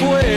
fuego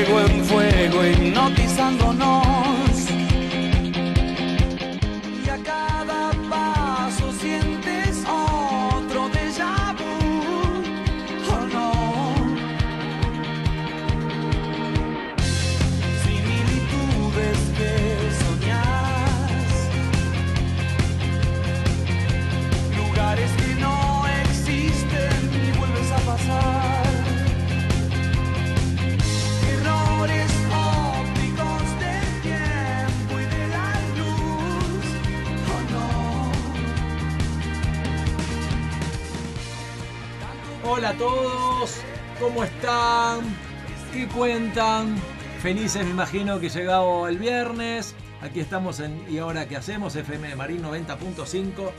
Hola a todos, ¿cómo están? ¿Qué cuentan? Felices me imagino que llegado el viernes. Aquí estamos en ¿Y ahora qué hacemos? FM Marín 90.5.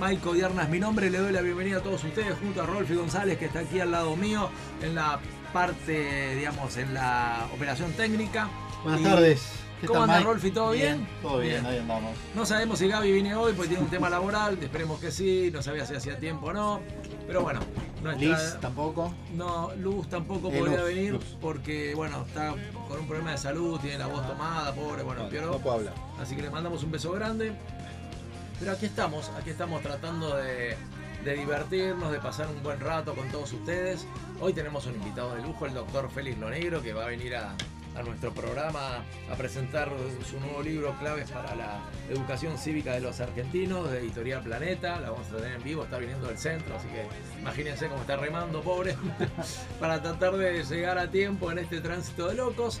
Maico Dierna es mi nombre, le doy la bienvenida a todos ustedes junto a Rolfi González que está aquí al lado mío en la parte, digamos, en la operación técnica. Buenas tardes. ¿Qué ¿Cómo anda? Rolfi? ¿Todo bien? Todo bien, Bien. ahí andamos. No sabemos si Gaby viene hoy porque tiene un tema laboral, esperemos que sí, no sabía si hacía tiempo o no. Pero bueno, nuestra- Liz tampoco. no, Luz tampoco Eh, podría Luz, venir Luz. porque, bueno, está con un problema de salud, tiene la voz tomada, pobre, bueno, No, empeoró. no puedo hablar. Así que le mandamos un beso grande. Pero aquí estamos, aquí estamos tratando de, de divertirnos, de pasar un buen rato con todos ustedes. Hoy tenemos un invitado de lujo, el doctor Félix Lonegro, que va a venir a, a nuestro programa a presentar su nuevo libro Claves para la Educación Cívica de los Argentinos, de Editorial Planeta. La vamos a tener en vivo, está viniendo del centro, así que imagínense cómo está remando, pobre, para tratar de llegar a tiempo en este tránsito de locos.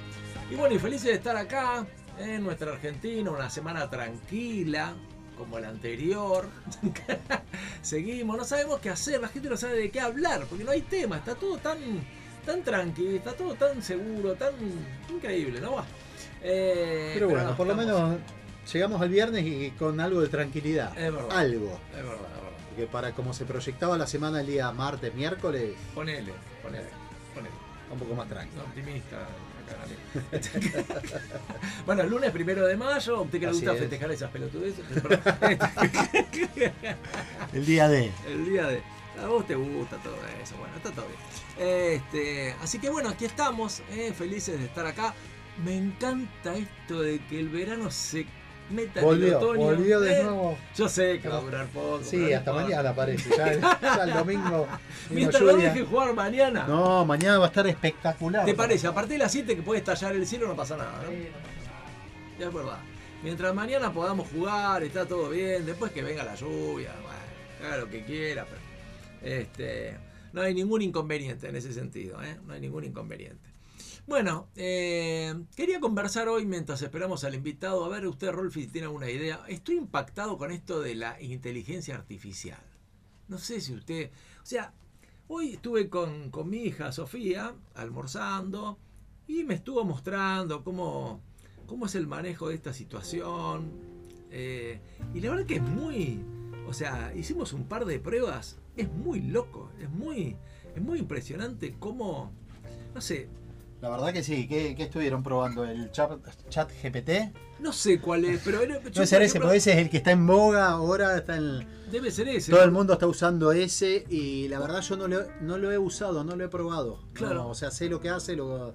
Y bueno, y felices de estar acá en nuestra Argentina, una semana tranquila, como la anterior. Seguimos, no sabemos qué hacer, la gente no sabe de qué hablar, porque no hay tema, está todo tan, tan tranqui, está todo tan seguro, tan increíble, ¿no? Eh, Pero bueno, no, por lo menos llegamos al viernes y con algo de tranquilidad. Es verdad. Algo. Es verdad, es verdad. Porque para como se proyectaba la semana el día martes, miércoles, Ponele, ponele, ponele. un poco más tranquilo. No, optimista. bueno, el lunes primero de mayo, ¿a usted que le gusta es. festejar esas pelotudeces? El día de. El día de. A vos te gusta todo eso, bueno, está todo bien. Este, así que bueno, aquí estamos, eh, felices de estar acá. Me encanta esto de que el verano se meta en el Volvió, otoño. volvió de Eh, nuevo. Yo sé que va a durar poco. Sí, hasta mañana parece. Ya, ya el domingo. Mientras no lluvia. deje jugar mañana. No, mañana va a estar espectacular. ¿Te parece? A partir de las 7 que puede estallar el cielo no pasa nada, ¿no? Ya es verdad. Mientras mañana podamos jugar, está todo bien. Después que venga la lluvia, bueno, haga lo que quiera. Pero, este, no hay ningún inconveniente en ese sentido, ¿eh? No hay ningún inconveniente. Bueno, eh, quería conversar hoy mientras esperamos al invitado. A ver, usted, Rolfi, si tiene alguna idea. Estoy impactado con esto de la inteligencia artificial. No sé si usted. O sea, hoy estuve con, con mi hija Sofía almorzando y me estuvo mostrando cómo, cómo es el manejo de esta situación. Eh, y la verdad que es muy. O sea, hicimos un par de pruebas. Es muy loco. Es muy, es muy impresionante cómo. No sé, La verdad que sí. ¿Qué, qué estuvieron probando? ¿El chat, chat GPT? no sé cuál es, pero. era- Debe ser ese, porque ese es el que está en boga ahora. Está en, Debe ser ese. Todo el mundo está usando ese y la verdad yo no lo, no lo he usado, no lo he probado. Claro. No, o sea, sé lo que hace, lo,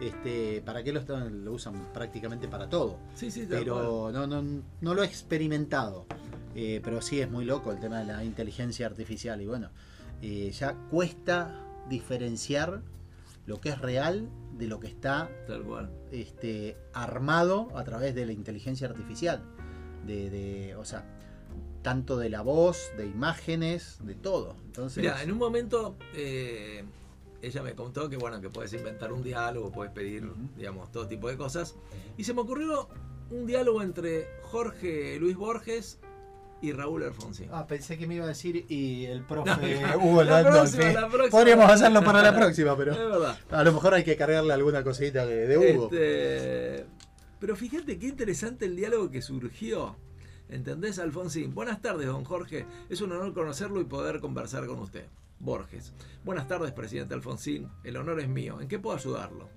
este, para qué lo, están- lo usan prácticamente para todo. Sí, sí. Pero no, no, no lo he experimentado. Eh, pero sí es muy loco el tema de la inteligencia artificial y bueno, eh, ya cuesta diferenciar lo que es real de lo que está Tal cual. este, armado a través de la inteligencia artificial. De, de- o sea, tanto de la voz, de imágenes, de todo. Entonces, Mira, en un momento eh, ella me contó que bueno, que puedes inventar un diálogo, puedes pedir, digamos, todo tipo de cosas. Y se me ocurrió un diálogo entre Jorge Luis Borges y Raúl Alfonsín. Ah, pensé que me iba a decir y el profe No, Hugo la próxima, la próxima. Podríamos hacerlo para la próxima, Es pero verdad. a lo mejor hay que cargarle alguna cosita de, de Hugo. Este, pero fíjate qué interesante el diálogo que surgió. ¿Entendés, Alfonsín? Buenas tardes, don Jorge. Es un honor conocerlo y poder conversar con usted. Borges. Buenas tardes, presidente Alfonsín. El honor es mío. ¿En qué puedo ayudarlo?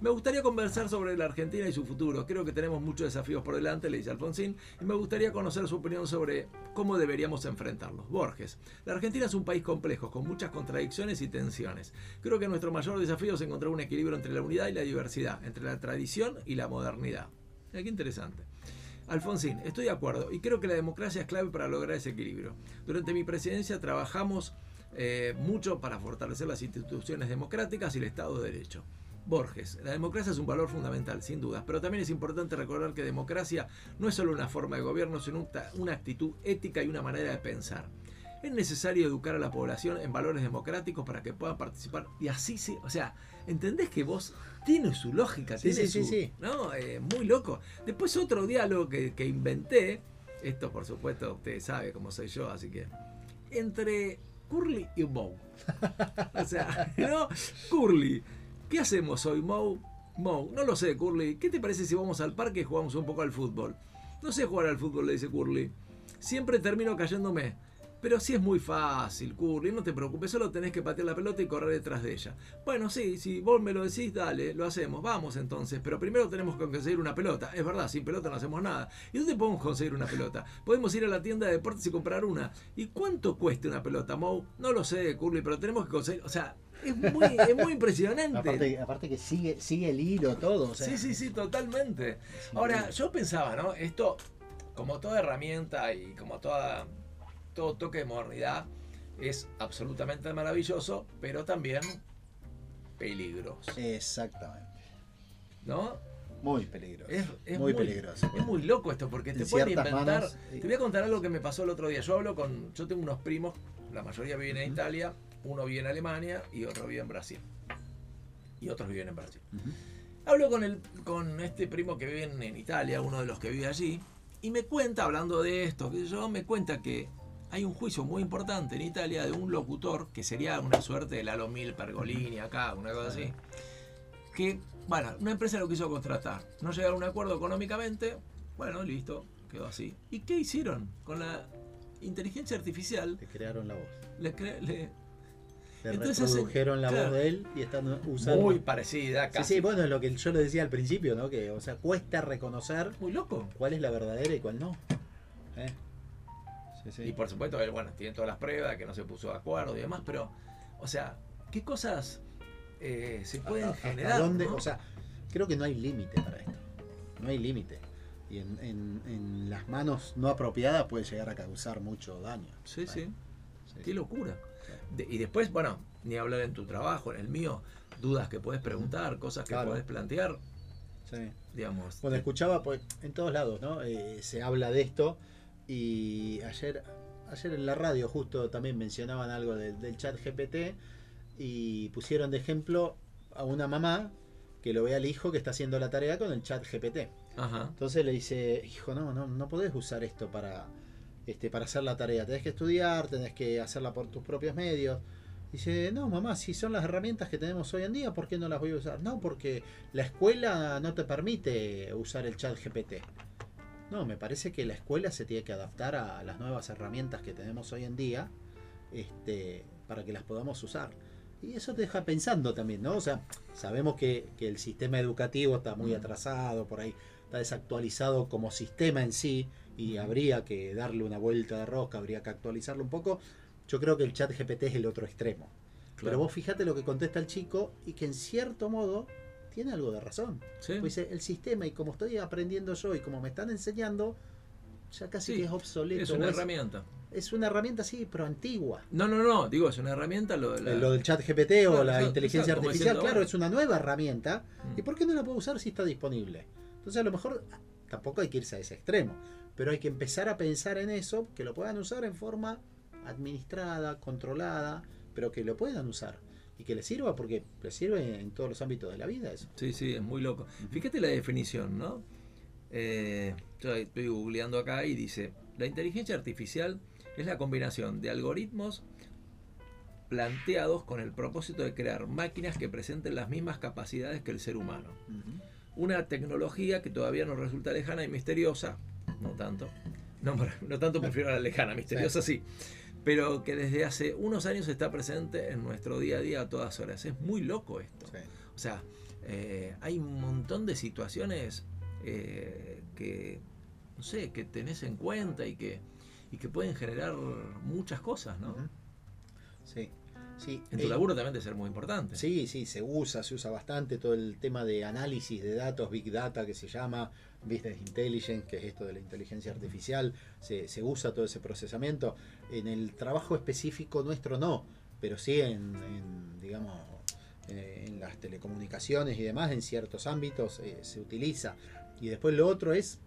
Me gustaría conversar sobre la Argentina y su futuro. Creo que tenemos muchos desafíos por delante, le dice Alfonsín, y me gustaría conocer su opinión sobre cómo deberíamos enfrentarlos. Borges. La Argentina es un país complejo, con muchas contradicciones y tensiones. Creo que nuestro mayor desafío es encontrar un equilibrio entre la unidad y la diversidad, entre la tradición y la modernidad. Qué interesante. Alfonsín, estoy de acuerdo y creo que la democracia es clave para lograr ese equilibrio. Durante mi presidencia trabajamos eh, mucho para fortalecer las instituciones democráticas y el Estado de Derecho. Borges, la democracia es un valor fundamental, sin dudas, pero también es importante recordar que democracia no es solo una forma de gobierno, sino una actitud ética y una manera de pensar. Es necesario educar a la población en valores democráticos para que puedan participar y así sí, o sea, ¿entendés que vos tiene su lógica? Sí, tiene sí, su- sí. ¿no? Eh, muy loco. Después otro diálogo que, que inventé, esto por supuesto usted sabe cómo soy yo, así que entre Curly y Moe. O sea, ¿no? Curly, ¿qué hacemos hoy, Moe? Moe, no lo sé, Curly. ¿Qué te parece si vamos al parque y jugamos un poco al fútbol? No sé jugar al fútbol, le dice Curly. Siempre termino cayéndome. Pero sí es muy fácil, Curly, no te preocupes, solo tenés que patear la pelota y correr detrás de ella. Bueno, sí, si vos me lo decís, dale, lo hacemos, vamos entonces, pero primero tenemos que conseguir una pelota. Es verdad, sin pelota no hacemos nada. ¿Y dónde podemos conseguir una pelota? Podemos ir a la tienda de deportes y comprar una. ¿Y cuánto cuesta una pelota, Moe? No lo sé, Curly, pero tenemos que conseguir. O sea, es muy, es muy impresionante. Aparte, aparte que sigue, sigue el hilo todo. o sea, Sí, sí, sí, totalmente. Ahora, yo pensaba, ¿no? Esto, como toda herramienta y como toda, todo toque de modernidad, es absolutamente maravilloso, pero también peligroso, Exactamente. ¿no? Muy peligroso. Es, es muy, peligroso. Es muy loco esto, porque te En pueden inventar. manos, sí. Te voy a contar algo que me pasó el otro día. Yo hablo con. Yo tengo unos primos, la mayoría viven en Italia, uno vive en Alemania y otro vive en Brasil. Y otros viven en Brasil. Ujú. Hablo con, el, con este primo que vive en, en Italia, uno de los que vive allí, y me cuenta, hablando de esto, que yo me cuenta que hay un juicio muy importante en Italia de un locutor, que sería una suerte de Lalo Mil Pergolini acá, una cosa así, que, bueno, una empresa lo quiso contratar, no llegaron a un acuerdo económicamente, bueno, listo, quedó así. ¿Y qué hicieron? Con la inteligencia artificial, Le crearon la voz. le, cre- le- Le Entonces, reprodujeron la claro. voz de él y están usando. muy parecida, Sí, casi. sí, bueno, es lo que yo le decía al principio, ¿no? Que, o sea, cuesta reconocer Muy loco. cuál es la verdadera y cuál no. ¿Eh? Sí, sí. Y por supuesto, él, bueno, tiene todas las pruebas, que no se puso de acuerdo y demás, pero, o sea, ¿qué cosas eh, se pueden ¿Hasta generar? dónde? no? O sea, creo que no hay límite para esto. No hay límite. Y en, en- en las manos no apropiadas puede llegar a causar mucho daño. sí, sí, Sí, qué locura. De- y después, bueno, ni hablar en tu trabajo, en el mío, dudas que puedes preguntar, cosas que Claro. puedes plantear, sí. digamos. Bueno, escuchaba pues en todos lados, ¿no? Eh, se habla de esto y ayer, ayer en la radio justo también mencionaban algo de- del chat GPT y pusieron de ejemplo a una mamá que lo ve al hijo que está haciendo la tarea con el chat GPT. Ajá. Entonces le dice, hijo, no, no, no podés usar esto para, este, para hacer la tarea. Tenés que estudiar, tenés que hacerla por tus propios medios. Dice, no, mamá, si son las herramientas que tenemos hoy en día, ¿por qué no las voy a usar? No, porque la escuela no te permite usar el chat GPT. No, me parece que la escuela se tiene que adaptar a las nuevas herramientas que tenemos hoy en día este, para que las podamos usar. Y eso te deja pensando también, ¿no? O sea, sabemos que, que el sistema educativo está muy Mm. atrasado, por ahí está desactualizado como sistema en sí y habría que darle una vuelta de rosca, habría que actualizarlo un poco. Yo creo que el chat GPT es el otro extremo. Pero Claro. vos fíjate lo que contesta el chico y que en cierto modo tiene algo de razón. Sí. Pues dice, el sistema y como estoy aprendiendo yo y como me están enseñando, ya casi Sí, que es obsoleto. es una herramienta. es una herramienta, sí, pero antigua. No, no, no, digo, es una herramienta lo la- Eh, Lo del chat GPT o Claro, la exacto, inteligencia exacto, artificial, claro, es una nueva herramienta. Mm. ¿Y por qué no la puedo usar si está disponible? Entonces a lo mejor ah, tampoco hay que irse a ese extremo, pero hay que empezar a pensar en eso, que lo puedan usar en forma administrada, controlada, pero que lo puedan usar y que les sirva porque les sirve en todos los ámbitos de la vida eso. Sí, sí, es muy loco. Fíjate la definición, ¿no? Eh, yo estoy googleando acá y dice, la inteligencia artificial es la combinación de algoritmos planteados con el propósito de crear máquinas que presenten las mismas capacidades que el ser humano. Una tecnología que todavía nos resulta lejana y misteriosa, no tanto, no, no tanto prefiero la lejana, misteriosa sí, pero que desde hace unos años está presente en nuestro día a día a todas horas. Es muy loco esto. Sí. O sea, eh, hay un montón de situaciones eh, que, no sé, que tenés en cuenta y que, y que pueden generar muchas cosas, ¿no? Sí, sí. En tu Eh, laburo también debe ser muy importante. Sí, sí, se usa, se usa bastante todo el tema de análisis de datos, Big Data que se llama, Business Intelligence, que es esto de la inteligencia artificial, se, se usa todo ese procesamiento. En el trabajo específico nuestro no, pero sí en, en, digamos, eh, en las telecomunicaciones y demás, en ciertos ámbitos eh, se utiliza. Y después lo otro es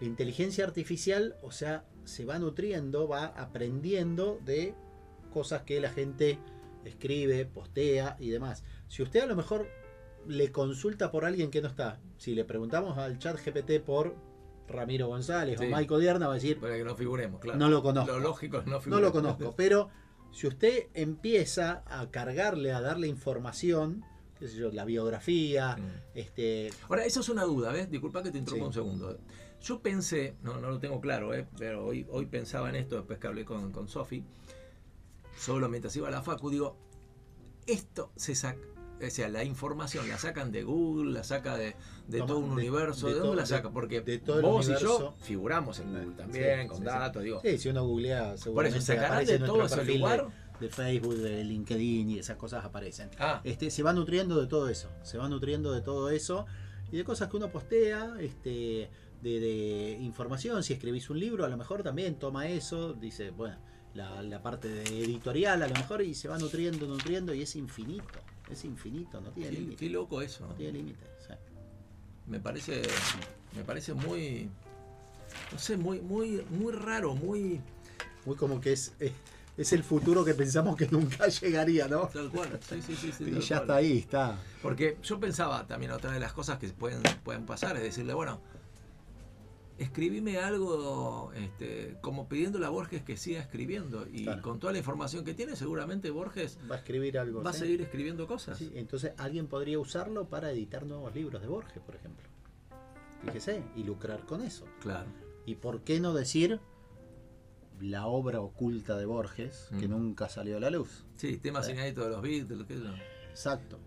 la inteligencia artificial, o sea, se va nutriendo, va aprendiendo de cosas que la gente escribe, postea y demás. Si usted a lo mejor le consulta por alguien que no está, si le preguntamos al chat GPT por Ramiro González Sí. o Maico Dierna, va a decir, Para que no figuremos, claro. no lo conozco. Lo lógico es no No lo conozco, pero si usted empieza a cargarle, a darle información, qué sé yo, la biografía, Mm. este, Ahora, eso es una duda, ¿ves? Disculpa que te interrumpa Sí. un segundo. Yo pensé, no, no lo tengo claro, ¿eh? pero hoy, hoy pensaba en esto después que hablé con, con Sofi, solo mientras iba a la Facu, digo, esto se saca, o sea, la información la sacan de Google, la saca de, de Toma, todo un de- universo, de ¿de, dónde la saca? Porque de todo vos y yo figuramos en Google también, sí, con sí. datos, digo. sí, si uno googlea, por seguramente eso, sacarán de todo ese lugar. de Facebook, de LinkedIn y esas cosas aparecen. Ah, Este, se va nutriendo de todo eso, se va nutriendo de todo eso y de cosas que uno postea, este, de, de información, si escribís un libro, a lo mejor también toma eso, dice, bueno, la, la parte de editorial a lo mejor y se va nutriendo, nutriendo y es infinito, es infinito, no tiene límite, qué loco eso. no tiene límite. sí. me parece me parece muy no sé muy muy muy raro muy Muy como que es, es, es el futuro que pensamos que nunca llegaría, ¿no? tal cual sí sí sí, sí, Y ya cual. está ahí, está. porque yo pensaba también otra de las cosas que pueden pueden pasar es decirle bueno escribime algo este, como pidiéndole a Borges que siga escribiendo y Claro. con toda la información que tiene seguramente Borges Va a escribir algo. va a seguir escribiendo cosas Sí, entonces alguien podría usarlo para editar nuevos libros de Borges, por ejemplo. Fíjese, y lucrar con eso. claro ¿Y por qué no decir la obra oculta de Borges, que Mm. nunca salió a la luz? sí temas Sí. inéditos de los beats de lo que es Exacto.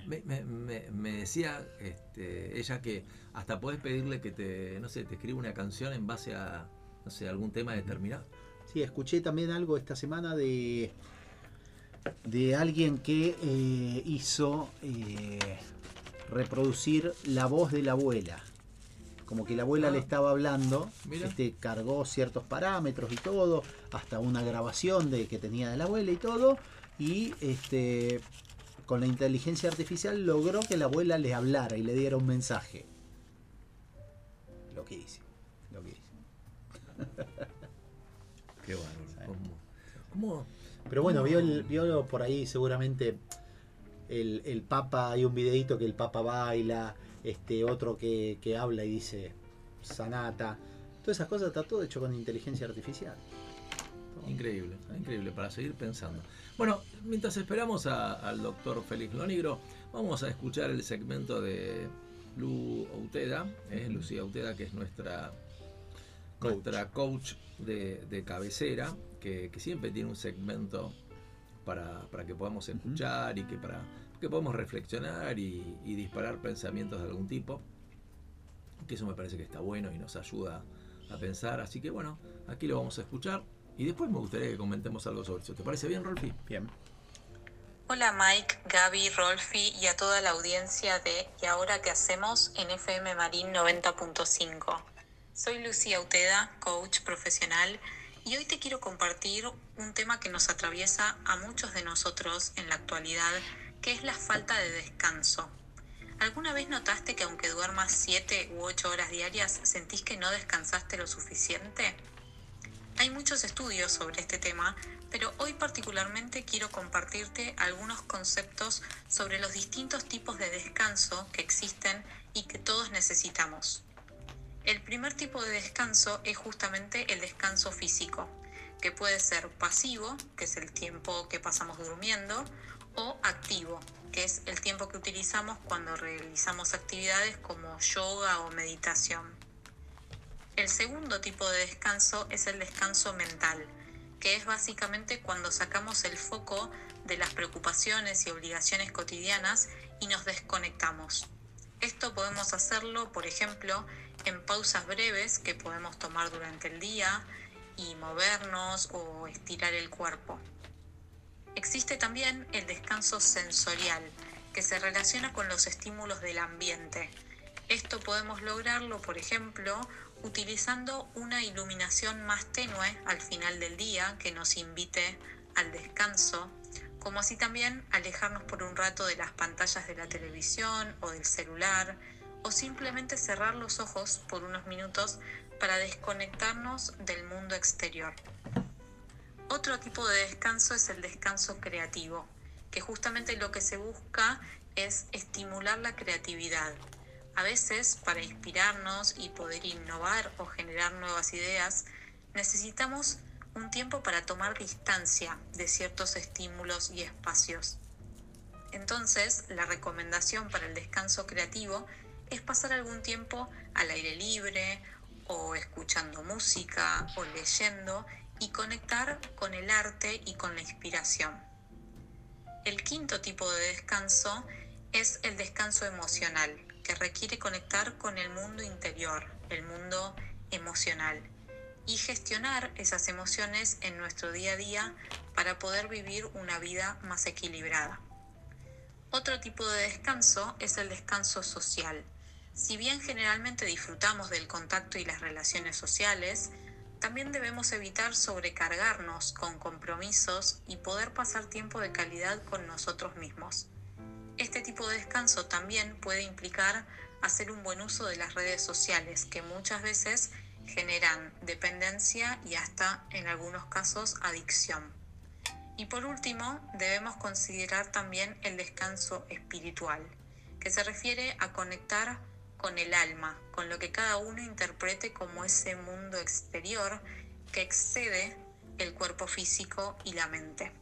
Sí. Me, me- me- me decía este, ella que hasta podés pedirle que te, no sé, te escriba una canción en base a, no sé, algún tema determinado. Sí, escuché también algo esta semana de de alguien que eh, hizo eh, reproducir la voz de la abuela. Como que la abuela Ah. le estaba hablando, Mira. este, cargó ciertos parámetros y todo, hasta una grabación de que tenía de la abuela y todo, y este con la inteligencia artificial logró que la abuela le hablara y le diera un mensaje. Lo que hice, lo que hice. Qué bárbaro. ¿Cómo? cómo- Pero bueno, ¿Cómo? vio, el- vio por ahí seguramente el, el Papa, hay un videito que el Papa baila, este otro que, que habla y dice sanata. Todas esas cosas está todo hecho con inteligencia artificial. Increíble, increíble, para seguir pensando. Bueno, mientras esperamos a- al doctor Félix Lonigro, vamos a escuchar el segmento de Lu Outeda, eh, Lucía Outeda, que es nuestra Coach. nuestra coach de, de cabecera, que, que siempre tiene un segmento para, para que podamos escuchar y que para que podamos reflexionar y, y disparar pensamientos de algún tipo. Que eso me parece que está bueno y nos ayuda a pensar. Así que bueno, aquí lo vamos a escuchar. Y después me gustaría que comentemos algo sobre eso. ¿Te parece bien, Rolfi? Bien. Hola Mike, Gaby, Rolfi y a toda la audiencia de ¿Y ahora qué hacemos? en FM Marín 90.5. Soy Lucía Uteda, coach profesional, y hoy te quiero compartir un tema que nos atraviesa a muchos de nosotros en la actualidad, que es la falta de descanso. ¿Alguna vez notaste que aunque duermas 7 u 8 horas diarias, sentís que no descansaste lo suficiente? Hay muchos estudios sobre este tema, pero hoy particularmente quiero compartirte algunos conceptos sobre los distintos tipos de descanso que existen y que todos necesitamos. El primer tipo de descanso es justamente el descanso físico, que puede ser pasivo, que es el tiempo que pasamos durmiendo, o activo, que es el tiempo que utilizamos cuando realizamos actividades como yoga o meditación. El segundo tipo de descanso es el descanso mental, que es básicamente cuando sacamos el foco de las preocupaciones y obligaciones cotidianas y nos desconectamos. Esto podemos hacerlo, por ejemplo, en pausas breves que podemos tomar durante el día y movernos o estirar el cuerpo. Existe también el descanso sensorial, que se relaciona con los estímulos del ambiente. Esto podemos lograrlo, por ejemplo, utilizando una iluminación más tenue al final del día que nos invite al descanso, como así también alejarnos por un rato de las pantallas de la televisión o del celular, o simplemente cerrar los ojos por unos minutos para desconectarnos del mundo exterior. Otro tipo de descanso es el descanso creativo, que justamente lo que se busca es estimular la creatividad. A veces, para inspirarnos y poder innovar o generar nuevas ideas, necesitamos un tiempo para tomar distancia de ciertos estímulos y espacios. Entonces, la recomendación para el descanso creativo es pasar algún tiempo al aire libre o escuchando música o leyendo y conectar con el arte y con la inspiración. El quinto tipo de descanso es el descanso emocional, requiere conectar con el mundo interior, el mundo emocional, y gestionar esas emociones en nuestro día a día para poder vivir una vida más equilibrada. Otro tipo de descanso es el descanso social. Si bien generalmente disfrutamos del contacto y las relaciones sociales, también debemos evitar sobrecargarnos con compromisos y poder pasar tiempo de calidad con nosotros mismos. Este tipo de descanso también puede implicar hacer un buen uso de las redes sociales que muchas veces generan dependencia y hasta en algunos casos adicción. Y por último, debemos considerar también el descanso espiritual, que se refiere a conectar con el alma, con lo que cada uno interprete como ese mundo exterior que excede el cuerpo físico y la mente.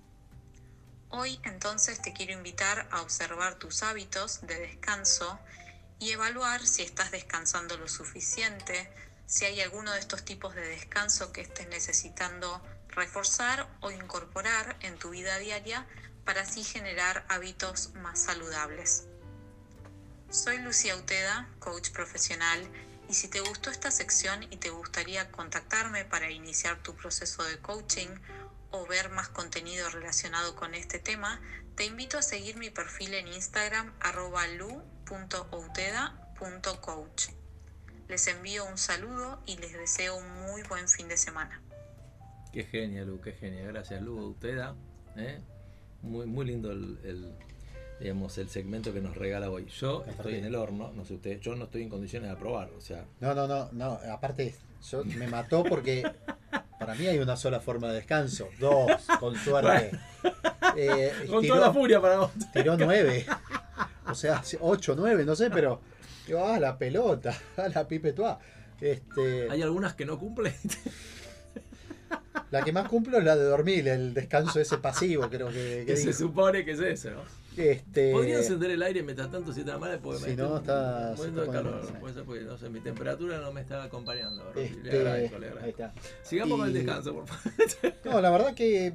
Hoy entonces te quiero invitar a observar tus hábitos de descanso y evaluar si estás descansando lo suficiente, si hay alguno de estos tipos de descanso que estés necesitando reforzar o incorporar en tu vida diaria para así generar hábitos más saludables. Soy Lucía Uteda, coach profesional, y si te gustó esta sección y te gustaría contactarme para iniciar tu proceso de coaching o ver más contenido relacionado con este tema, te invito a seguir mi perfil en Instagram arroba lu.outeda.coach. Les envío un saludo y les deseo un muy buen fin de semana. Qué genia, Lu, qué genia. Gracias, Lu, Uteda. ¿eh? Muy, muy lindo el, el, digamos, el segmento que nos regala hoy. Yo estoy en el horno, no sé ustedes, yo no estoy en condiciones de aprobar, o sea, No, no, no, no. Aparte, yo me mató porque para mí hay una sola forma de descanso. Dos, con suerte. Eh, con tiró, toda la furia para vos. tiró nueve. O sea, ocho, nueve, no sé, pero. Digo, ah, la pelota, ah, la pipetua. Este, Hay algunas que no cumplen. la que más cumplo es la de dormir, el descanso ese pasivo, creo que, que que se supone que es eso, ¿no? Este, Podría encender el aire mientras tanto si está mal, porque Si me no, está- muriendo de calor. Puede ser porque, no sé, mi temperatura no me está acompañando. Rosy. este, le agradezco, le ahí agradezco. está. Sigamos con el Y- descanso, por favor. No, la verdad que,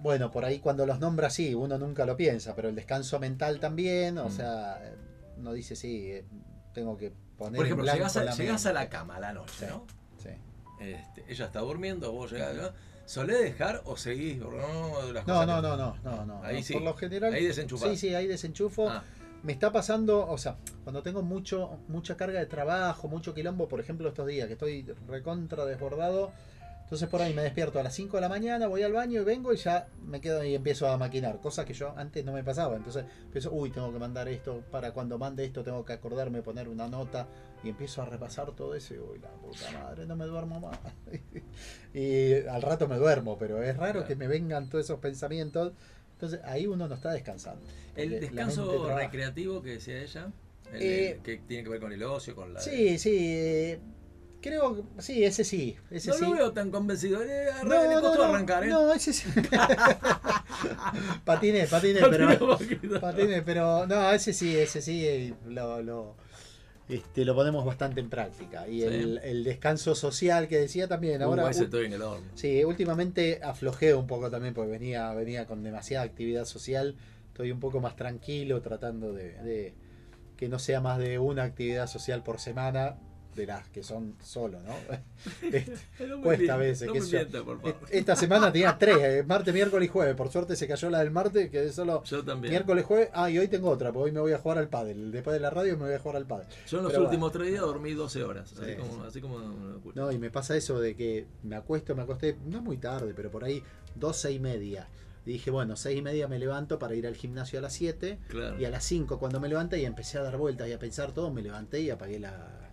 bueno, por ahí cuando los nombra sí, uno nunca lo piensa, pero el descanso mental también, o Mm. sea, uno dice sí, eh, tengo que poner Por en ejemplo, blanco llegás a, la llegás a la cama a la noche, Sí. ¿no? Sí. Este, ella está durmiendo, vos llegás, ¿no? ¿Solés dejar o seguís? No, las No, cosas no, que- no, no, no, no. Ahí no, sí. Por lo general. Ahí desenchufás. Sí, sí, ahí desenchufo. Ah, Me está pasando, o sea, cuando tengo mucho, mucha carga de trabajo, mucho quilombo, por ejemplo, estos días que estoy recontra desbordado, entonces por ahí me despierto a las 5 de la mañana, voy al baño y vengo y ya me quedo y empiezo a maquinar, cosa que yo antes no me pasaba. Entonces empiezo, uy, tengo que mandar esto, para cuando mande esto tengo que acordarme, poner una nota y empiezo a repasar todo eso y uy, la puta madre, no me duermo más. y al rato me duermo, pero es raro Claro. que me vengan todos esos pensamientos. Entonces ahí uno no está descansando. el descanso recreativo que decía ella, el- Eh, el que tiene que ver con el ocio, con la. Sí, sí. eh, creo que sí, ese sí. Ese no sí. lo veo tan convencido. eh, No, le no, costó no, arrancar, ¿eh? No, ese sí. patiné, patiné, No pero. patiné, pero. No, ese sí, ese sí. Lo, lo, este, lo ponemos bastante en práctica. Y Sí. el, el descanso social que decía también, ahora Uh, ese u- estoy en el horno. Sí, últimamente aflojé un poco también porque venía, venía con demasiada actividad social. Estoy un poco más tranquilo tratando de, de que no sea más de una actividad social por semana de las que son solo, ¿no? Este, No cuesta a veces, No yo. mienta, por favor. Esta semana tenía tres, eh, martes, miércoles y jueves. Por suerte se cayó la del martes, que es solo Yo también. miércoles, jueves. Ah, y hoy tengo otra, porque hoy me voy a jugar al pádel. Después de la radio me voy a jugar al pádel. Yo en los Pero últimos tres días dormí 12 horas. Así Sí. como, así como. No, y me pasa eso de que me acuesto, me acosté, no muy tarde, pero por ahí 12 y media. Dije, bueno, 6 y media me levanto para ir al gimnasio a las 7. Claro. Y a las 5 cuando me levanté y empecé a dar vueltas y a pensar todo, me levanté y apagué la,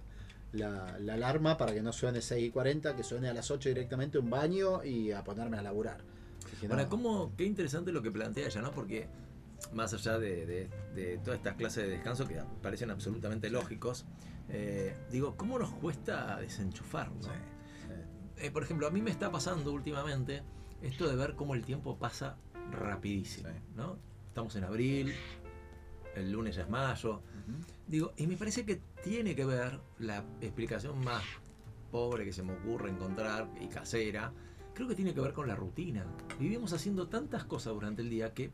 la, la alarma para que no suene 6 y 40, que suene a las 8 directamente un baño y a ponerme a laburar. Dije, no, Ahora, ¿cómo, qué interesante lo que plantea ella, ¿no? Porque más allá de, de- de todas estas clases de descanso que parecen absolutamente lógicos, eh, digo, ¿cómo nos cuesta desenchufarnos? Sí, sí. Eh, por ejemplo, a mí me está pasando últimamente esto de ver cómo el tiempo pasa rapidísimo, Sí. ¿no? Estamos en abril, el lunes ya es mayo. Digo, y me parece que tiene que ver la explicación más pobre que se me ocurre encontrar y casera. Creo que tiene que ver con la rutina. Vivimos haciendo tantas cosas durante el día que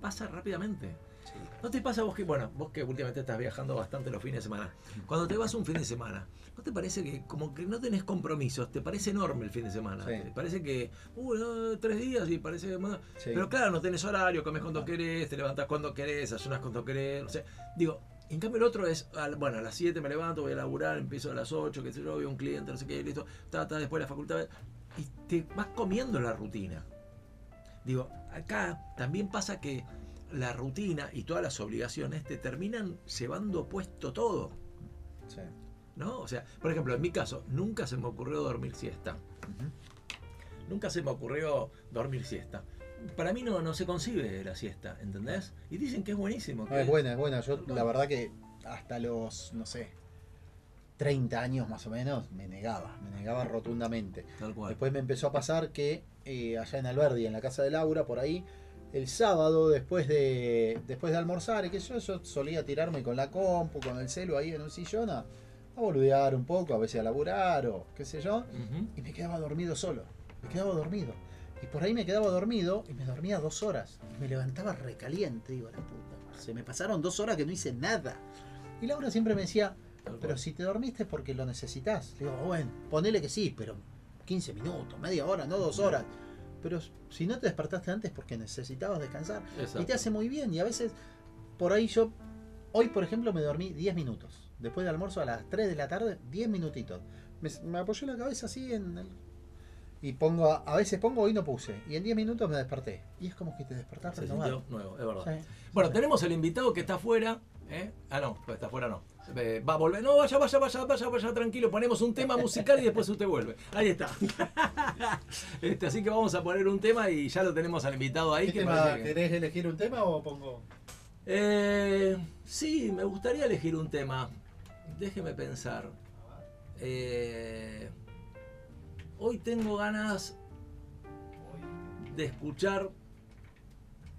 pasa rápidamente. Sí. ¿No te pasa vos que, bueno, vos que últimamente estás viajando bastante los fines de semana, cuando te vas un fin de semana, ¿no te parece que como que no tenés compromisos? ¿Te parece enorme el fin de semana? Sí. ¿Te parece que, no, tres días y parece... Sí. pero claro, no tenés horario, comes cuando querés, te levantás cuando querés, ayunas cuando querés, no sé. Digo, en cambio el otro es, bueno, a las 7 me levanto, voy a laburar, empiezo a las 8, qué sé yo, voy a un cliente, no sé qué, listo, ta, ta, después la facultad. Y te vas comiendo la rutina. Digo, acá también pasa que la rutina y todas las obligaciones te terminan llevando puesto todo. Sí. ¿No? O sea, por ejemplo, en mi caso, nunca se me ocurrió dormir siesta. Nunca se me ocurrió dormir siesta. Para mí no, no se concibe la siesta, ¿entendés? Y dicen que es buenísimo. No, es buena, es buena. Yo la verdad que hasta los, no sé, 30 años más o menos, me negaba, me negaba rotundamente. Tal cual. Después me empezó a pasar que eh, allá en Alberdi, en la casa de Laura, por ahí, el sábado, después de después de almorzar, y que yo, yo solía tirarme con la compu, con el celu ahí en un sillón a, a boludear un poco, a veces a laburar o qué sé yo, y me quedaba dormido solo. Me quedaba dormido. Y por ahí me quedaba dormido y me dormía dos horas. Y me levantaba recaliente, digo, la puta. Se me pasaron dos horas que no hice nada. Y Laura siempre me decía, pero si te dormiste es porque lo necesitas. Le digo, bueno, ponele que sí, pero 15 minutos, media hora, no dos horas. Pero si no te despertaste antes es porque necesitabas descansar. Exacto. Y te hace muy bien. Y a veces, por ahí yo, hoy por ejemplo me dormí 10 minutos. Después del almuerzo a las 3 de la tarde, 10 minutitos. Me, me apoyé la cabeza así en el... Y pongo, a, a veces pongo, hoy no puse. Y en 10 minutos me desperté. Y es como que te despertás Se nuevo, es verdad. Sí. Bueno, tenemos el invitado que está afuera. ¿eh? Ah, no, está afuera no. Eh, va a volver. No, vaya, vaya, vaya, vaya, vaya, tranquilo. Ponemos un tema musical y después usted vuelve. Ahí está. Este, así que vamos a poner un tema y ya lo tenemos al invitado ahí. ¿Qué que tema? parece que- ¿Querés elegir un tema o pongo...? Eh, sí, me gustaría elegir un tema. Déjeme pensar. Eh, hoy tengo ganas de escuchar.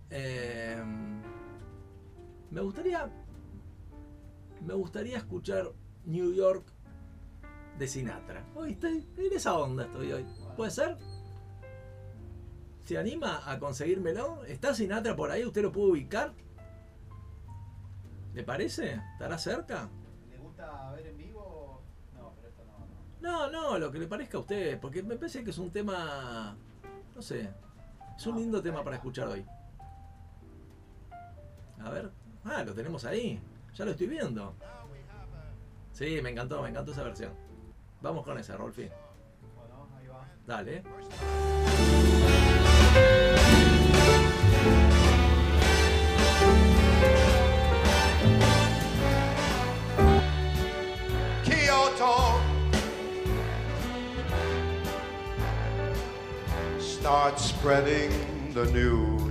eh, me gustaría. Me gustaría escuchar New York de Sinatra. Hoy estoy en esa onda estoy hoy. ¿Puede ser? ¿Se anima a conseguírmelo? ¿Está Sinatra por ahí? ¿Usted lo puede ubicar? ¿Le parece? ¿Estará cerca? ¿Le gusta ver en vivo? No, pero esto no. No, no, lo que le parezca a usted, porque me parece que es un tema, no sé, es un lindo tema para escuchar hoy. A ver, ah, lo tenemos ahí, ya lo estoy viendo. Sí, me encantó, me encantó esa versión. Vamos con esa, Rolfi. Dale. Kyoto. Start spreading the news.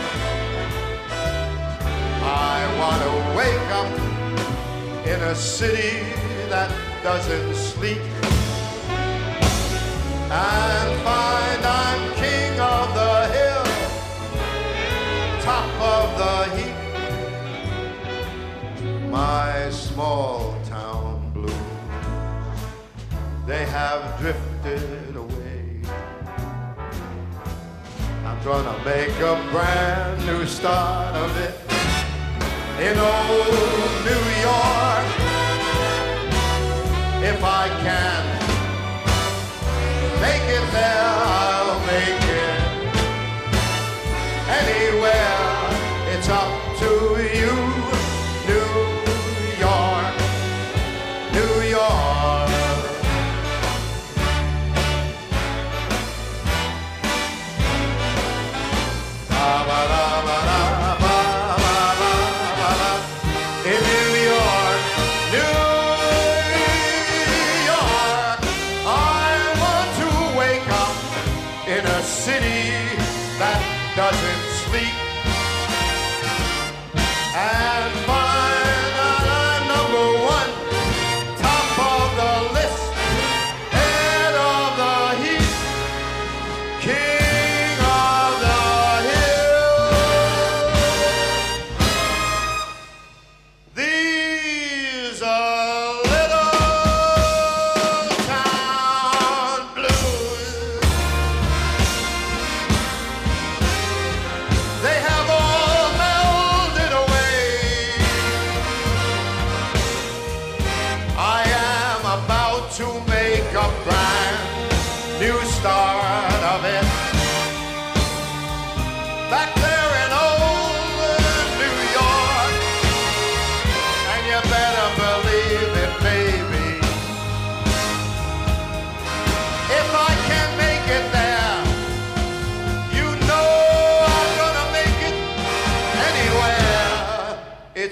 I want to wake up in a city that doesn't sleep and find I'm king of the hill, top of the heap. My small town blues, they have drifted away. I'm gonna make a brand new start of it in old New York. If I can make it there,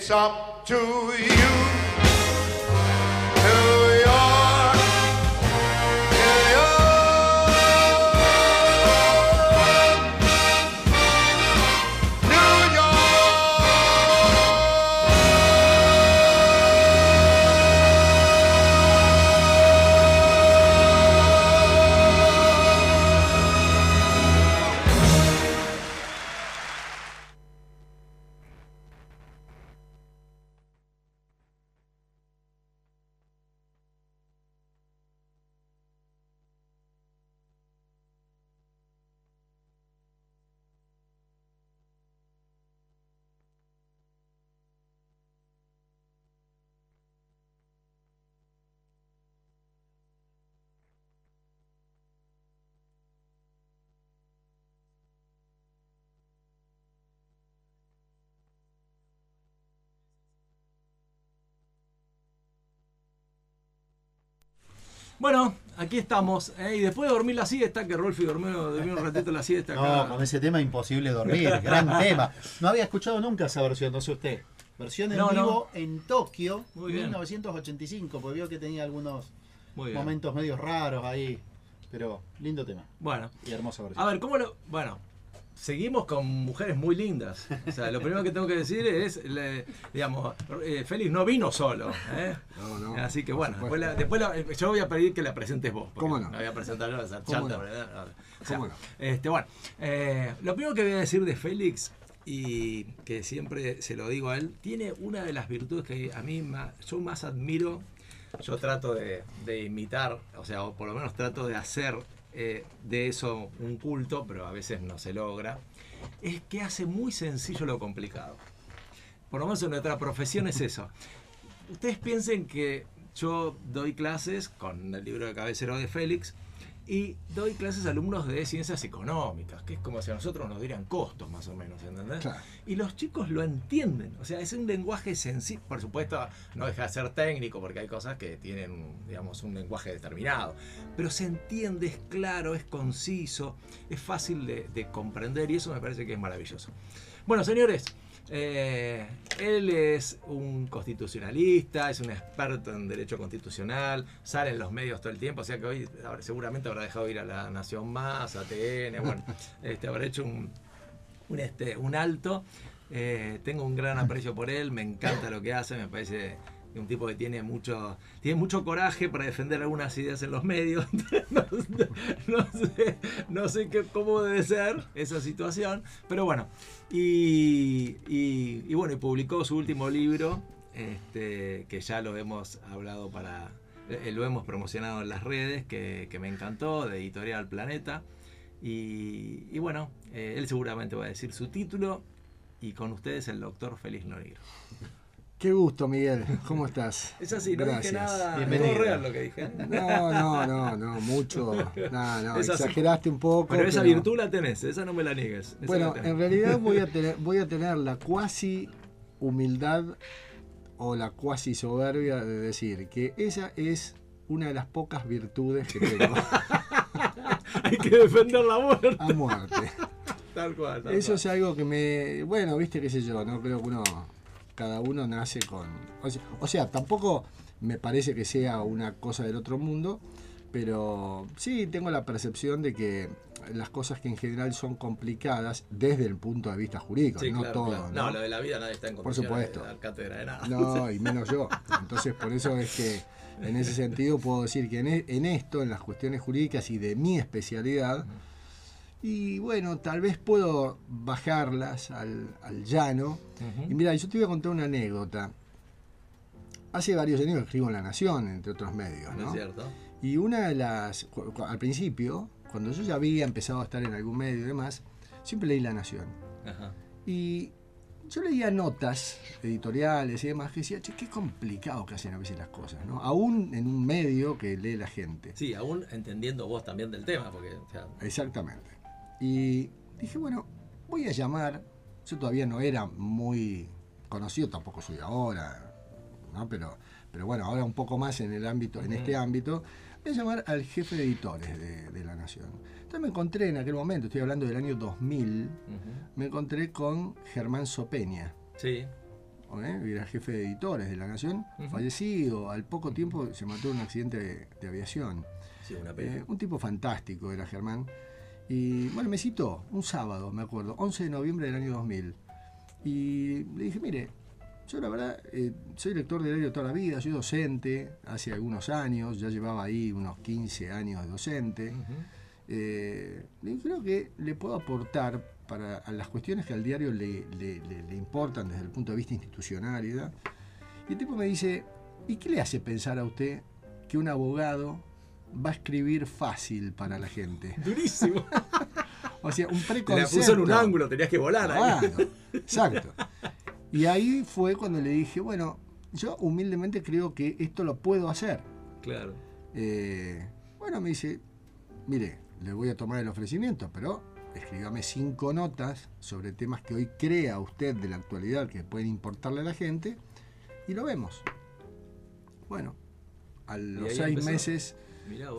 some Bueno, aquí estamos. ¿eh? Y después de dormir la siesta, que Rolfi durmió, durmió un ratito la siesta acá. No, con ese tema imposible dormir. Gran tema. No había escuchado nunca esa versión, no sé usted. Versión en No, no. vivo en Tokio, Muy bien. 1985, porque vio que tenía algunos bien. momentos medios raros ahí. Pero lindo tema Bueno, y hermosa versión. a ver, ¿cómo lo.? Bueno, seguimos con mujeres muy lindas. O sea, lo primero que tengo que decir es, le- digamos, eh, Félix no vino solo. ¿eh? No, no, Así que bueno, después, la- después la- yo voy a pedir que la presentes vos. ¿Cómo no? La voy a presentar yo, a esa ¿Cómo chanta, no? ¿verdad? O sea, ¿Cómo no? Este, bueno, eh, lo primero que voy a decir de Félix, y que siempre se lo digo a él, tiene una de las virtudes que a mí ma- yo más admiro. Yo trato de, de imitar, o sea, o por lo menos trato de hacer eh, de eso un culto, pero a veces no se logra. Es que hace muy sencillo lo complicado. Por lo menos en nuestra profesión es eso. Ustedes piensen que yo doy clases con el libro de cabecero de Félix y doy clases a alumnos de ciencias económicas, que es como si a nosotros nos dieran costos más o menos, ¿entendés? Claro. Y los chicos lo entienden, o sea, es un lenguaje sencillo, por supuesto no deja de ser técnico porque hay cosas que tienen, digamos, un lenguaje determinado, pero se entiende, es claro, es conciso, es fácil de, de comprender y eso me parece que es maravilloso. Bueno, señores, Eh, él es un constitucionalista, es un experto en derecho constitucional, sale en los medios todo el tiempo, o sea que hoy ahora, seguramente habrá dejado ir a la Nación Más, a TN, bueno, este, habrá hecho un, un, este, un alto. Eh, tengo un gran aprecio por él, me encanta lo que hace, me parece un tipo que tiene mucho, tiene mucho coraje para defender algunas ideas en los medios. no, sé, no sé qué- cómo debe ser esa situación, pero bueno. Y, bueno, y publicó su último libro, este, que ya lo hemos hablado para, eh, lo hemos promocionado en las redes, que, que me encantó, de Editorial Planeta. Y, y bueno, eh, él seguramente va a decir su título. Y con ustedes el doctor Félix Noriega. Qué gusto, Miguel. ¿Cómo estás? Es así, no dije Gracias. nada. Bienvenido. real lo que dije. No, no, no, no, mucho. No, no, Es así. exageraste un poco. Pero esa pero- virtud la tenés, esa no me la niegues. esa Bueno, la en realidad voy a tener, voy a tener la cuasi humildad o la cuasi soberbia de decir que esa es una de las pocas virtudes que tengo Hay que defender la muerte. a muerte. Tal cual. tal Eso cual. es algo que me. Bueno, viste, qué sé yo, no creo que uno. Cada uno nace con. O sea, o sea, tampoco me parece que sea una cosa del otro mundo, pero sí tengo la percepción de que las cosas que en general son complicadas desde el punto de vista jurídico, Sí, no claro, todo. claro. ¿no? No, lo de la vida nadie está en Por supuesto. de dar cátedra de nada. No, y menos yo. Entonces, por eso es que en ese sentido puedo decir que en, e- en esto, en las cuestiones jurídicas y de mi especialidad, y bueno, tal vez puedo bajarlas al, al llano. Y mira, yo te voy a contar una anécdota. Hace varios años que escribo en La Nación, entre otros medios, ¿No es cierto? Y una de las, al principio, cuando yo ya había empezado a estar en algún medio y demás, siempre leí La Nación. Ajá. Y yo leía notas editoriales y demás que decía, che, qué complicado que hacen a veces las cosas, ¿no? Aún en un medio que lee la gente. Sí, aún entendiendo vos también del tema, porque o sea, Exactamente. Y dije, bueno, voy a llamar. Yo todavía no era muy conocido, tampoco soy ahora, ¿no? Pero, pero bueno, ahora un poco más en el ámbito, en este ámbito, voy a llamar al jefe de editores de, de La Nación. Entonces me encontré en aquel momento, estoy hablando del año 2000, ujú. me encontré con Germán Sopeña. sí, ¿eh? era jefe de editores de La Nación, fallecido, al poco tiempo se mató en un accidente de, de aviación. sí, una Eh, pena. un tipo fantástico era Germán. Y bueno, me citó un sábado, me acuerdo, 11 de noviembre del año 2000. Y le dije, mire, yo la verdad eh, soy lector de diario toda la vida, soy docente hace algunos años, ya llevaba ahí unos 15 años de docente. Ujú. Eh, dije, creo que le puedo aportar para a las cuestiones que al diario le, le- le- le importan desde el punto de vista institucional y. Y el tipo me dice, ¿y qué le hace pensar a usted que un abogado va a escribir fácil para la gente? Durísimo. O sea, un Te la preconcepto. puso en un ángulo, tenías que volar ahí. Exacto. Y ahí fue cuando le dije, bueno, yo humildemente creo que esto lo puedo hacer. Claro. Eh, bueno, me dice, mire, le voy a tomar el ofrecimiento, pero escríbame cinco notas sobre temas que hoy crea usted de la actualidad que pueden importarle a la gente y lo vemos. Bueno, a los seis empezó. meses.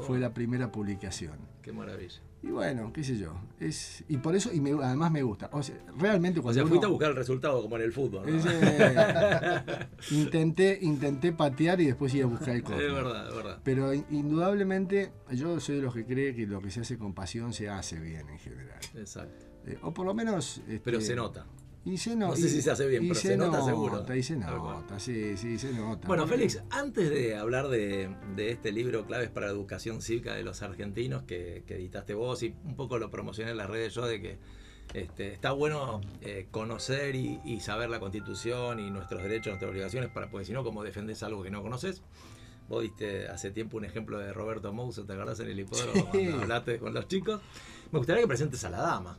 Fue la primera publicación. Qué maravilla. Y bueno, qué sé yo. Es, y por eso, y me- además me gusta. O sea, realmente O cuando uno- fuiste a buscar el resultado como en el fútbol. ¿no? es, eh, intenté, intenté patear y después ir a buscar el Es córner. verdad, es verdad. Pero in- indudablemente yo soy de los que cree que lo que se hace con pasión se hace bien en general. Exacto. Eh, o por lo menos... este, Pero se nota. Y se no- No sé si se hace bien, pero se nota seguro. Y se nota, sí, sí, se nota. Bueno, Porque- Félix, antes de hablar de, de este libro Claves para la Educación Cívica de los Argentinos que, que editaste vos y un poco lo promocioné en las redes yo de que este, está bueno eh, conocer y, y saber la Constitución y nuestros derechos, nuestras obligaciones, para, porque si no, como defendés algo que no conoces. Vos diste hace tiempo un ejemplo de Roberto Mouso, ¿te acordás en el hipódromo Sí. cuando hablaste con los chicos? Me gustaría que presentes a la dama.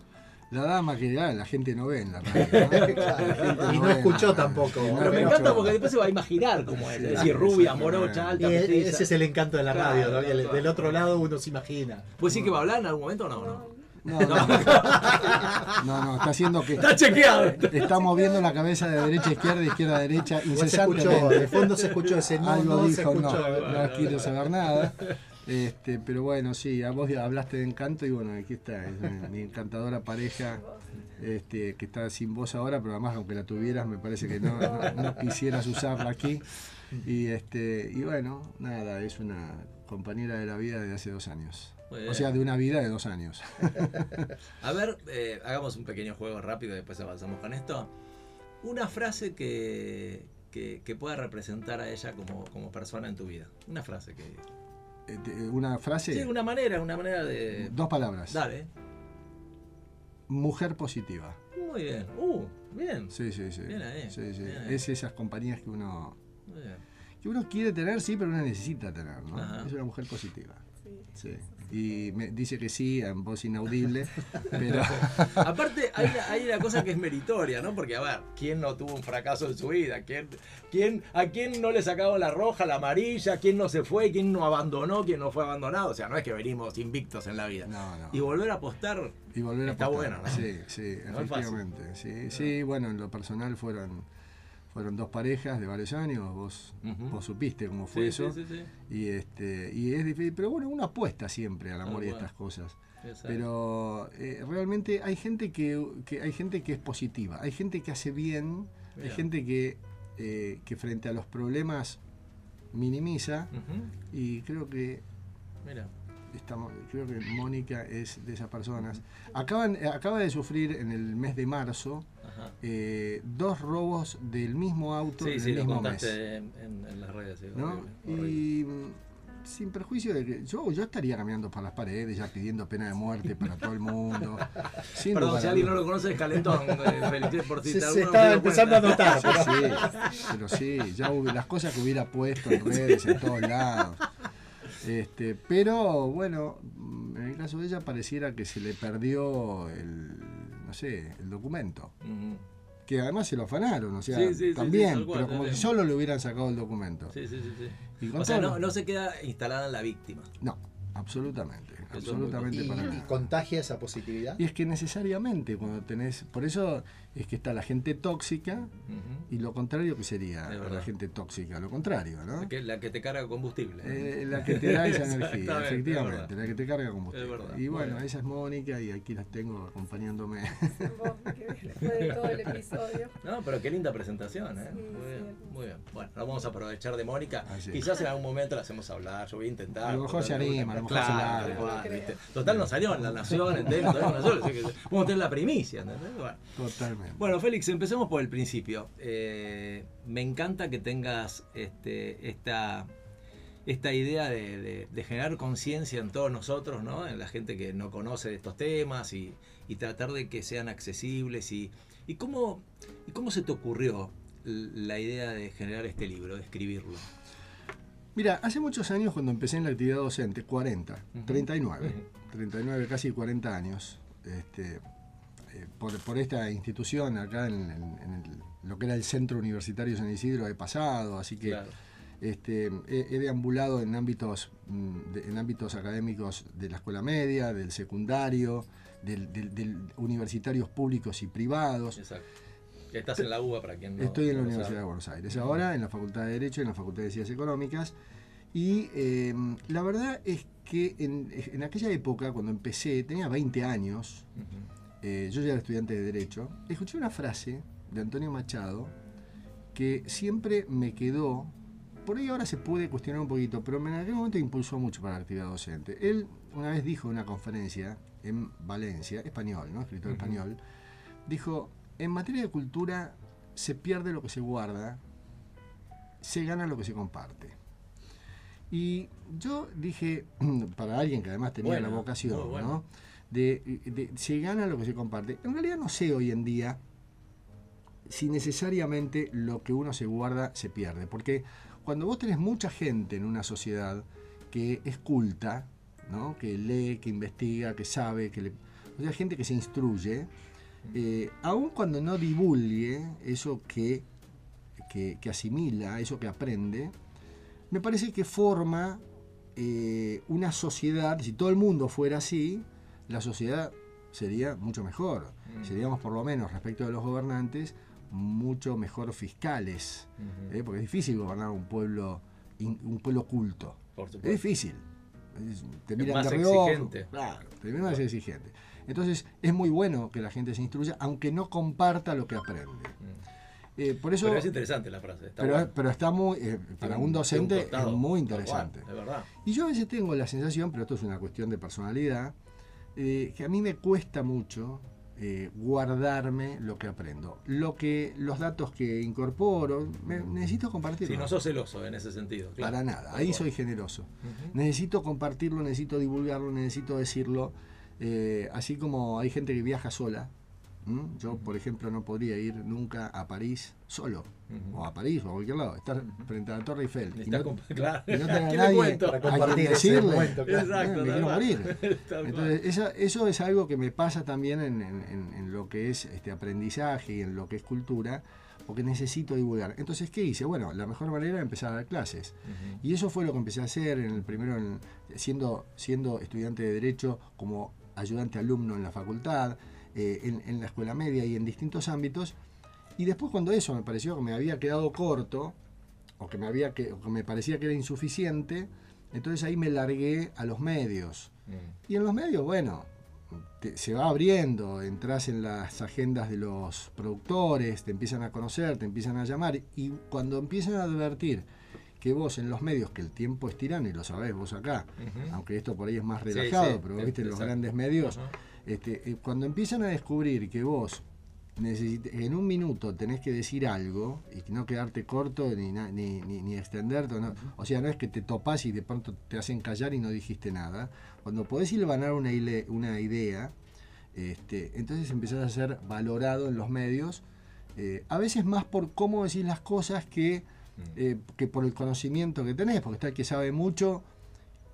La dama que ah, la gente no ve en la radio. ¿no? La gente Y no escuchó tampoco. y no Pero me escuchó. encanta porque después se va a imaginar cómo es. Es decir, rubia, morocha, Y alta, petiza. ese es el encanto de la Claro, radio, claro. del otro lado uno se imagina. ¿Puede decir que va a hablar en algún momento o no? no? No, no, no, no, está haciendo que Está chequeado. está moviendo la cabeza de derecha a izquierda, de izquierda a derecha escuchó, de incesantemente. fondo se escuchó ese no, Algo no se dijo, no, no quiero saber nada. Este, pero bueno, sí, a vos hablaste de encanto y bueno, aquí está, es mi- encantadora pareja este, que está sin voz ahora, pero además aunque la tuvieras me parece que no, no- no quisieras usarla aquí. Y este, y bueno, nada, es una compañera de la vida de hace dos años. O sea, de una vida de dos años. A ver, eh, hagamos un pequeño juego rápido y después avanzamos con esto. Una frase que, que, que pueda representar a ella como, como persona en tu vida. Una frase que. Eh, te- Una frase, Sí, una manera, una manera de. dos palabras. Dale. Mujer positiva. Muy bien. Uh, bien. Sí, sí, sí. Bien ahí, Sí, sí. bien ahí. Es esas compañías que uno, Muy bien. que uno quiere tener, sí, pero uno necesita tener, ¿no? Ajá. Es una mujer positiva. Sí. Y me dice que sí, en voz inaudible, pero Aparte, hay, la- hay la cosa que es meritoria, ¿no? Porque, a ver, ¿quién no tuvo un fracaso en su vida? ¿Quién, quién, ¿A quién no le sacaron la roja, la amarilla? ¿Quién no se fue? ¿Quién no abandonó? ¿Quién no fue abandonado? O sea, no es que venimos invictos en la vida. no, no. Y volver a apostar Y volver a Está apostar. bueno, ¿no? Sí, sí, No efectivamente. Sí, sí, bueno, en lo personal fueron, fueron dos parejas de varios años, vos, vos supiste cómo fue Sí, eso. sí, sí, sí. Y este, y es difícil, pero bueno, uno apuesta siempre al amor y a estas cosas. Exacto. Pero eh, realmente hay gente que, que hay gente que es positiva, hay gente que hace bien, hay gente que, eh, que frente a los problemas minimiza y creo que Mira. estamos, creo que Mónica es de esas personas. Acaban, acaba de sufrir en el mes de marzo. Eh, dos robos del mismo auto Sí, en sí, el lo mismo mes. en, en- en las redes. sí, ¿no? horrible, horrible. Y mm, sin perjuicio de que yo, yo estaría caminando por las paredes ya pidiendo pena de muerte para todo el mundo. Sin Perdón, si alguien no lo conoce, es Calentón. eh, Se, se estaba pero empezando a notar. Sí, sí, pero sí, ya hubo- las cosas que hubiera puesto en redes en todos lados. Este, pero bueno, mm, en el caso de ella pareciera que se le perdió el, no sé, el documento. Que además se lo afanaron, o sea, Sí, sí, sí, sí, también, cual, pero como si solo le hubieran sacado el documento. Sí, sí, sí. sí. Y O sea, no, no se queda instalada en la víctima. No, absolutamente, absolutamente Y, para y nada. contagia esa positividad. Y es que necesariamente cuando tenés, por eso es que está la gente tóxica y lo contrario que sería la gente tóxica, lo contrario, ¿no? La que, la que te carga combustible. Eh, la que te da esa energía, efectivamente, la que te carga combustible. Es verdad, y bueno, bueno. esa es Mónica y aquí las tengo acompañándome. Vos, que después de todo el episodio. No, pero qué linda presentación, ¿eh? Sí, muy bien, muy bien. Bueno, lo vamos a aprovechar de Mónica. Quizás en algún momento la hacemos hablar, yo voy a intentar. A lo mejor se anima, a lo mejor se Claro, igual, No creo. ¿viste? Total, no salió en la Nación, en Tele, todavía no salió, así que vamos a tener la primicia, ¿entendés? Bueno. Totalmente. Bueno, Félix, empecemos por el principio. Eh, me encanta que tengas este, esta, esta idea de, de- de generar conciencia en todos nosotros, ¿no? en la gente que no conoce de estos temas y, y tratar de que sean accesibles. ¿Y, y, cómo, ¿Y cómo se te ocurrió la idea de generar este libro, de escribirlo? Mira, hace muchos años cuando empecé en la actividad docente, 40, Ujú. 39, Ujú. 39, casi 40 años, este, por, por esta institución acá en, en- en el- lo que era el Centro Universitario San Isidro he pasado, así que Claro. este, he, he deambulado en ámbitos, mm, en ámbitos académicos de la escuela media, del secundario, del, del- del universitarios públicos y privados. Exacto. Estás en la UBA para quien no. Estoy en la Universidad de. Buenos Aires, ahora en la Facultad de Derecho y en la Facultad de Ciencias Económicas. Y eh, la verdad es que en, en aquella época, cuando empecé, tenía 20 años. Eh, yo ya era estudiante de Derecho, escuché una frase de Antonio Machado que siempre me quedó, por ahí ahora se puede cuestionar un poquito, pero en aquel momento impulsó mucho para la actividad docente. Él una vez dijo en una conferencia en Valencia, español, ¿no? escritor español, dijo, en materia de cultura se pierde lo que se guarda, se gana lo que se comparte. Y yo dije, para alguien que además tenía Bueno, la vocación, bueno. ¿no? De, se gana lo que se comparte. En realidad no sé hoy en día si necesariamente lo que uno se guarda se pierde. Porque cuando vos tenés mucha gente en una sociedad que es culta, ¿no? que lee, que investiga, que sabe, que le, o sea, gente que se instruye, eh, aun cuando no divulgue eso que, que, que asimila, eso que aprende, me parece que forma eh, una sociedad, si todo el mundo fuera así, la sociedad sería mucho mejor. Mm. Seríamos por lo menos respecto de los gobernantes mucho mejor fiscales. ¿eh? Porque es difícil gobernar un pueblo, un pueblo culto. Es difícil. Te miran más de exigente. Claro, te miran más exigente. Entonces es muy bueno que la gente se instruya, aunque no comparta lo que aprende. Eh, por eso, Mm. Pero es interesante la frase. Está pero, bueno. pero está muy, eh, para un docente es muy interesante. Verdad. Y yo a veces tengo la sensación, pero esto es una cuestión de personalidad, eh, que a mí me cuesta mucho eh, guardarme lo que aprendo. Lo que, los datos que incorporo, me- necesito compartirlos. Si no sos celoso en ese sentido. claro. Para nada, ahí soy generoso. Necesito compartirlo, necesito divulgarlo, necesito decirlo. eh, así como hay gente que viaja sola. Yo, por ejemplo, no podría ir nunca a París solo. O a París o a cualquier lado. Estar frente a la Torre Eiffel. Y no, claro. y no tener a ¿Qué le nadie Para compartir decirle. momento, claro. Exacto, me tal quiero cual. morir. Entonces, esa- eso es algo que me pasa también en, en- lo que es este aprendizaje y en lo que es cultura, porque necesito divulgar. Entonces, ¿qué hice? Bueno, la mejor manera era empezar a dar clases. Y eso fue lo que empecé a hacer en el primero, en- siendo, siendo estudiante de Derecho como ayudante alumno en la facultad, eh, en, en la escuela media y en distintos ámbitos. Y después cuando eso me pareció que me había quedado corto, o que me, había que, o que me parecía que era insuficiente, entonces ahí me largué a los medios. Mm. Y en los medios, bueno, te- se va abriendo, entras en las agendas de los productores, te empiezan a conocer, te empiezan a llamar, y cuando empiezan a advertir que vos en los medios, que el tiempo es tirano, y lo sabés vos acá, aunque esto por ahí es más relajado, sí, pero viste, en los grandes medios. Este, eh, cuando empiezan a descubrir que vos en un minuto tenés que decir algo y no quedarte corto ni, ni, ni, ni extenderte, no. o sea, no es que te topás y de pronto te hacen callar y no dijiste nada. Cuando podés hilvanar una, una idea, este, entonces empezás a ser valorado en los medios, eh, a veces más por cómo decís las cosas que, eh, que por el conocimiento que tenés, porque está el que sabe mucho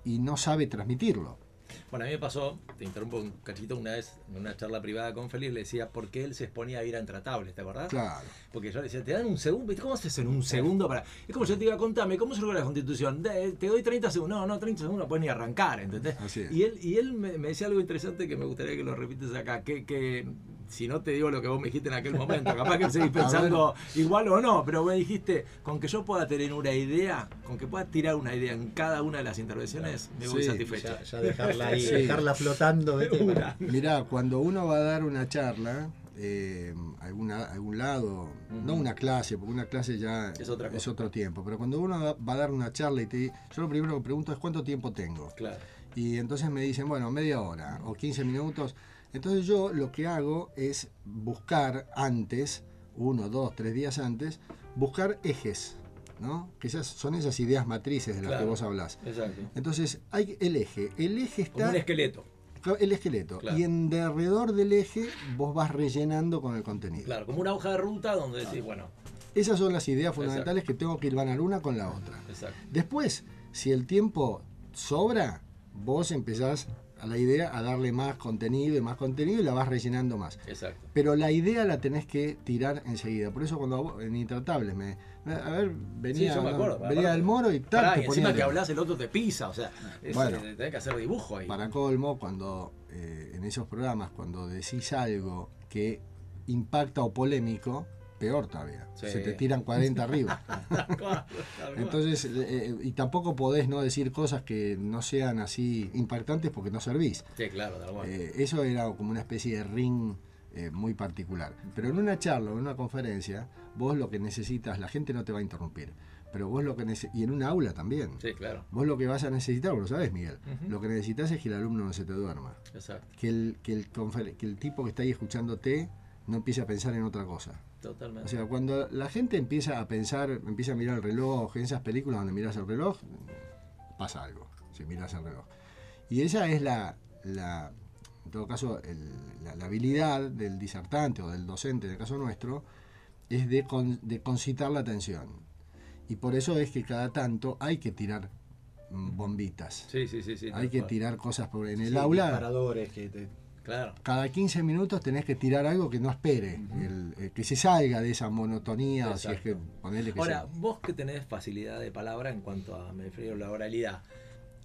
y no sabe transmitirlo. Bueno, a mí me pasó, te interrumpo un cachito, una vez en una charla privada con Félix le decía por qué él se exponía a ir a intratables, ¿te acordás? Claro. Porque yo le decía, te dan un segundo, ¿viste ¿cómo haces en un segundo para.? Es como yo te iba a contame, ¿cómo se logra la constitución? De- te doy 30 segundos. No, no, 30 segundos no puedes ni arrancar, ¿entendés? Así es. Y él, y él me, me decía algo interesante que me gustaría que lo repites acá, que, que si no te digo lo que vos me dijiste en aquel momento, capaz que seguís pensando igual o no, pero me dijiste, con que yo pueda tener una idea, con que pueda tirar una idea en cada una de las intervenciones, me voy Sí, satisfecho. Ya, ya dejarla ahí, Sí. dejarla flotando. Mirá, cuando uno va a dar una charla, eh, alguna- a algún lado, no una clase, porque una clase ya Es otra otro tiempo, pero cuando uno va- va a dar una charla y te yo lo primero que pregunto es cuánto tiempo tengo. Claro. Y entonces me dicen, bueno, media hora o 15 minutos. Entonces yo lo que hago es buscar antes, uno, dos, tres días antes, buscar ejes, ¿no? Que esas son esas ideas matrices de las Claro. que vos hablás. Exacto. Entonces hay el eje. El eje Como está un esqueleto. el esqueleto. Claro. Y en derredor del eje vos vas rellenando con el contenido. Claro, como una hoja de ruta donde decís, bueno, Esas son las ideas fundamentales que tengo que hilvanar una con la otra. exacto. Después, si el tiempo sobra, vos empezás a la idea a darle más contenido y más contenido y la vas rellenando más. Exacto. Pero la idea la tenés que tirar enseguida. Por eso cuando vos- en Intratables me... A ver, venía, Sí, yo me acuerdo, venía del moro y tal. Pará, y encima que hablas, el otro te pisa, o sea, es, Bueno. eh, tenés que hacer dibujo ahí. Para colmo, cuando eh, en esos programas, cuando decís algo que impacta o polémico, peor todavía. Sí. Se te tiran 40 arriba. Entonces, eh, y tampoco podés no decir cosas que no sean así impactantes porque no servís. Sí, claro, tal cual. Eh, eso era como una especie de ring eh, muy particular. Pero en una charla o en una conferencia, vos lo que necesitas, la gente no te va a interrumpir, pero vos lo que y en un aula también. Sí, claro. Vos lo que vas a necesitar, vos lo sabes, Miguel, Ujú. lo que necesitas es que el alumno no se te duerma. Exacto. Que el, que, el que el tipo que está ahí escuchándote no empiece a pensar en otra cosa. Totalmente. O sea, cuando la gente empieza a pensar, empieza a mirar el reloj, en esas películas donde miras el reloj, pasa algo, si miras el reloj. Y esa es la, la en todo caso, el- la, la habilidad del disertante o del docente, en el caso nuestro, es de, con- de concitar la atención. Y por eso es que cada tanto hay que tirar bombitas. sí, sí, sí, sí. hay que cual. tirar cosas por, en el Sí, aula. disparadores que te- Claro. Cada 15 minutos tenés que tirar algo que no espere, el- que se salga de esa monotonía, si es que Ahora, sea. vos que tenés facilidad de palabra en cuanto a, me refiero a la oralidad,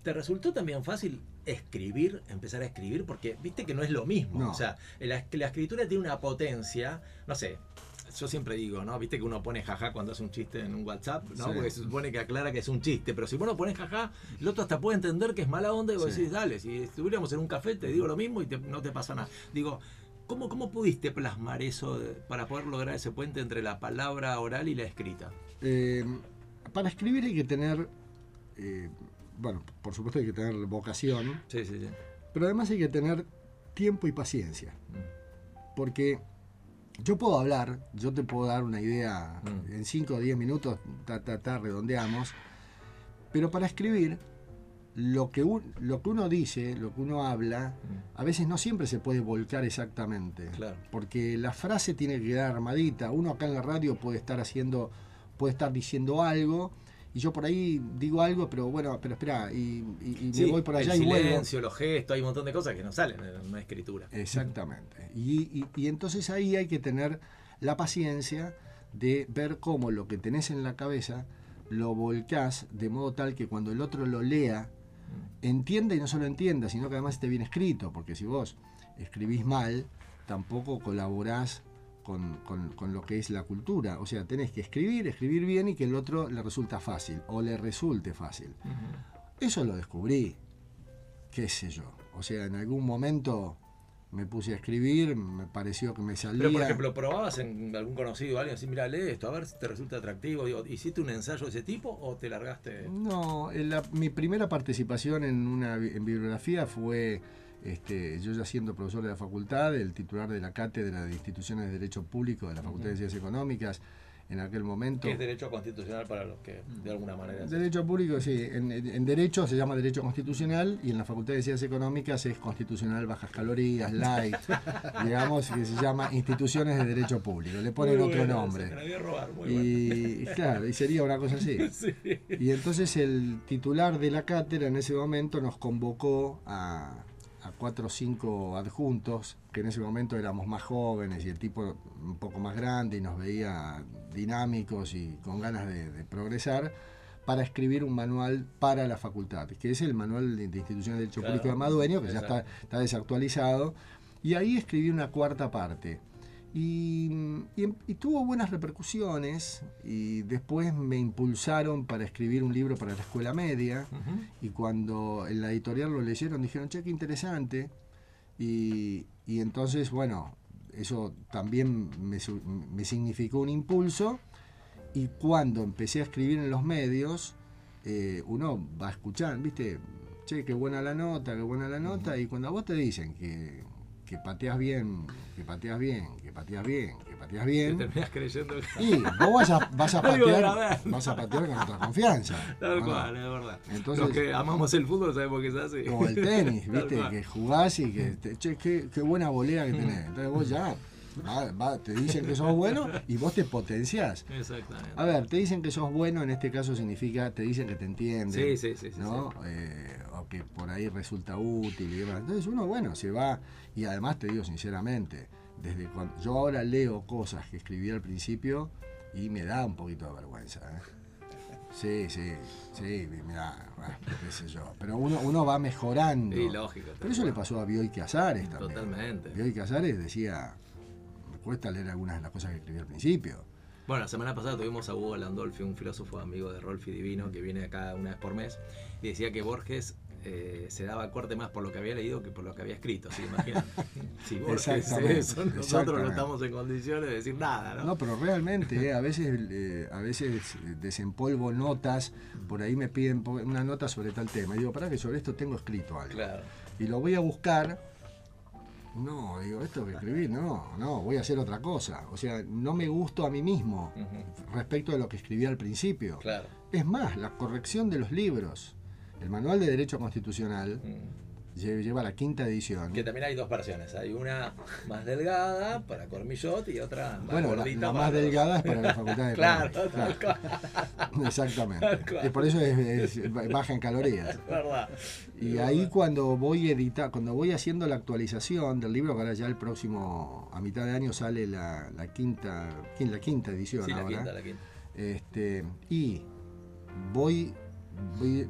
¿te resultó también fácil escribir, empezar a escribir? Porque viste que no es lo mismo. No. O sea, la, la escritura tiene una potencia, no sé, yo siempre digo, ¿no? Viste que uno pone jaja cuando hace un chiste en un WhatsApp, ¿no? Sí. Porque se supone que aclara que es un chiste, pero si vos no pones jaja, el otro hasta puede entender que es mala onda y vos Sí. decís, dale, si estuviéramos en un café te digo lo mismo y te- no te pasa nada. Digo, ¿cómo, cómo pudiste plasmar eso de- para poder lograr ese puente entre la palabra oral y la escrita? Eh, para escribir hay que tener, eh, bueno, por supuesto hay que tener vocación, Sí, sí, sí. pero además hay que tener tiempo y paciencia. Porque yo puedo hablar, yo te puedo dar una idea Mm. en 5 o 10 minutos, ta, ta, ta, redondeamos, pero para escribir, lo que, un- lo que uno dice, lo que uno habla, a veces no siempre se puede volcar exactamente. Claro. Porque la frase tiene que quedar armadita. Uno acá en la radio puede estar haciendo, puede estar diciendo algo, y yo por ahí digo algo, pero bueno, pero espera, y, y- y Sí, me voy por allá el y vuelvo. silencio, los gestos, hay un montón de cosas que no salen en una escritura. Exactamente. Y, y- y entonces ahí hay que tener la paciencia de ver cómo lo que tenés en la cabeza lo volcás de modo tal que cuando el otro lo lea, entienda y no solo entienda, sino que además esté bien escrito, porque si vos escribís mal, tampoco colaborás con, con- con lo que es la cultura. O sea, tenés que escribir, escribir bien y que el otro le resulta fácil o le resulte fácil. Eso lo descubrí, qué sé yo. O sea, en algún momento me puse a escribir, me pareció que me salía. Pero, por ejemplo, ¿probabas en algún conocido alguien así, mira, lee esto, a ver si te resulta atractivo? Digo, ¿Hiciste un ensayo de ese tipo o te largaste? No, la- mi primera participación en una en bibliografía fue este, yo ya siendo profesor de la facultad, el titular de la cátedra de instituciones de derecho público de la Facultad de Ciencias Económicas, en aquel momento. Que es derecho constitucional para los que de alguna manera... Derecho público, sí. En, en derecho se llama derecho constitucional y en la Facultad de Ciencias Económicas es constitucional bajas calorías, light, digamos, que se llama instituciones de derecho público. Le ponen Muy otro bueno, nombre. se me la voy a robar, muy bueno. Y claro, y sería una cosa así. Sí. Y entonces el titular de la cátedra en ese momento nos convocó a cuatro o cinco adjuntos, que en ese momento éramos más jóvenes y el tipo un poco más grande y nos veía dinámicos y con ganas de, de progresar, para escribir un manual para la facultad, que es el manual de, de instituciones de derecho Claro, público de Madueño, que ya está, exacto. está desactualizado. Y ahí escribí una cuarta parte. Y, y- y tuvo buenas repercusiones y después me impulsaron para escribir un libro para la escuela media. Y cuando en la editorial lo leyeron dijeron, che, qué interesante. Y, y entonces, bueno, eso también me, significó un impulso. Y cuando empecé a escribir en los medios, eh, uno va a escuchar, ¿viste? Che, qué buena la nota, qué buena la nota, y cuando a vos te dicen que, que pateas bien, que pateas bien, pateas bien, que pateas Te bien, terminas creyendo que... y vos vas a, vas a patear, vas a patear con otra confianza. Tal cual, es verdad. Entonces- Los que amamos el fútbol sabemos que es así. Como el tenis, ¿viste? Que jugás y que, te- che, qué, qué buena volea que tenés. Entonces vos ya, va- va, te dicen que sos bueno y vos te potenciás. Exactamente. A ver, te dicen que sos bueno, en este caso significa, te dicen que te entienden. Sí, sí, sí, sí, ¿no? sí. Eh, o que por ahí resulta útil y demás. Entonces uno, bueno, se va, y además te digo sinceramente, desde cuando yo ahora leo cosas que escribí al principio y me da un poquito de vergüenza. ¿eh? Sí, sí, sí, me da, bueno, qué sé yo. Pero uno, uno va mejorando. Sí, lógico. Pero eso le cual. pasó a Bioy Casares también. Totalmente. Bioy Casares decía, me cuesta leer algunas de las cosas que escribí al principio. Bueno, la semana pasada tuvimos a Hugo Landolfi, un filósofo amigo de Rolfi Divino, que viene acá una vez por mes, y decía que Borges eh, se daba corte más por lo que había leído que por lo que había escrito. ¿sí? Imagínate. Si Exactamente, eso, nosotros no estamos en condiciones de decir nada, ¿no? No, pero realmente, eh, a veces eh, a veces desempolvo notas, por ahí me piden una nota sobre tal tema. Y digo, para que sobre esto tengo escrito algo. Claro. Y lo voy a buscar. No, digo, esto que escribí, no, no, voy a hacer otra cosa. O sea, no me gusto a mí mismo respecto de lo que escribí al principio. Claro. Es más, la corrección de los libros. El manual de Derecho Constitucional Mm. lle- lleva la quinta edición. Que también hay dos versiones. Hay una más delgada para Cormillot y otra más Bueno, la, gordita la para más delgada es para la facultad de Claro, tal claro. Exactamente. Y por eso es, es baja en calorías. Es verdad. Y ahí verdad. cuando voy editar, cuando voy haciendo la actualización del libro, que ahora ya el próximo, a mitad de año sale la, la quinta, quin- la quinta edición Sí, la quinta, la quinta. Este, y voy,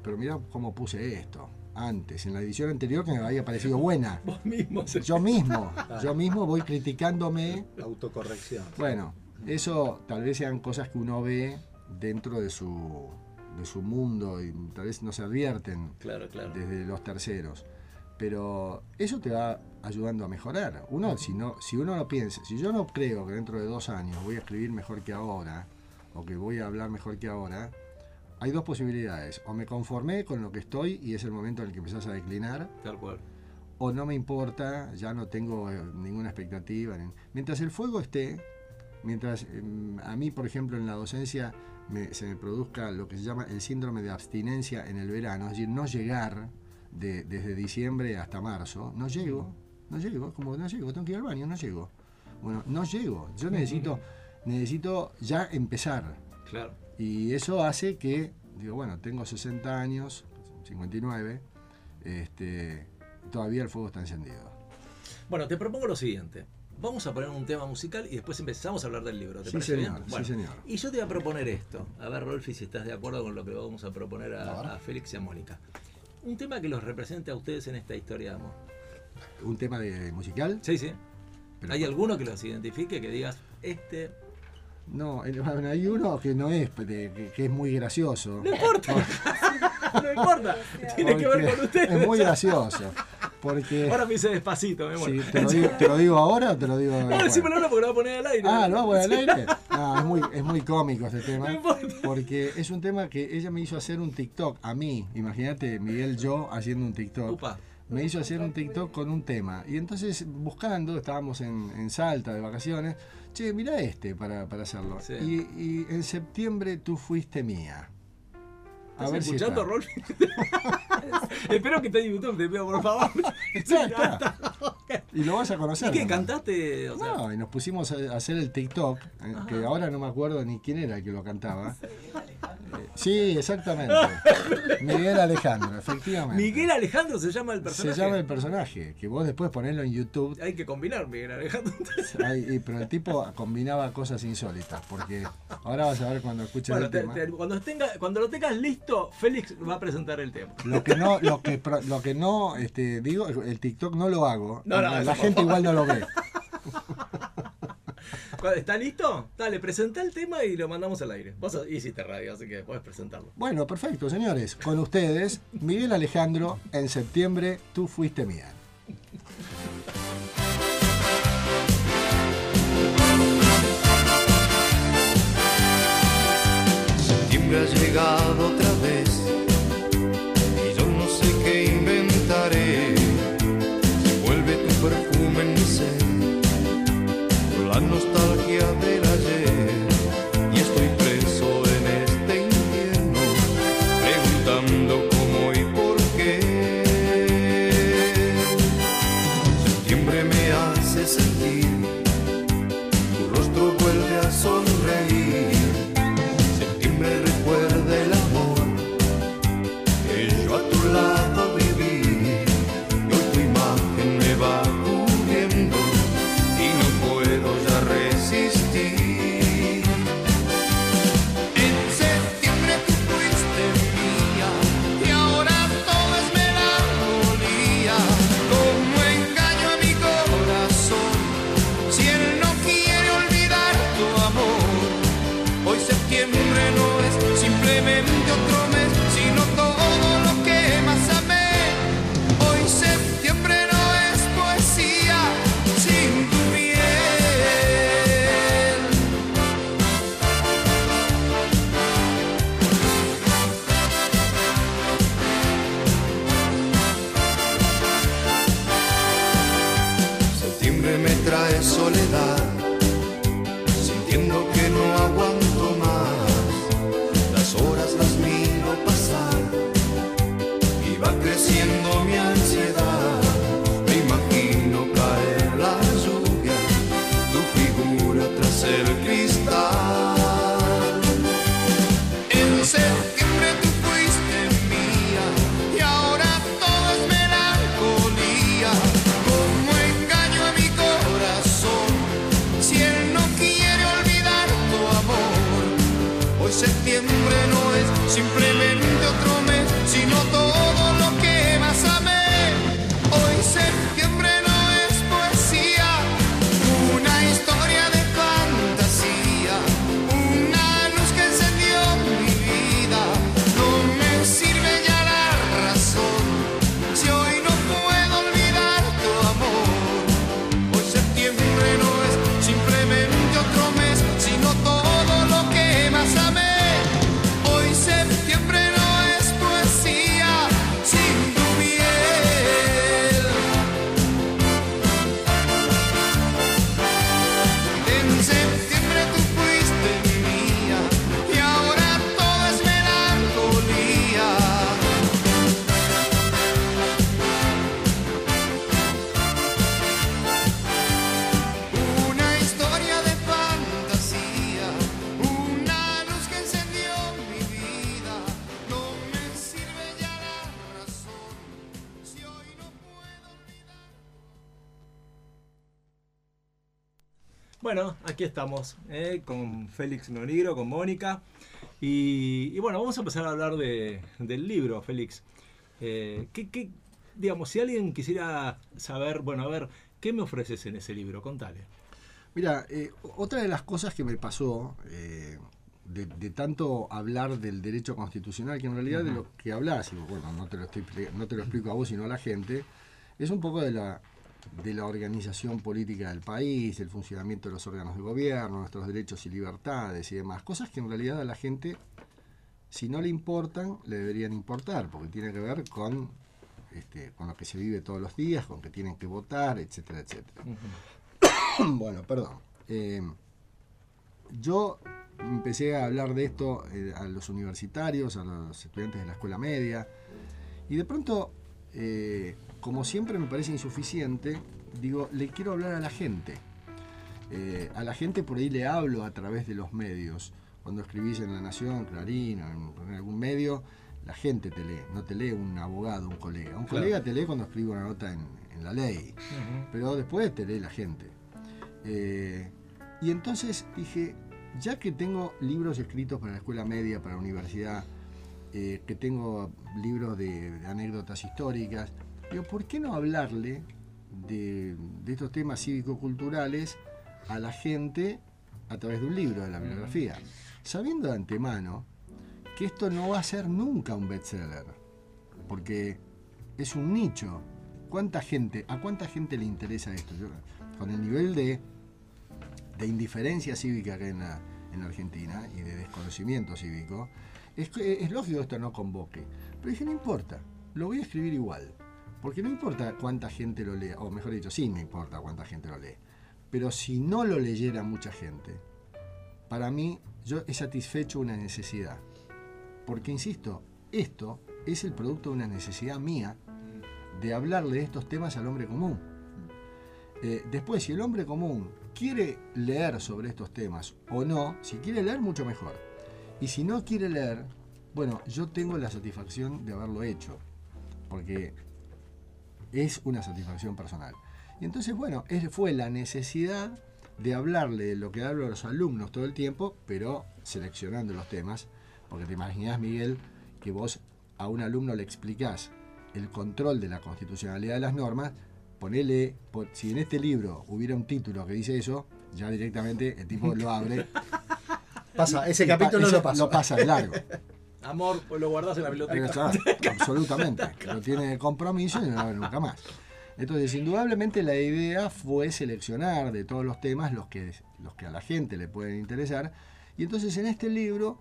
pero mira cómo puse esto antes, en la edición anterior que me había parecido buena. Vos mismo se- Yo mismo, yo mismo voy criticándome. Autocorrección. Bueno, Eso tal vez sean cosas que uno ve dentro de su, de su mundo y tal vez no se advierten Claro, claro. desde los terceros. Pero eso te va ayudando a mejorar. Uno, si, no, si uno no piensa, si yo no creo que dentro de dos años voy a escribir mejor que ahora, o que voy a hablar mejor que ahora, hay dos posibilidades. O me conformé con lo que estoy y es el momento en el que empezás a declinar, Tal cual. o no me importa, ya no tengo eh, ninguna expectativa. Mientras el fuego esté, mientras em, a mí, por ejemplo, en la docencia me- se me produzca lo que se llama el síndrome de abstinencia en el verano, es decir, no llegar de- desde diciembre hasta marzo, no llego, no llego, como no llego, tengo que ir al baño, no llego. Bueno, no llego, yo necesito, necesito ya empezar. Claro. Y eso hace que, digo, bueno, tengo 60 años, 59, este, todavía el fuego está encendido. Bueno, te propongo lo siguiente. Vamos a poner un tema musical y después empezamos a hablar del libro. ¿Te Sí, parece señor, bien? sí, señor. Y yo te voy a proponer esto. A ver, Rolfi, si estás de acuerdo con lo que vamos a proponer a, a Félix y a Mónica. Un tema que los represente a ustedes en esta historia de amor. Un tema de musical. Sí, sí. pero- ¿Hay alguno que los identifique, que digas, este... No, el- bueno, hay uno que no es, que, que es muy gracioso. No importa. no importa. Tiene que ver con ustedes. Es muy gracioso. Porque. Ahora me hice despacito, me Sí. ¿te, lo digo, te lo digo ahora o te lo digo No, decímelo ahora porque lo voy a poner al aire. Ah, ¿lo vamos al Sí. aire? No, es muy, es muy cómico este tema. No importa. Porque es un tema que ella me hizo hacer un TikTok a mí. Imagínate, Miguel, yo haciendo un TikTok. Upa. Me hizo hacer un TikTok con un tema. Y entonces, buscando, estábamos en, en Salta de vacaciones. Che, mira este para, para hacerlo. Sí. Y, y en septiembre tú fuiste mía. A ¿Estás ver si escuchando. Rolfi? Espero que esté en YouTube, te pido por favor. Y lo vas a conocer. ¿Y qué, cantaste? O sea, No, y nos pusimos a hacer el TikTok, eh, que ahora no me acuerdo ni quién era el que lo cantaba. Eh, Sí, exactamente. Miguel Alejandro, efectivamente. Miguel Alejandro se llama el Se personaje. llama el personaje, que vos después ponelo en YouTube. Hay que combinar Miguel Alejandro. Ay, y- pero el tipo combinaba cosas insólitas, porque ahora vas a ver cuando escuches Bueno, el te- tema. te- cuando, tenga, cuando lo tengas listo, Félix va a presentar el tema. Lo que no, lo que, lo que no este, digo, el TikTok no lo hago. No, no, la gente igual no lo ve. ¿Está listo? Dale, presenta el tema y lo mandamos al aire. Vos hiciste radio, así que podés presentarlo. Bueno, perfecto, señores. Con ustedes, Miguel Alejandro, en septiembre, tú fuiste mía. Ha llegado otra vez y yo no sé qué inventaré. Vuelve tu perfume en mi ser, la nostalgia del Bueno, aquí estamos eh, con Félix Nonigro, con Mónica. Y, y bueno, vamos a empezar a hablar de- del libro, Félix. Eh, ¿qué, qué- digamos, si alguien quisiera saber, bueno, a ver, ¿qué me ofreces en ese libro? Contale. Mira, eh, otra de las cosas que me pasó eh, de, de tanto hablar del derecho constitucional, que en realidad de lo que hablas, y bueno, no te, lo estoy, no te lo explico a vos, sino a la gente, es un poco de la, de la organización política del país, el funcionamiento de los órganos de gobierno, nuestros derechos y libertades y demás. Cosas que en realidad a la gente, si no le importan, le deberían importar, porque tiene que ver con, este, con lo que se vive todos los días, con que tienen que votar, etcétera, etcétera. bueno, perdón. Eh, yo empecé a hablar de esto eh, a los universitarios, a los estudiantes de la escuela media, y de pronto, eh, como siempre me parece insuficiente, digo, le quiero hablar a la gente. Eh, a la gente por ahí le hablo a través de los medios. Cuando escribís en La Nación, Clarín, o en, en algún medio, la gente te lee, no te lee un abogado, un colega. Un Claro. colega te lee cuando escribe una nota en, en la ley, pero después te lee la gente. Eh, y entonces dije, ya que tengo libros escritos para la escuela media, para la universidad, eh, que tengo libros de, de anécdotas históricas, digo, ¿por qué no hablarle de, de estos temas cívico-culturales a la gente a través de un libro, de la bibliografía? Sabiendo de antemano que esto no va a ser nunca un bestseller, porque es un nicho. ¿Cuánta gente, ¿A cuánta gente le interesa esto? Yo, con el nivel de, de indiferencia cívica que hay en la, en la Argentina y de desconocimiento cívico, es, es lógico que esto no convoque. Pero dije, no importa, lo voy a escribir igual. Porque no importa cuánta gente lo lea, o mejor dicho, sí me importa cuánta gente lo lee. Pero si no lo leyera mucha gente, para mí yo he satisfecho una necesidad. Porque, insisto, esto es el producto de una necesidad mía de hablarle de estos temas al hombre común. Eh, después, si el hombre común quiere leer sobre estos temas o no, si quiere leer, mucho mejor. Y si no quiere leer, bueno, yo tengo la satisfacción de haberlo hecho, porque es una satisfacción personal. Y entonces, bueno, fue la necesidad de hablarle de lo que hablo a los alumnos todo el tiempo, pero seleccionando los temas, porque te imaginas, Miguel, que vos a un alumno le explicás el control de la constitucionalidad de las normas, ponele, si en este libro hubiera un título que dice eso, ya directamente el tipo lo abre. Pasa, ese pa- capítulo ese lo pasa. Lo pasa de largo. Amor, pues lo guardás en la biblioteca. está, absolutamente. Lo tiene compromiso y no va a nunca más. Entonces, indudablemente la idea fue seleccionar de todos los temas los que, los que a la gente le pueden interesar. Y entonces en este libro,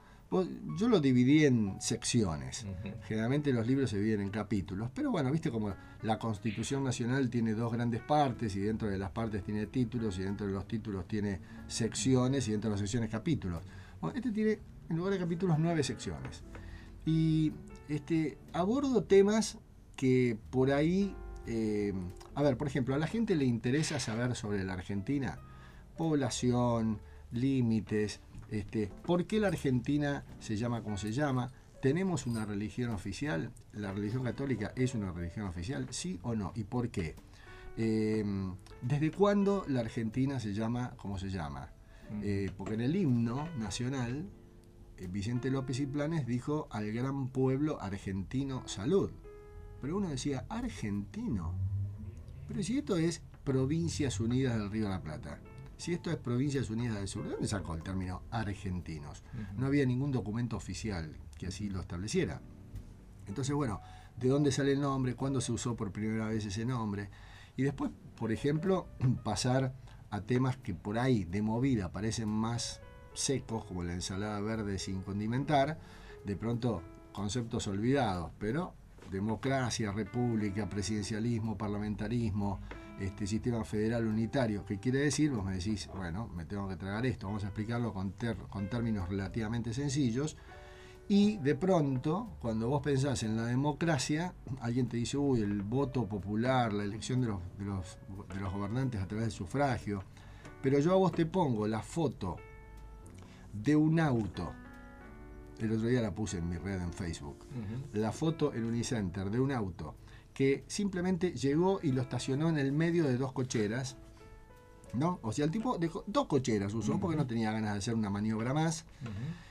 yo lo dividí en secciones. Generalmente los libros se dividen en capítulos. Pero bueno, viste como la Constitución Nacional tiene dos grandes partes y dentro de las partes tiene títulos y dentro de los títulos tiene secciones y dentro de las secciones capítulos. Bueno, este tiene, en lugar de capítulos, nueve secciones y este, abordo temas que por ahí, eh, a ver, por ejemplo, a la gente le interesa saber sobre la Argentina, población, límites, este, por qué la Argentina se llama como se llama, tenemos una religión oficial, la religión católica es una religión oficial, sí o no, y por qué. Eh, ¿Desde cuándo la Argentina se llama como se llama? Eh, porque en el himno nacional Vicente López y Planes dijo al gran pueblo argentino salud. Pero uno decía, argentino. Pero si esto es Provincias Unidas del Río de la Plata, si esto es Provincias Unidas del Sur, ¿de dónde sacó el término argentinos? No había ningún documento oficial que así lo estableciera. Entonces, bueno, ¿de dónde sale el nombre? ¿Cuándo se usó por primera vez ese nombre? Y después, por ejemplo, pasar a temas que por ahí de movida parecen más secos, como la ensalada verde sin condimentar, de pronto conceptos olvidados, pero democracia, república, presidencialismo, parlamentarismo, este sistema federal unitario, ¿qué quiere decir? Vos me decís, bueno, me tengo que tragar esto, vamos a explicarlo con, con términos relativamente sencillos, y de pronto, cuando vos pensás en la democracia, alguien te dice, uy, el voto popular, la elección de los, de los, de los gobernantes a través del sufragio. Pero yo a vos te pongo la foto de un auto. El otro día la puse en mi red en Facebook. La foto en Unicenter de un auto que simplemente llegó y lo estacionó en el medio de dos cocheras ¿no? O sea, el tipo dejó dos cocheras usó porque no tenía ganas de hacer una maniobra más.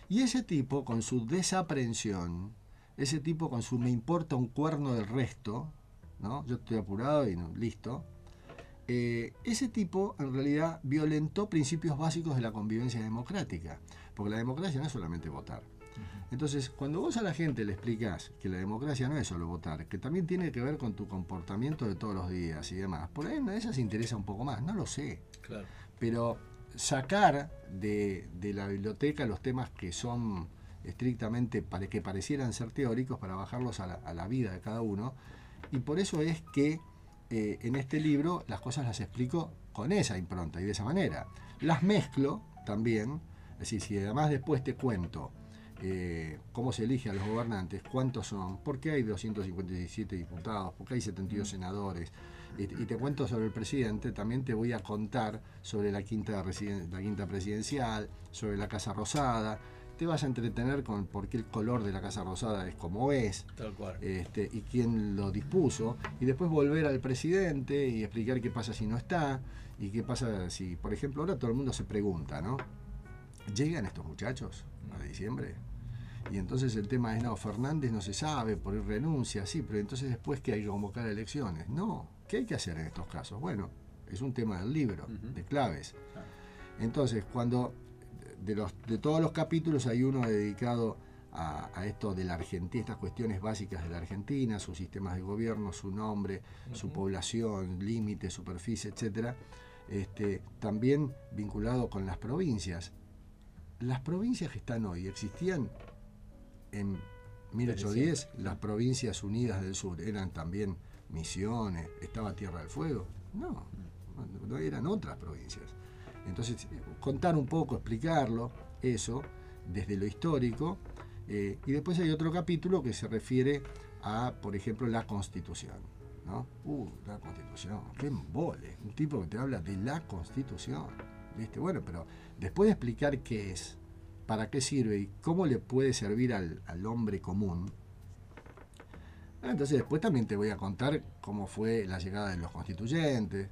Y ese tipo, con su desaprensión, ese tipo con su me importa un cuerno del resto, ¿no? Yo estoy apurado y no- listo. Eh, ese tipo en realidad violentó principios básicos de la convivencia democrática. Porque la democracia no es solamente votar. Entonces, cuando vos a la gente le explicás que la democracia no es solo votar, que también tiene que ver con tu comportamiento de todos los días y demás, por ahí una de esas se interesa un poco más, no lo sé Claro. pero sacar de, de la biblioteca los temas que son estrictamente que parecieran ser teóricos para bajarlos a la, a la vida de cada uno y por eso es que eh, en este libro las cosas las explico con esa impronta y de esa manera. Las mezclo también es decir si además después te cuento eh, cómo se elige a los gobernantes, cuántos son, por qué hay 257 diputados, por qué hay 72 senadores, y, y te cuento sobre el presidente, también te voy a contar sobre la quinta, la quinta presidencial, sobre la Casa Rosada, te vas a entretener con por qué el color de la Casa Rosada es como es, Tal cual. este, y quién lo dispuso, y después volver al presidente y explicar qué pasa si no está, y qué pasa si, por ejemplo, ahora todo el mundo se pregunta, ¿no? ¿Llegan estos muchachos a diciembre? Y entonces el tema es, no, Fernández no se sabe, por ir renuncia, sí, pero entonces después que hay que convocar elecciones. No, ¿qué hay que hacer en estos casos? Bueno, es un tema del libro, de claves. Entonces, cuando de, los, de todos los capítulos hay uno dedicado a, a esto de la Argentina, estas cuestiones básicas de la Argentina, sus sistemas de gobierno, su nombre, su población, límites, superficie, etcétera, este, también vinculado con las provincias. Las provincias que están hoy existían en 1810, las provincias unidas del sur eran también Misiones, estaba Tierra del Fuego. No, no eran otras provincias. Entonces, contar un poco, explicarlo, eso, desde lo histórico, eh, y después hay otro capítulo que se refiere a, por ejemplo, la Constitución. ¿no? Uh, la Constitución, qué embole, un tipo que te habla de la Constitución. ¿viste? Bueno, pero después de explicar qué es, para qué sirve y cómo le puede servir al, hombre común, entonces después también te voy a contar cómo fue la llegada de los constituyentes.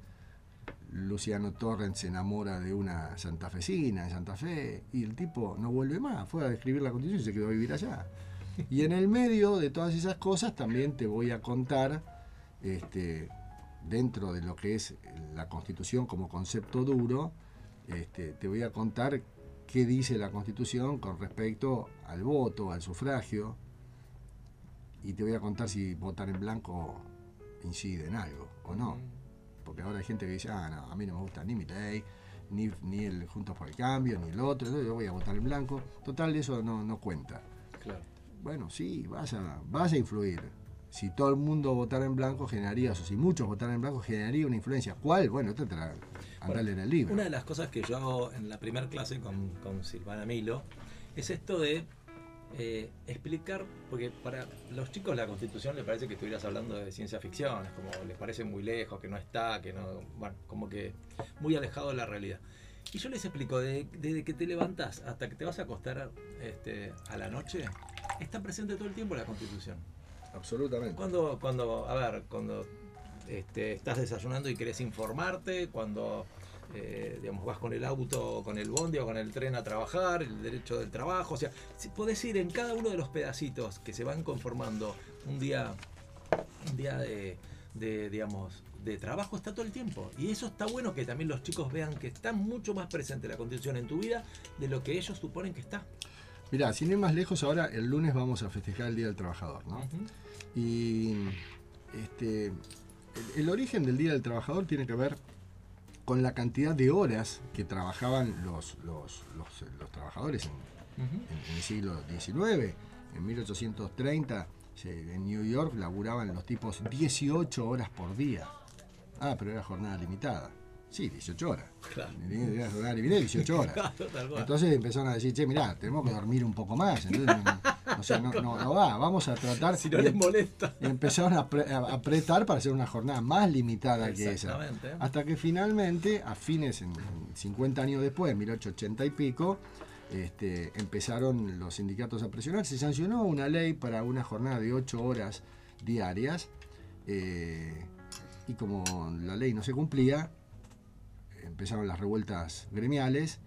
Luciano Torrent se enamora de una santafesina en Santa Fe y el tipo no vuelve más, fue a escribir la constitución y se quedó a vivir allá. Y en el medio de todas esas cosas también te voy a contar, este, dentro de lo que es la constitución como concepto duro, este, te voy a contar qué dice la constitución con respecto al voto, al sufragio, y te voy a contar si votar en blanco incide en algo o no. Porque ahora hay gente que dice, ah, no, a mí no me gusta ni mi ley, ni, ni el Juntos por el Cambio, ni el otro, yo voy a votar en blanco. Total, eso no, no cuenta. Claro. Bueno, sí, vas a, vas a influir. Si todo el mundo votara en blanco, generaría, o si muchos votaran en blanco, generaría una influencia. ¿Cuál? Bueno, te andá a leer el libro. Una de las cosas que yo hago en la primera clase con, con Silvana Milo es esto de eh, explicar, porque para los chicos la constitución les parece que estuvieras hablando de ciencia ficción, es como les parece muy lejos, que no está, que no, bueno, como que muy alejado de la realidad. Y yo les explico, de- desde que te levantas hasta que te vas a acostar este, a la noche, está presente todo el tiempo la constitución. Absolutamente. Cuando, cuando, a ver, cuando este, estás desayunando y querés informarte, cuando eh, digamos, vas con el auto, con el bondi o con el tren a trabajar, el derecho del trabajo, o sea, si podés ir en cada uno de los pedacitos que se van conformando un día, un día de, de, digamos, de trabajo está todo el tiempo. Y eso está bueno que también los chicos vean que está mucho más presente la constitución en tu vida de lo que ellos suponen que está. Mirá, sin ir más lejos, ahora el lunes vamos a festejar el Día del Trabajador, ¿no? Y este, el, el origen del Día del Trabajador tiene que ver con la cantidad de horas que trabajaban los, los, los, los trabajadores en, en- en el siglo XIX. En 1830 se- en New York laburaban los tipos 18 horas por día. Ah, pero era jornada limitada. Sí, 18 horas. Claro. Era jornada limitada, 18 horas. Claro, tal cual. Entonces empezaron a decir, che, mirá, tenemos que dormir un poco más. Entonces, no, o sea, no, no- no va, vamos a tratar. Si no les molesta. Y empezaron a, pre- a apretar para hacer una jornada más limitada que esa. Hasta que finalmente, a fines, en, en 50 años después, en 1880 y pico, este, empezaron los sindicatos a presionar. Se sancionó una ley para una jornada de 8 horas diarias. eh, y como la ley no se cumplía, empezaron las revueltas gremiales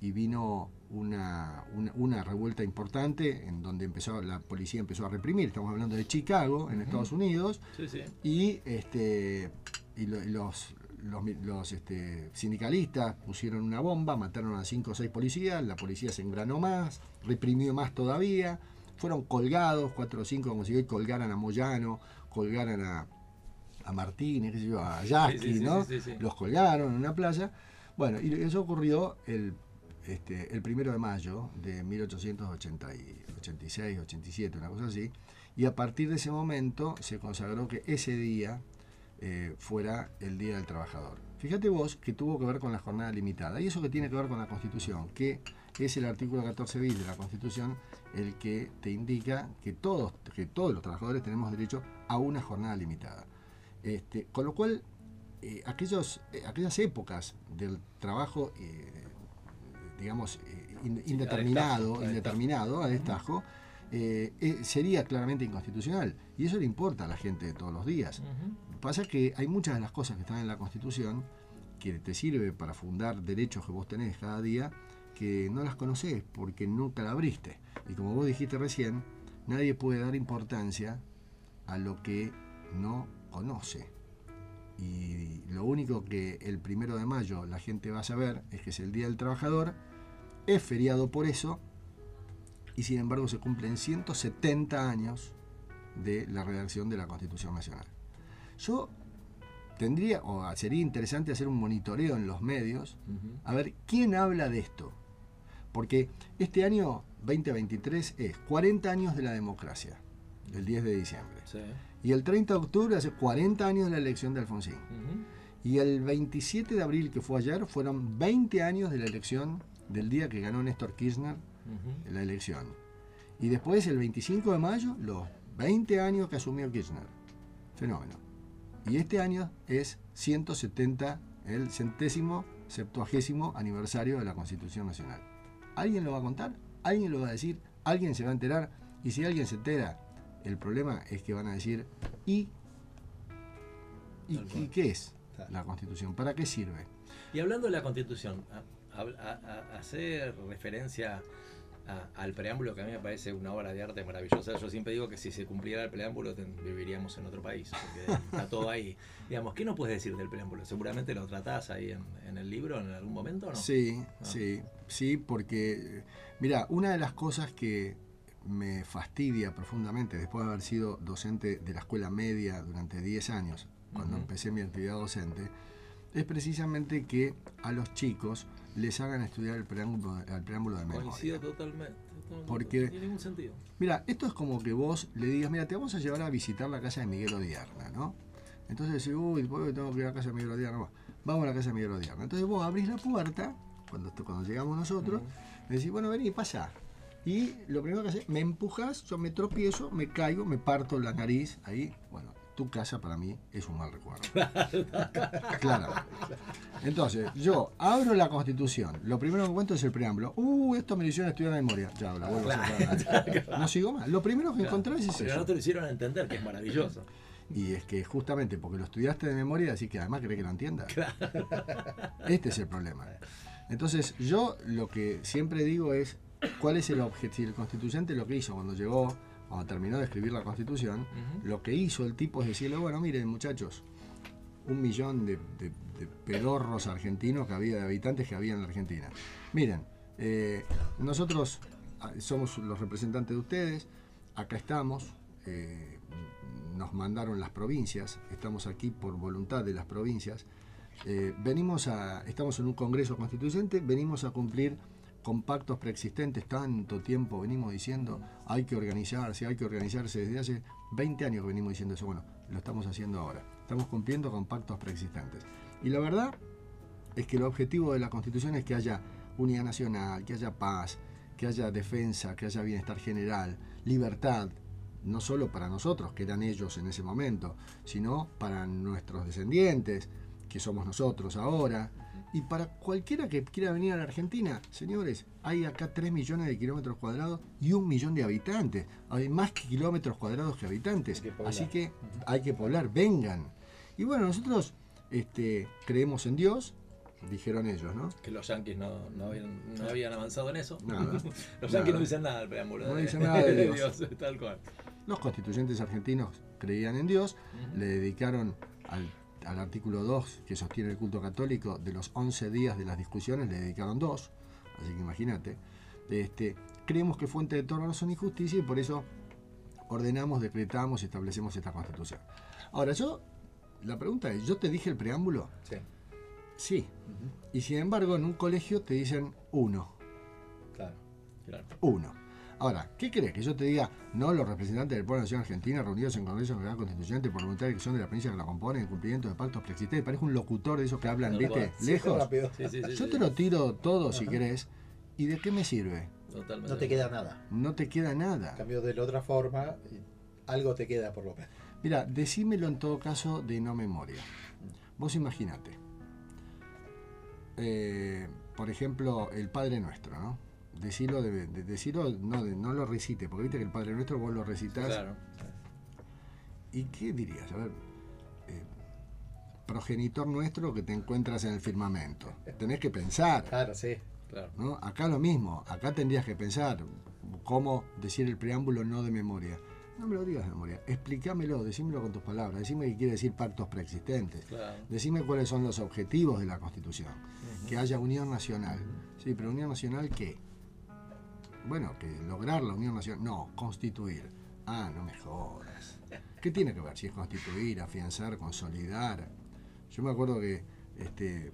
y vino una, una, una revuelta importante en donde empezó la policía empezó a reprimir. Estamos hablando de Chicago, en Estados Unidos, Sí, sí. y este y lo- y los los, este, sindicalistas pusieron una bomba, mataron a cinco o seis policías, la policía se engranó más, reprimió más todavía, fueron colgados, cuatro o cinco, como si hoy colgaran a Moyano, colgaran a, a Martínez, qué sé yo, a Yasky, Sí, ¿no? Los colgaron en una playa. Bueno, y eso ocurrió el, este, el primero de mayo de 1886, 87, una cosa así. Y a partir de ese momento se consagró que ese día eh, fuera el Día del Trabajador. Fíjate vos que tuvo que ver con la jornada limitada. Y eso que tiene que ver con la Constitución, que es el artículo 14 bis de la Constitución el que te indica que todos, que todos los trabajadores tenemos derecho a una jornada limitada. Este, con lo cual, eh, aquellos, eh, aquellas épocas del trabajo, eh, digamos, in- indeterminado, a indeterminado, a destajo, eh, eh, sería claramente inconstitucional. Y eso le importa a la gente de todos los días. Pasa que hay muchas de las cosas que están en la Constitución que te sirve para fundar derechos que vos tenés cada día, que no las conocés porque nunca la abriste. Y como vos dijiste recién, nadie puede dar importancia a lo que no conoce. Y lo único que el primero de mayo la gente va a saber es que es el Día del Trabajador, es feriado por eso, y sin embargo se cumplen 170 años de la redacción de la Constitución Nacional. Yo tendría, o sería interesante hacer un monitoreo en los medios, a ver quién habla de esto. Porque este año 2023 es 40 años de la democracia, el 10 de diciembre. Sí. Y el 30 de octubre hace 40 años de la elección de Alfonsín. Y el 27 de abril, que fue ayer, fueron 20 años de la elección del día que ganó Néstor Kirchner Ujú. la elección. Y después, el 25 de mayo, los 20 años que asumió Kirchner. Fenómeno. Y este año es 170, el centésimo, septuagésimo aniversario de la Constitución Nacional. ¿Alguien lo va a contar? ¿Alguien lo va a decir? ¿Alguien se va a enterar? Y si alguien se entera, el problema es que van a decir, ¿y, ¿y, qué es la Constitución? ¿Para qué sirve? Y hablando de la Constitución, a- a- a- a- hacer referencia a- al preámbulo que a mí me parece una obra de arte maravillosa. Yo siempre digo que si se cumpliera el preámbulo viviríamos en otro país, porque está todo ahí. Digamos, ¿qué no puedes decir del preámbulo? Seguramente lo tratás ahí en, en el libro en algún momento, ¿o ¿no? Sí, Ah. sí, sí, porque, mira, una de las cosas que me fastidia profundamente después de haber sido docente de la escuela media durante 10 años, cuando empecé mi actividad docente, es precisamente que a los chicos les hagan estudiar el preámbulo, el preámbulo de memoria. Coincido totalmente. Porque- No tiene ningún sentido. Mira, esto es como que vos le digas, mira, te vamos a llevar a visitar la casa de Miguel Odierna, ¿no? Entonces decís, uy, ¿por qué tengo que ir a la casa de Miguel Odierna? Bueno, Vamos a la casa de Miguel Odierna. Entonces vos abrís la puerta, cuando, cuando llegamos nosotros, le decís, bueno, vení, pasa. Y lo primero que haces, me empujas, yo me tropiezo, me caigo, me parto la nariz, ahí, bueno, tu casa para mí es un mal recuerdo. Claro. Entonces, yo abro la constitución, lo primero que encuentro es el preámbulo. Uh, esto me lo hicieron estudiar de memoria. Ya, la vuelvo a sacar. No sigo más. Lo primero que encontrás es Pero eso. no te lo hicieron entender, que es maravilloso. Y es que justamente porque lo estudiaste de memoria, así que además crees que lo entiendas. Este es el problema. Entonces, yo lo que siempre digo es, ¿cuál es el objetivo? El constituyente lo que hizo cuando llegó, cuando terminó de escribir la constitución, lo que hizo el tipo es decirle, bueno, miren muchachos, un millón de, de- de pedorros argentinos que había, de habitantes que había en la Argentina. Miren, eh, nosotros ah, somos los representantes de ustedes, acá estamos, eh, nos mandaron las provincias, estamos aquí por voluntad de las provincias, eh, venimos a, estamos en un congreso constituyente, venimos a cumplir con pactos preexistentes, tanto tiempo venimos diciendo, hay que organizarse, hay que organizarse, desde hace 20 años venimos diciendo eso, bueno, lo estamos haciendo ahora, estamos cumpliendo con pactos preexistentes. Y la verdad es que el objetivo de la Constitución es que haya unidad nacional, que haya paz, que haya defensa, que haya bienestar general, libertad, no solo para nosotros, que eran ellos en ese momento, sino para nuestros descendientes, que somos nosotros ahora, y para cualquiera que quiera venir a la Argentina, señores, hay acá 3 millones de kilómetros cuadrados y un millón de habitantes. Hay más que kilómetros cuadrados que habitantes. Que. Así que hay que poblar, vengan. Y bueno, nosotros este, creemos en Dios, dijeron ellos, ¿no? Que los yanquis no, no, habían, no habían avanzado en eso. Nada, los yanquis nada. no dicen nada del preámbulo. No de- dicen nada de Dios. tal cual. Los constituyentes argentinos creían en Dios, le dedicaron al, al artículo 2 que sostiene el culto católico, de los 11 días de las discusiones, le dedicaron dos, así que imagínate. Este, creemos que fuente de toda razón y justicia y por eso ordenamos, decretamos y establecemos esta constitución. Ahora, yo, la pregunta es, ¿yo te dije el preámbulo? Sí. Sí. Y sin embargo, en un colegio te dicen uno. Claro, claro. Uno. Ahora, ¿qué crees? Que yo te diga, no, los representantes del pueblo de la Nación Argentina reunidos en Congreso Nacional Constituyente por voluntad que son de la provincia que la componen en cumplimiento de pactos preexistentes. Parece un locutor de esos que hablan, Tal ¿viste? Sí, Lejos. rápido. Sí, sí, sí, Yo sí. te lo tiro todo si querés. ¿Y de qué me sirve? Totalmente. No te queda nada. No te queda En nada. cambio, de la otra forma, algo te queda por lo menos. Mira, decímelo en todo caso de no memoria. Vos imaginate. Eh, por ejemplo, el Padre Nuestro, ¿no? Decilo, de, de- decilo no, de- no lo recite, porque viste que el Padre Nuestro vos lo recitas. Claro. ¿Y qué dirías? A ver, eh, progenitor nuestro que te encuentras en el firmamento. Tenés que pensar, Claro, sí. Claro. ¿no? Acá lo mismo, acá tendrías que pensar cómo decir el preámbulo no de memoria. No me lo digas de memoria, explícamelo, decímelo con tus palabras, decime qué quiere decir pactos preexistentes. Claro. Decime cuáles son los objetivos de la Constitución. Que haya unión nacional. Sí, pero unión nacional qué? Bueno, que lograr la unión nacional. No, constituir. Ah, no me jodas. ¿Qué tiene que ver? Si es constituir, afianzar, consolidar. Yo me acuerdo que este,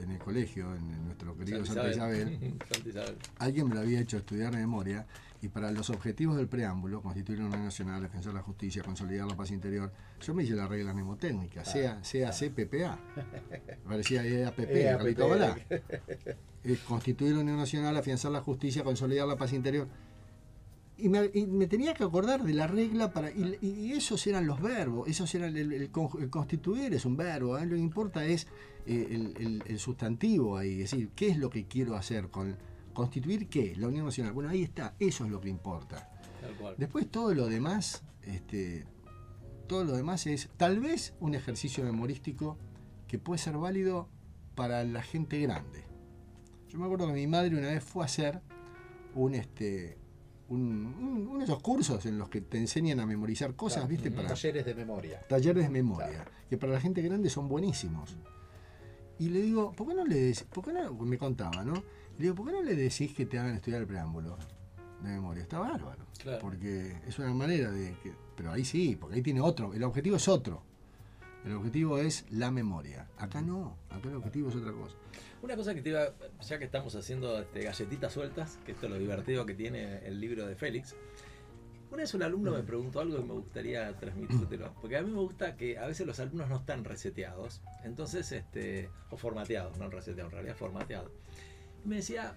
en el colegio, en nuestro querido Santa Isabel, Santa Isabel. alguien me lo había hecho estudiar de memoria y para los objetivos del preámbulo, constituir una unión nacional, defensar la justicia, consolidar la paz interior, yo me hice la regla mnemotécnica, sea, sea CPPA. Parecía EAPP. Carlito Balá. Eh, constituir una unión nacional, afianzar la justicia, consolidar la paz interior. Y me, y me tenía que acordar de la regla para. Y, y esos eran los verbos, esos eran el, el con- el constituir es un verbo, ¿eh? lo que importa es eh, el, el- el sustantivo ahí, es decir, ¿qué es lo que quiero hacer con constituir qué? La Unión Nacional. Bueno, ahí está, eso es lo que importa. Después todo lo demás, este, todo lo demás es tal vez un ejercicio memorístico que puede ser válido para la gente grande. Yo me acuerdo que mi madre una vez fue a hacer un este un, un- uno de esos cursos en los que te enseñan a memorizar cosas, Claro, ¿viste? Para Talleres de memoria. talleres de memoria, que para la gente grande son buenísimos. Y le digo, ¿por qué no le decís, por qué no, me contaba, ¿no? Le digo, ¿por qué no le decís que te hagan estudiar el preámbulo de memoria? Está bárbaro. Claro. Porque es una manera de que, pero ahí sí, porque ahí tiene otro, el objetivo es otro. El objetivo es la memoria. Acá no, acá el objetivo es otra cosa. Una cosa que te iba, ya que estamos haciendo este, galletitas sueltas, que esto es lo divertido que tiene el libro de Félix. Una vez un alumno me preguntó algo que me gustaría transmitírtelo, porque a mí me gusta que a veces los alumnos no están reseteados, entonces, este, o formateados, no reseteados, en realidad formateados. Me decía,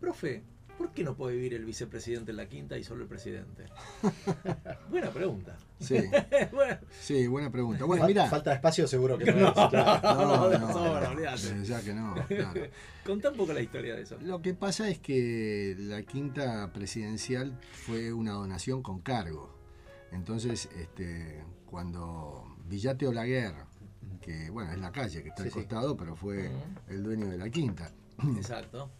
profe, ¿por qué no puede vivir el vicepresidente en la quinta y solo el presidente? Buena pregunta. Sí, Bueno, sí, buena pregunta. Bueno, mira. Falta de espacio seguro que no, es, claro. no, de no, sobra, no, olvídate. desde ya que no, claro. contá un poco la historia de eso. Lo que pasa es que la quinta presidencial fue una donación con cargo. Entonces, este, cuando Villate Olaguer, que bueno, es la calle que está Sí, al sí. costado, pero fue el dueño de la quinta. Exacto.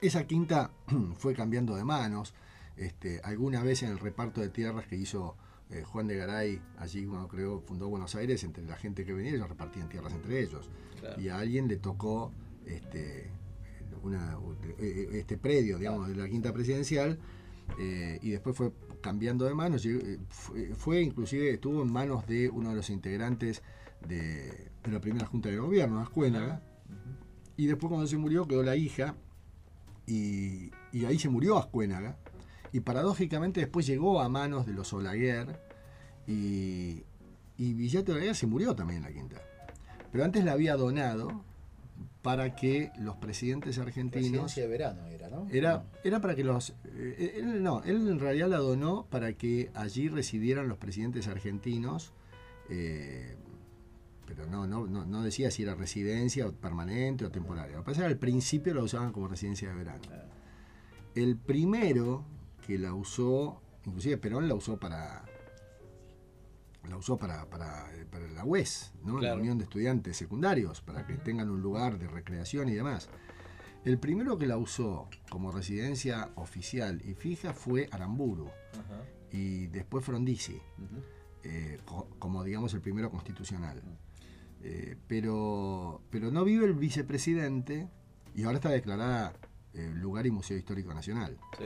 Esa quinta fue cambiando de manos. Este, alguna vez en el reparto de tierras que hizo eh, Juan de Garay, allí cuando creó, fundó Buenos Aires, entre la gente que venía, ellos repartían tierras entre ellos. Claro. Y a alguien le tocó este, una- eh, este predio, digamos, de la quinta presidencial, eh, y después fue cambiando de manos. eh, Fue, fue inclusive, estuvo en manos de uno de los integrantes de, de la primera junta de gobierno, Ascuénaga. Y después cuando se murió quedó la hija y, y ahí se murió Ascuénaga. Y paradójicamente después llegó a manos de los Olaguer y, y Villate Olaguer se murió también en la quinta. Pero antes la había donado para que los presidentes argentinos... Presidencia de verano era, ¿no? Era, era para que los... eh, él, no, él en realidad la donó para que allí residieran los presidentes argentinos, eh, pero no, no, no, no decía si era residencia o permanente o temporaria. Lo que pasa al principio la usaban como residencia de verano. El primero que la usó, inclusive Perón la usó para... La usó para, para, para la UES, ¿no? Claro. la Unión de Estudiantes Secundarios, para que tengan un lugar de recreación y demás. El primero que la usó como residencia oficial y fija fue Aramburu Ajá. y después Frondizi, eh, co- como digamos el primero constitucional. Eh, pero, pero no vive el vicepresidente y ahora está declarada eh, lugar y museo histórico nacional. Sí,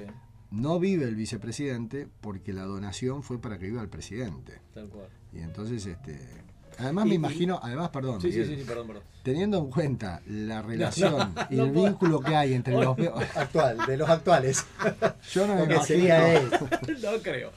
No vive el vicepresidente porque la donación fue para que viva el presidente. tal cual. Y entonces, este. Además Y- me y- imagino, además, perdón, Sí, sí, Miguel, sí, sí, perdón, perdón. teniendo en cuenta la relación y no el puedo. vínculo que hay entre los Actual, de los actuales. yo no me imagino- sería él. No creo.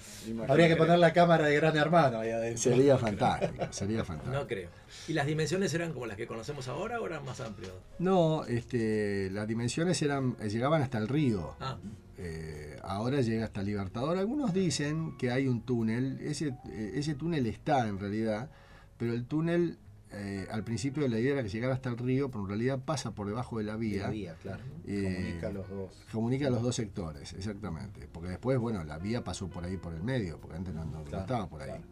Habría que poner la cámara de Gran Hermano ahí adentro. Sería fantástico, sería fantástico. No creo. ¿Y las dimensiones eran como las que conocemos ahora o eran más amplios? No, este, las dimensiones eran, llegaban hasta el río. Ah, Eh, ahora llega hasta Libertador. Algunos dicen que hay un túnel. Ese, eh, ese túnel está en realidad, pero el túnel eh, al principio la idea era que llegara hasta el río, pero en realidad pasa por debajo de la vía. La vía, claro. Eh, Comunica los dos. Comunica los dos sectores, exactamente. Porque después, bueno, la vía pasó por ahí por el medio, porque antes no, no- no Claro, estaba por ahí. claro.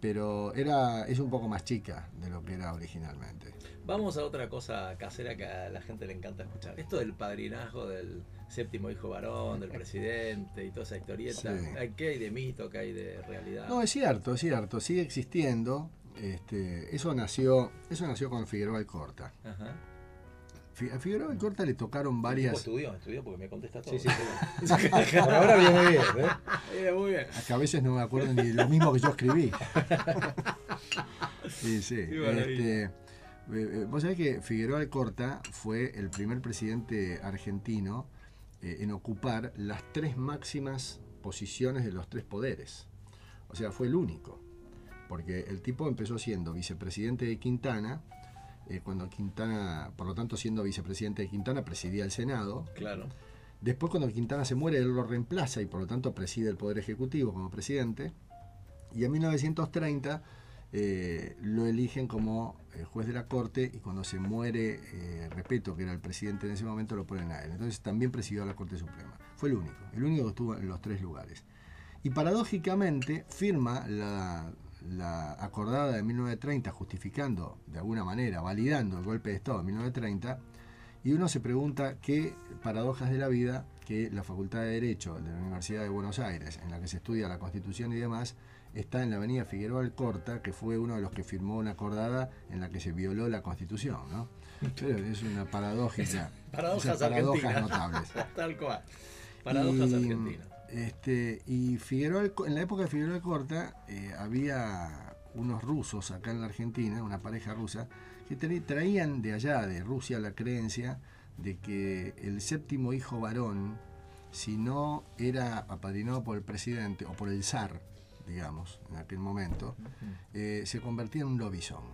Pero era, es un poco más chica de lo que era originalmente. vamos a otra cosa casera que a la gente le encanta escuchar. Esto del padrinazgo del séptimo hijo varón, del presidente y toda esa historieta. Sí. ¿Qué hay de mito? ¿Qué hay de realidad? No, es cierto, es cierto, sigue existiendo. Este, eso nació, eso nació con Figueroa Alcorta. Ajá. A Figueroa Alcorta le tocaron varias. estudió, estudió porque me contesta todo. Sí, sí, Por ahora viene muy bien, ¿eh? Muy bien. Que a veces no me acuerdo ni lo mismo que yo escribí. Sí, sí. Este, eh, eh, vos sabés que Figueroa Alcorta fue el primer presidente argentino eh, en ocupar las tres máximas posiciones de los tres poderes. O sea, fue el único. Porque el tipo empezó siendo vicepresidente de Quintana, eh, cuando Quintana, por lo tanto siendo vicepresidente de Quintana, presidía el Senado. Claro. Después, cuando Quintana se muere, él lo reemplaza y por lo tanto preside el Poder Ejecutivo como presidente. Y en 1930 eh, lo eligen como eh, juez de la Corte y cuando se muere eh, Repeto, que era el presidente en ese momento, lo ponen a él. Entonces también presidió la Corte Suprema. Fue el único, el único que estuvo en los tres lugares. Y paradójicamente firma la, la acordada de 1930 justificando de alguna manera, validando el golpe de Estado de 1930 y uno se pregunta qué paradojas de la vida que la Facultad de Derecho de la Universidad de Buenos Aires, en la que se estudia la Constitución y demás, está en la avenida Figueroa Alcorta, que fue uno de los que firmó una acordada en la que se violó la Constitución, ¿no? Pero es una paradójica. Paradojas paradojas argentinas. notables. Tal cual. Paradojas Y, argentinas. Este, y Figueroa, en la época de Figueroa Alcorta eh, había unos rusos acá en la Argentina, una pareja rusa, que tra- traían de allá, de Rusia, la creencia de que el séptimo hijo varón, si no era apadrinado por el presidente o por el zar, digamos, en aquel momento, eh, se convertía en un lobizón.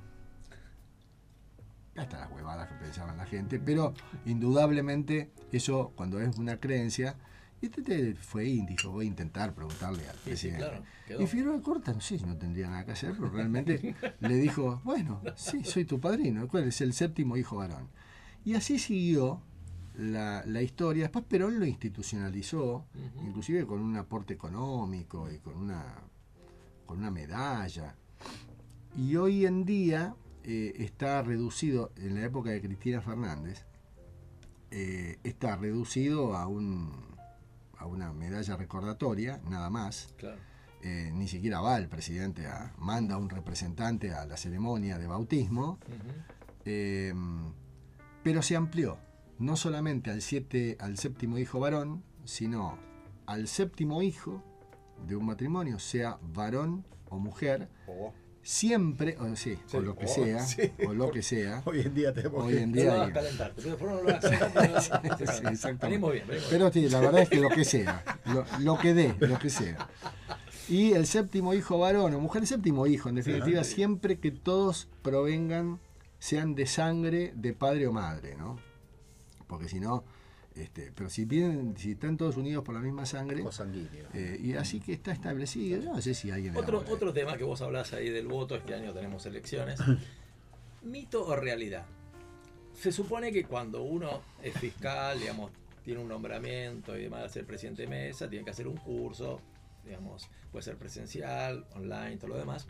Hasta las huevadas que pensaban la gente, pero indudablemente eso, cuando es una creencia, y este fue y dijo, voy a intentar preguntarle al Sí, sí, presidente. claro. Y Figueroa Corta, no sé no tendría nada que hacer, pero realmente le dijo, bueno, sí, soy tu padrino, ¿cuál es el séptimo hijo varón? Y así siguió la, la historia. Después Perón lo institucionalizó, inclusive con un aporte económico y con una, con una medalla. Y hoy en día eh, está reducido, en la época de Cristina Fernández, eh, está reducido a, un, a una medalla recordatoria, nada más. Claro. Eh, ni siquiera va el presidente, a, manda un representante a la ceremonia de bautismo. Eh, pero se amplió, no solamente al, siete, al séptimo hijo varón, sino al séptimo hijo de un matrimonio, sea varón o mujer, Oh, siempre, o sí, Sí, o lo que oh, sea, sí. o lo que sea, Hoy en día tenemos hoy en No día... lo. Pero después no lo. Venimos bien, venimos bien. Pero sí, la verdad es que lo que sea, lo, lo que dé, lo que sea. Y el séptimo hijo varón o mujer, el séptimo hijo, en definitiva, siempre que todos provengan, sean de sangre de padre o madre, ¿no? Porque si no, este, pero si vienen, si están todos unidos por la misma sangre, eh, y así que está establecido, yo no sé si alguien... Otro, otro tema que vos hablás ahí del voto, este año tenemos elecciones. ¿Mito o realidad? Se supone que cuando uno es fiscal, digamos, tiene un nombramiento y demás, ser presidente de mesa, tiene que hacer un curso, digamos, puede ser presencial, online, todo lo demás.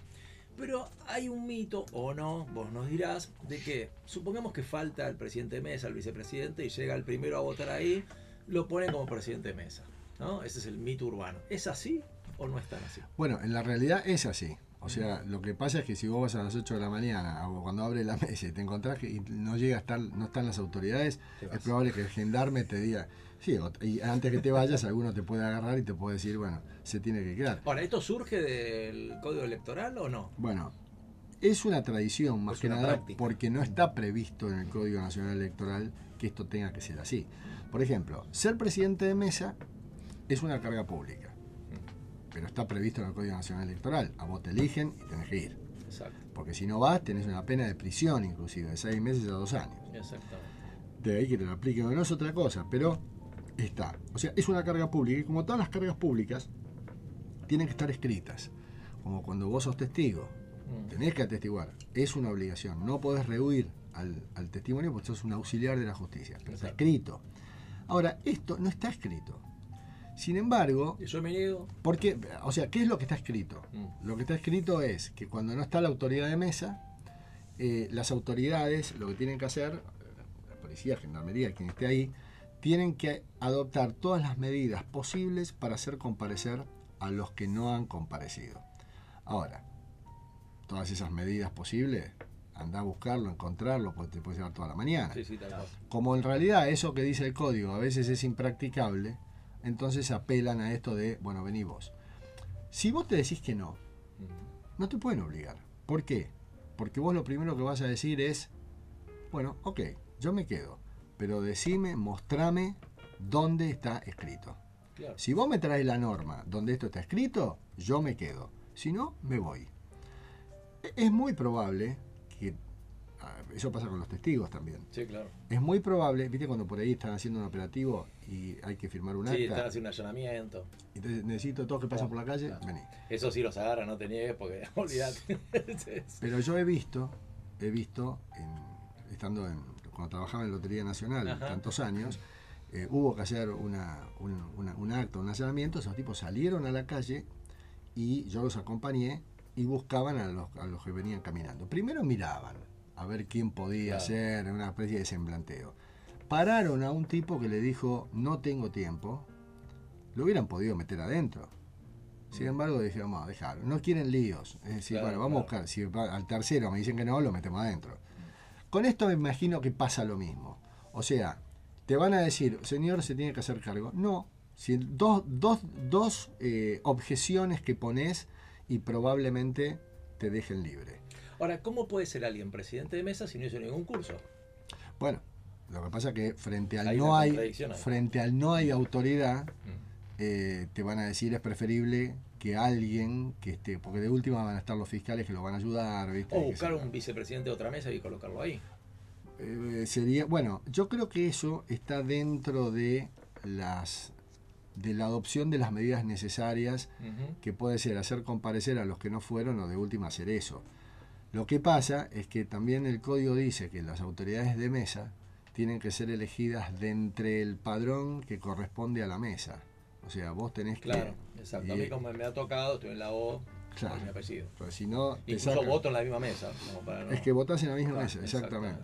Pero hay un mito, o no, vos nos dirás, de que supongamos que falta el presidente de mesa, el vicepresidente, y llega el primero a votar ahí, lo ponen como presidente de mesa. ¿no? Ese es el mito urbano. ¿Es así o no es tan así? Bueno, en la realidad es así. O sea, lo que pasa es que si vos vas a las 8 de la mañana o cuando abre la mesa y te encontrás que y no llega a estar, no están las autoridades, es probable que el gendarme te diga, sí, o- y antes que te vayas alguno te puede agarrar y te puede decir, bueno, se tiene que quedar. Ahora, ¿esto surge del código electoral o no? Bueno, es una tradición más Es que nada práctica. porque no está previsto en el Código Nacional Electoral que esto tenga que ser así. Por ejemplo, ser presidente de mesa es una carga pública, pero está previsto en el Código Nacional Electoral. A vos te eligen y tenés que ir. Exacto, Porque si no vas, tenés una pena de prisión, inclusive, de seis meses a dos años. exactamente. De ahí que te lo apliquen, no es otra cosa, pero está. O sea, es una carga pública y como todas las cargas públicas, tienen que estar escritas. Como cuando vos sos testigo, Mm. tenés que atestiguar. Es una obligación. No podés rehuir al, al testimonio porque sos un auxiliar de la justicia. Pero está escrito. Ahora, esto no está escrito. Sin embargo, yo me niego. porque, o sea, ¿qué es lo que está escrito? Mm. Lo que está escrito es que cuando no está la autoridad de mesa, eh, las autoridades lo que tienen que hacer, eh, la policía, gendarmería, quien esté ahí, tienen que adoptar todas las medidas posibles para hacer comparecer a los que no han comparecido. Ahora, todas esas medidas posibles, anda a buscarlo, encontrarlo, porque te puede llevar toda la mañana. Sí, sí. Como en realidad eso que dice el código a veces es impracticable, entonces apelan a esto de, bueno, vení vos. Si vos te decís que no, no te pueden obligar. ¿Por qué? Porque vos lo primero que vas a decir es, bueno, ok, yo me quedo, pero decime, mostrame dónde está escrito. Claro. Si vos me traes la norma donde esto está escrito, yo me quedo. Si no, me voy. E- Es muy probable que, eso pasa con los testigos también, Sí, claro. es muy probable, viste cuando por ahí están haciendo un operativo y hay que firmar un Sí, acta, están haciendo un allanamiento. entonces necesito todos que pasan por la calle, Claro. vení. Eso sí los agarra, no te niegues porque olvídate. Sí, sí. Pero yo he visto, he visto, en- estando en, cuando trabajaba en Lotería Nacional Ajá. tantos años, eh, hubo que hacer una, un, una- un acto, un allanamiento, esos tipos salieron a la calle y yo los acompañé y buscaban a los, a los que venían caminando. Primero miraban a ver quién podía Claro. ser, una especie de semblanteo. Pararon a un tipo que le dijo, no tengo tiempo, lo hubieran podido meter adentro. Sin embargo, dijeron, vamos a dejar. No quieren líos. Es decir, Claro, bueno, vamos claro. a buscar. Si al tercero me dicen que no, lo metemos adentro. Con esto me imagino que pasa lo mismo. O sea, te van a decir, señor, se tiene que hacer cargo. No. Si dos, dos, dos eh, objeciones que pones y probablemente te dejen libre. Ahora, ¿cómo puede ser alguien presidente de mesa si no hizo ningún curso? Bueno, lo que pasa es que frente al Hay no hay, frente al no hay autoridad, Mm. eh, te van a decir es preferible que alguien que esté, porque de última van a estar los fiscales que lo van a ayudar, ¿viste? O buscar un vicepresidente de otra mesa y colocarlo ahí. Eh, sería, bueno, yo creo que eso está dentro de las de la adopción de las medidas necesarias que puede ser hacer comparecer a los que no fueron o de última hacer eso. Lo que pasa es que también el código dice que las autoridades de mesa tienen que ser elegidas de entre el padrón que corresponde a la mesa. O sea, vos tenés que... Claro, exacto. A y- mí como me ha tocado, estoy en la O, Claro. por mi apellido. Pues si no, Incluso sacan- voto en la misma mesa. para no- Es que votás en la misma Claro, mesa, exactamente.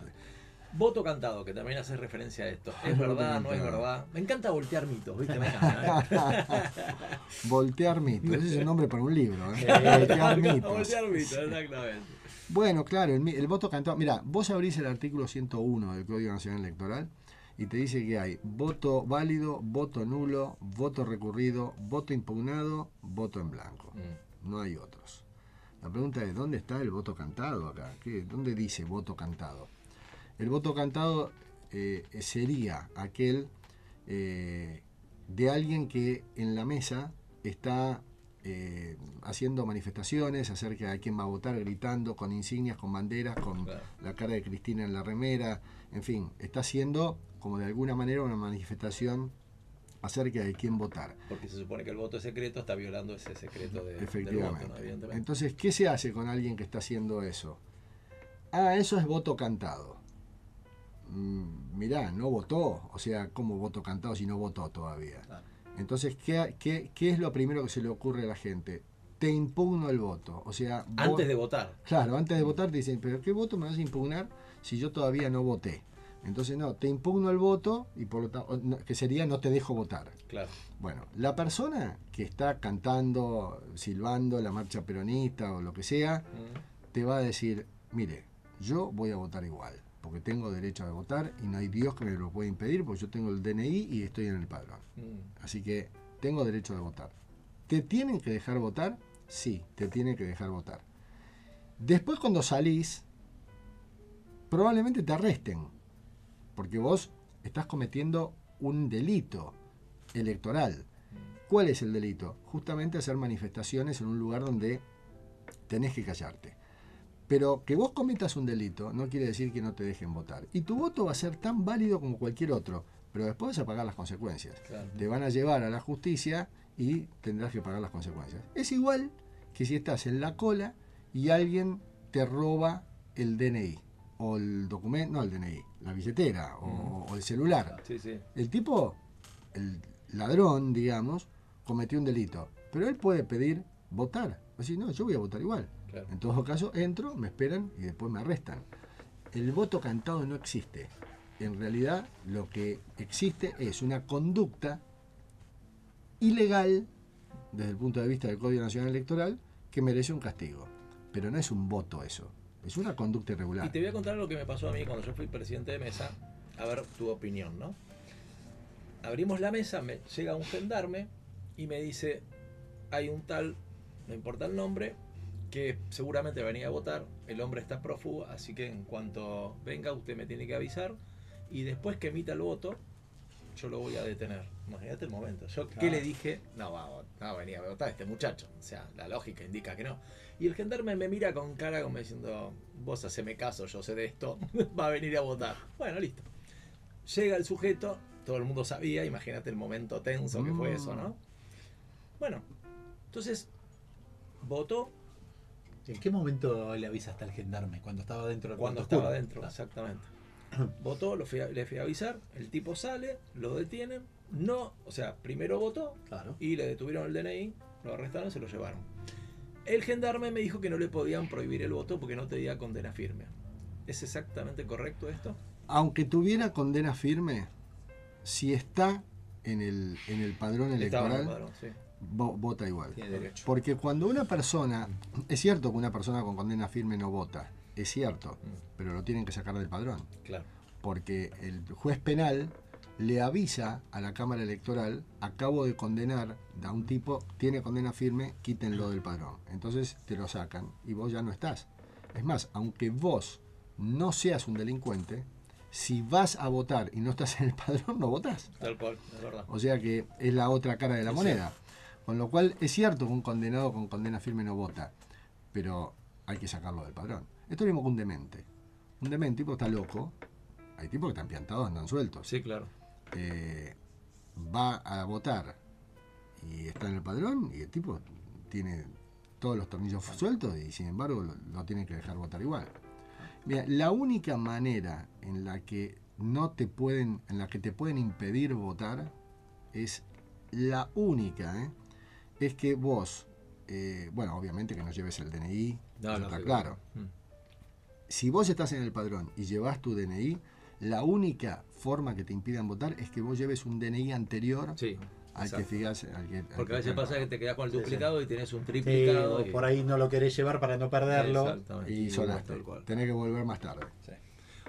Voto cantado, que también hace referencia a esto. ¿Es verdad? ¿No es verdad? Me encanta voltear mitos, ¿viste? Me encanta. ¿eh? Voltear mitos, ese es un nombre para un libro. ¿eh? Voltear mitos. Voltear mitos, exactamente. Bueno, claro, el, el voto cantado. Mira, vos abrís el artículo 101 del Código Nacional Electoral y te dice que hay voto válido, voto nulo, voto recurrido, voto impugnado, voto en blanco. Mm. No hay otros. La pregunta es, ¿dónde está el voto cantado acá? ¿Qué, ¿Dónde dice voto cantado? El voto cantado eh, sería aquel eh, de alguien que en la mesa está eh, haciendo manifestaciones acerca de quién va a votar, gritando, con insignias, con banderas, con Claro. la cara de Cristina en la remera, en fin, está haciendo como de alguna manera una manifestación acerca de quién votar. Porque se supone que el voto es secreto, está violando ese secreto de, del Efectivamente. voto, ¿no? evidentemente. Entonces, ¿qué se hace con alguien que está haciendo eso? Ah, eso es voto cantado. Mm, mirá, no votó. O sea, ¿cómo voto cantado si no votó todavía? Claro. Entonces, ¿qué, qué, qué es lo primero que se le ocurre a la gente? te impugno el voto. O sea, vos- Antes de votar. Claro, antes de votar te dicen, pero ¿qué voto me vas a impugnar si yo todavía no voté? Entonces, no, te impugno el voto y por lo tanto, no, que sería no te dejo votar. Claro. Bueno, la persona que está cantando, silbando la marcha peronista o lo que sea, Mm. te va a decir, mire, yo voy a votar igual, porque tengo derecho a votar y no hay Dios que me lo pueda impedir, porque yo tengo el DNI y estoy en el padrón. Mm. Así que tengo derecho de votar. ¿Te tienen que dejar votar? Sí, te tienen que dejar votar. Después cuando salís, probablemente te arresten, porque vos estás cometiendo un delito electoral. ¿Cuál es el delito? Justamente hacer manifestaciones en un lugar donde tenés que callarte. Pero que vos cometas un delito no quiere decir que no te dejen votar. Y tu voto va a ser tan válido como cualquier otro, pero después vas a pagar las consecuencias Claro. te van a llevar a la justicia y tendrás que pagar las consecuencias. Es igual que si estás en la cola y alguien te roba el DNI o el documento, no el DNI, la billetera o, o el celular. Sí, sí. El tipo, el ladrón, digamos, cometió un delito, pero él puede pedir votar. Decir, no, yo voy a votar igual. Claro. En todo caso, entro, me esperan y después me arrestan. El voto cantado no existe. En realidad, lo que existe es una conducta ilegal, desde el punto de vista del Código Nacional Electoral, que merece un castigo. Pero no es un voto eso, es una conducta irregular. Y te voy a contar lo que me pasó a mí cuando yo fui presidente de mesa. A ver tu opinión, ¿no? Abrimos la mesa, me llega un gendarme y me dice, hay un tal, no importa el nombre, que seguramente venía a votar, el hombre está prófugo, así que en cuanto venga usted me tiene que avisar y después que emita el voto, yo lo voy a detener. Imagínate el momento. Yo qué Claro. le dije, no, va, no, venía a votar este muchacho. O sea, la lógica indica que no. Y el gendarme me mira con cara como diciendo, vos haceme caso, yo sé de esto, va a venir a votar. Bueno, listo. Llega el sujeto, todo el mundo sabía, imagínate el momento tenso que fue eso, ¿no? Bueno, entonces, votó ¿En qué momento le avisaste al gendarme? Cuando estaba dentro del cuando estaba adentro, exactamente. Votó, lo fui a- le fui a avisar, el tipo sale, lo detienen, no, o sea, primero votó Claro. y le detuvieron el DNI, lo arrestaron y se lo llevaron. El gendarme me dijo que no le podían prohibir el voto porque no tenía condena firme. ¿Es exactamente correcto esto? Aunque tuviera condena firme, si está en el, en el padrón el electoral, padrón, sí. vo- vota igual. Tiene derecho. Porque cuando una persona, es cierto que una persona con condena firme no vota, es cierto, Mm. pero lo tienen que sacar del padrón. Claro. Porque el juez penal le avisa a la Cámara Electoral, acabo de condenar a un tipo, tiene condena firme, quítenlo del padrón. Entonces te lo sacan y vos ya no estás. Es más, aunque vos no seas un delincuente, si vas a votar y no estás en el padrón, no votás. Tal cual, es verdad. O sea que es la otra cara de la moneda. Con lo cual es cierto que un condenado con condena firme no vota, pero hay que sacarlo del padrón. Esto es lo mismo que un demente. Un demente, tipo está loco, hay tipos que están piantados, andan sueltos. Sí, claro. Eh, va a votar y está en el padrón y el tipo tiene todos los tornillos sueltos y sin embargo lo, lo tienen que dejar votar igual. Mira, la única manera en la que no te pueden, en la que te pueden impedir votar es la única, ¿eh? es que vos, eh, bueno, obviamente que no lleves el DNI, No, eso no, está sí, claro. Mm. Si vos estás en el padrón y llevas tu DNI, la única forma que te impidan votar es que vos lleves un DNI anterior Sí. al que fijas. al que- al Porque que a veces pasa que te quedas con el Sí, sí. duplicado y tenés un Sí, triplicado. o y- por ahí no lo querés llevar para no perderlo. Exactamente. Y sonaste. Tal cual. Tenés que volver más tarde.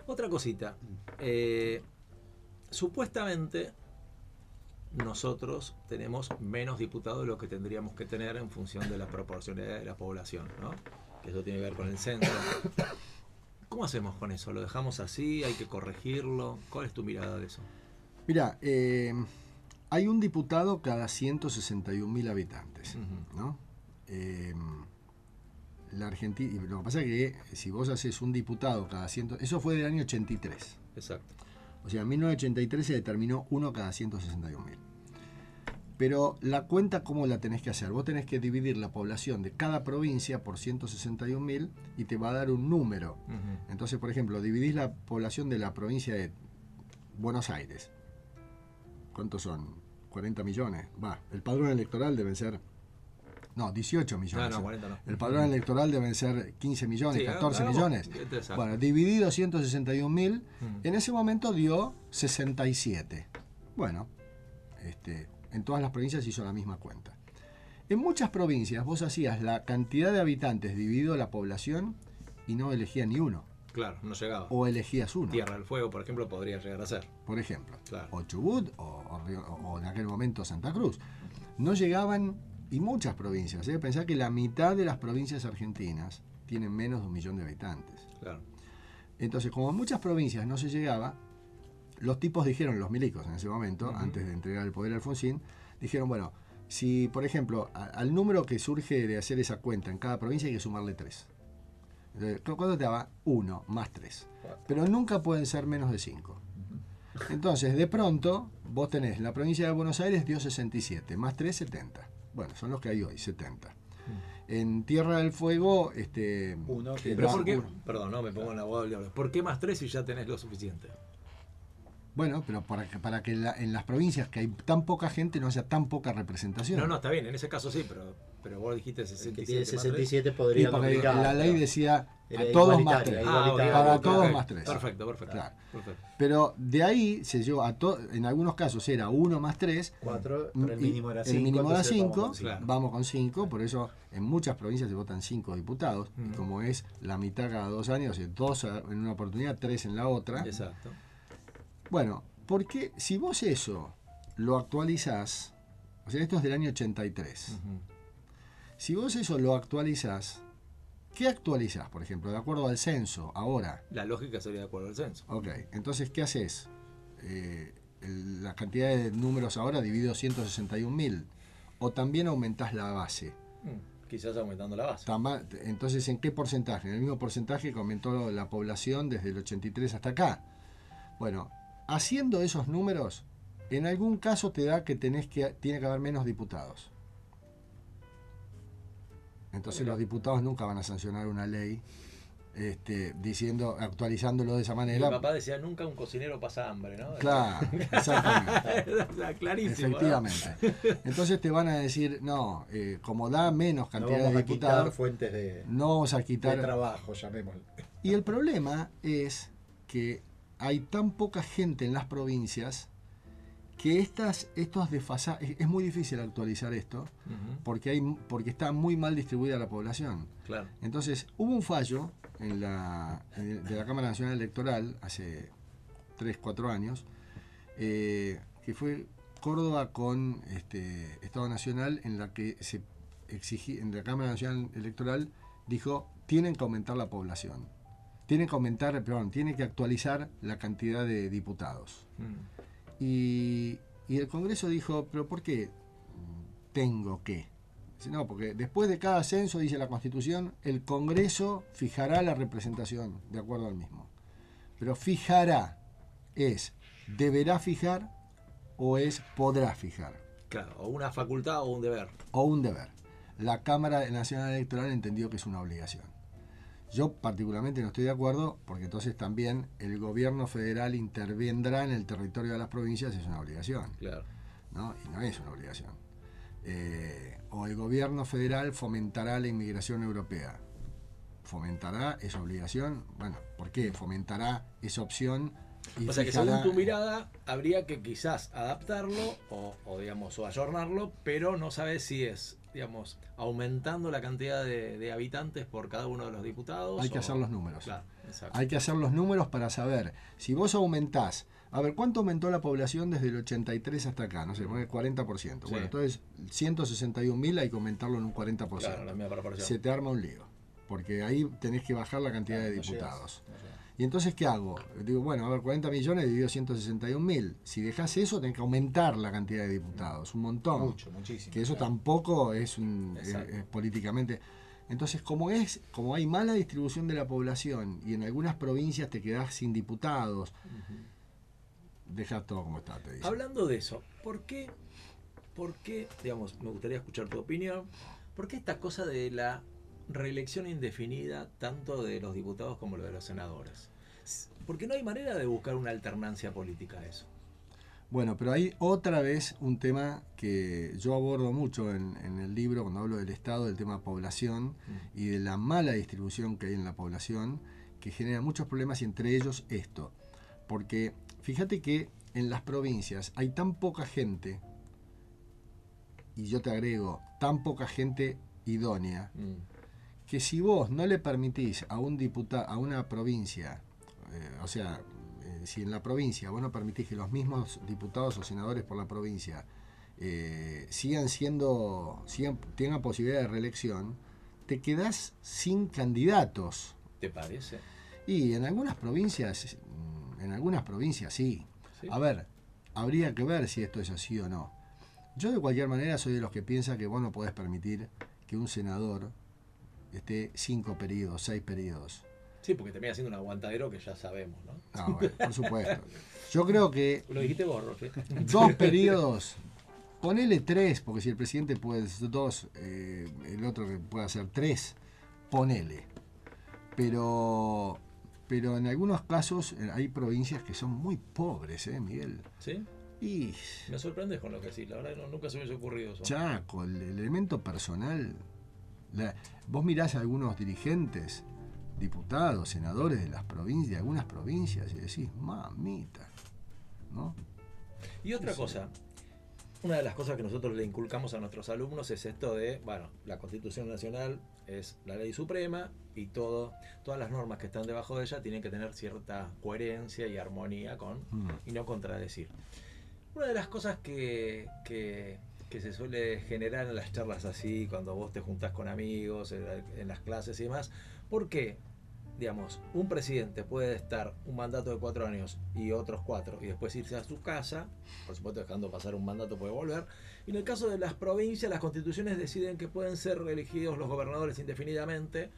Otra cosita. Eh, supuestamente nosotros tenemos menos diputados de lo que tendríamos que tener en función de la proporcionalidad de la población, ¿no? Que eso tiene que ver con el censo. ¿Cómo hacemos con eso? ¿Lo dejamos así? ¿Hay que corregirlo? ¿Cuál es tu mirada de eso? Mira, eh, hay un diputado cada 161.000 habitantes. Ujú. ¿no? Eh, la Argentina, lo que pasa es que si vos haces un diputado cada 100, eso fue del año 83. Exacto. O sea, en 1983 se determinó uno cada 161.000. Pero la cuenta, ¿cómo la tenés que hacer? Vos tenés que dividir la población de cada provincia por 161.000 y te va a dar un número. Entonces, por ejemplo, dividís la población de la provincia de Buenos Aires. ¿Cuántos son? 40 millones. Va, el padrón electoral deben ser no, 18 millones. No, no, 40 no. El padrón electoral deben ser 15 millones, Sí, 14 hagamos- millones. exacto. Bueno, dividido 161 mil, Mm. en ese momento dio 67. Bueno, este, en todas las provincias hizo la misma cuenta. En muchas provincias vos hacías la cantidad de habitantes dividido la población y no elegías ni uno, Claro, no llegaba. o elegías uno. Tierra del Fuego, por ejemplo, podría llegar a ser. por ejemplo, Claro. o Chubut o, o Río- o en aquel momento Santa Cruz. No llegaban, y muchas provincias, ¿eh? pensá que la mitad de las provincias argentinas tienen menos de un millón de habitantes. Claro. Entonces, como en muchas provincias no se llegaba, los tipos dijeron, los milicos en ese momento, antes de entregar el poder a Alfonsín, dijeron, bueno, si por ejemplo a- al número que surge de hacer esa cuenta en cada provincia hay que sumarle tres. Entonces, ¿cu- ¿cuánto te daba? Uno más tres. Pero nunca pueden ser menos de cinco. Entonces, de pronto, vos tenés la provincia de Buenos Aires dio 67, más 3, 70. Bueno, son los que hay hoy, 70. En Tierra del Fuego, este. Uno que eh, Pero ¿por qué? uno. Perdón, no me pongo en la abogado. ¿Por qué más tres si ya tenés lo suficiente? Bueno, pero para que, para que en, la- en las provincias que hay tan poca gente no haya tan poca representación. No, no, está bien, en ese caso sí, pero, pero vos dijiste El que 67. tiene más tres. 67 Y podría porque complicar, la ley decía a todos más tres. Ah. Para todos más tres. Perfecto, perfecto. Claro. perfecto. Pero de ahí se llevó a to- en algunos casos era uno más tres. Cuatro, mm, pero el y mínimo era el 5. mínimo era cinco, Claro. vamos con cinco, por eso en muchas provincias se votan cinco diputados, y Mm. como es la mitad cada dos años, y dos en una oportunidad, tres en la otra. Exacto. Bueno, porque si vos eso lo actualizás, o sea, esto es del año 83, Ujú. si vos eso lo actualizás, ¿qué actualizás, por ejemplo, de acuerdo al censo ahora? La lógica sería de acuerdo al censo. Ok, entonces, ¿qué haces? Eh, la cantidad de números ahora dividido 161.000. O también aumentás la base. Mm, Quizás aumentando la base. Entonces, ¿en qué porcentaje? En el mismo porcentaje que aumentó la población desde el 83 hasta acá. Bueno, haciendo esos números, en algún caso te da que tenés que tiene que haber menos diputados. Entonces los diputados nunca van a sancionar una ley este, diciendo, actualizándolo de esa Mi manera. papá decía, nunca un cocinero pasa hambre, ¿no? Claro, exactamente. Clarísimo. ¿no? Efectivamente. Entonces te van a decir, no, eh, como da menos No cantidad vamos de a quitar diputados, fuentes de, no vamos a de quitar. trabajo, llamémoslo. Y el problema es que hay tan poca gente en las provincias que estas, estos desfasajes, es muy difícil actualizar esto porque, hay, porque está muy mal distribuida la población. Claro. Entonces, hubo un fallo en la, en- de la Cámara Nacional Electoral hace 3, 4 años, eh, que fue Córdoba con este, Estado Nacional, en la que se exigí, en la Cámara Nacional Electoral dijo, tienen que aumentar la población. Tienen que aumentar, perdón, tienen que actualizar la cantidad de diputados. Mm, Y, y el Congreso dijo, pero ¿por qué tengo que? Dice, no, porque después de cada censo, dice la Constitución, el Congreso fijará la representación de acuerdo al mismo. Pero fijará es, deberá fijar o es, podrá fijar, Claro, o una facultad o un deber. o un deber. La Cámara Nacional Electoral entendió que es una obligación. Yo particularmente no estoy de acuerdo porque entonces también el gobierno federal intervendrá en el territorio de las provincias, es una obligación. Claro. ¿no? Y no es una obligación. Eh, o el gobierno federal fomentará la inmigración europea. ¿Fomentará esa obligación? Bueno, ¿por qué? Fomentará esa opción y O sea que según tu mirada, habría que quizás adaptarlo o, o, digamos, o ayornarlo, pero no sabes si es, digamos, aumentando la cantidad de, de habitantes por cada uno de los diputados. Hay que hacer los números. Claro. Hay que hacer los números para saber si vos aumentás. A ver, ¿cuánto aumentó la población desde el 83 hasta acá? No sé, pone 40%. Sí. Bueno, entonces 161.000 hay que aumentarlo en un 40%. Claro, la misma. Se te arma un lío. Porque ahí tenés que bajar la cantidad de No llegas, diputados. no llegas. ¿Y entonces qué hago? Digo, bueno, a ver, 40 millones dividido 161 mil. Si dejas eso, tenés que aumentar la cantidad de diputados, un montón. Mucho, muchísimo. Que eso claro. tampoco es, un, es- Exacto. es políticamente. Entonces, como es, como hay mala distribución de la población y en algunas provincias te quedás sin diputados, deja todo como está, te dice. Hablando de eso, ¿por qué, por qué, digamos, me gustaría escuchar tu opinión, ¿por qué esta cosa de la reelección indefinida tanto de los diputados como lo de los senadores? Porque no hay manera de buscar una alternancia política a eso. Bueno, pero hay otra vez un tema que yo abordo mucho en, en el libro cuando hablo del Estado, del tema población y de la mala distribución que hay en la población, que genera muchos problemas y entre ellos esto. Porque fíjate que en las provincias hay tan poca gente, y yo te agrego, tan poca gente idónea, Mm. Que si vos no le permitís a un diputado, a una provincia, eh, o sea, eh, si en la provincia vos no permitís que los mismos diputados o senadores por la provincia eh, sigan siendo, sigan, tengan posibilidad de reelección, te quedás sin candidatos. ¿Te parece? Y en algunas provincias, mm, en algunas provincias sí. Sí. A ver, habría que ver si esto es así o no. Yo de cualquier manera soy de los que piensa que vos no podés permitir que un senador esté cinco periodos, seis periodos. Sí, porque termina siendo un aguantadero que ya sabemos, ¿no? Ah, bueno, por supuesto. Yo creo que Lo dijiste vos, Rolfi. dos periodos, ponele tres, porque si el presidente puede hacer dos, eh, el otro puede hacer tres, ponele. Pero, pero en algunos casos eh, hay provincias que son muy pobres, ¿eh, Miguel? ¿Sí? Y Me sorprendes con lo que decís. La verdad, no- nunca se me hubiese ocurrido eso. Chaco, el, el elemento personal. La- vos mirás a algunos dirigentes, diputados, senadores de las provincias, de algunas provincias, y decís, mamita, ¿no? Y otra cosa, una de las cosas que nosotros le inculcamos a nuestros alumnos es esto de, bueno, la Constitución Nacional es la ley suprema y todo, todas las normas que están debajo de ella tienen que tener cierta coherencia y armonía con Mm. y no contradecir. Una de las cosas que, que- que se suele generar en las charlas así, cuando vos te juntás con amigos, en, en las clases y demás, ¿por qué? Digamos, un presidente puede estar un mandato de cuatro años y otros cuatro y después irse a su casa, por supuesto dejando pasar un mandato puede volver, y en el caso de las provincias, las constituciones deciden que pueden ser elegidos los gobernadores indefinidamente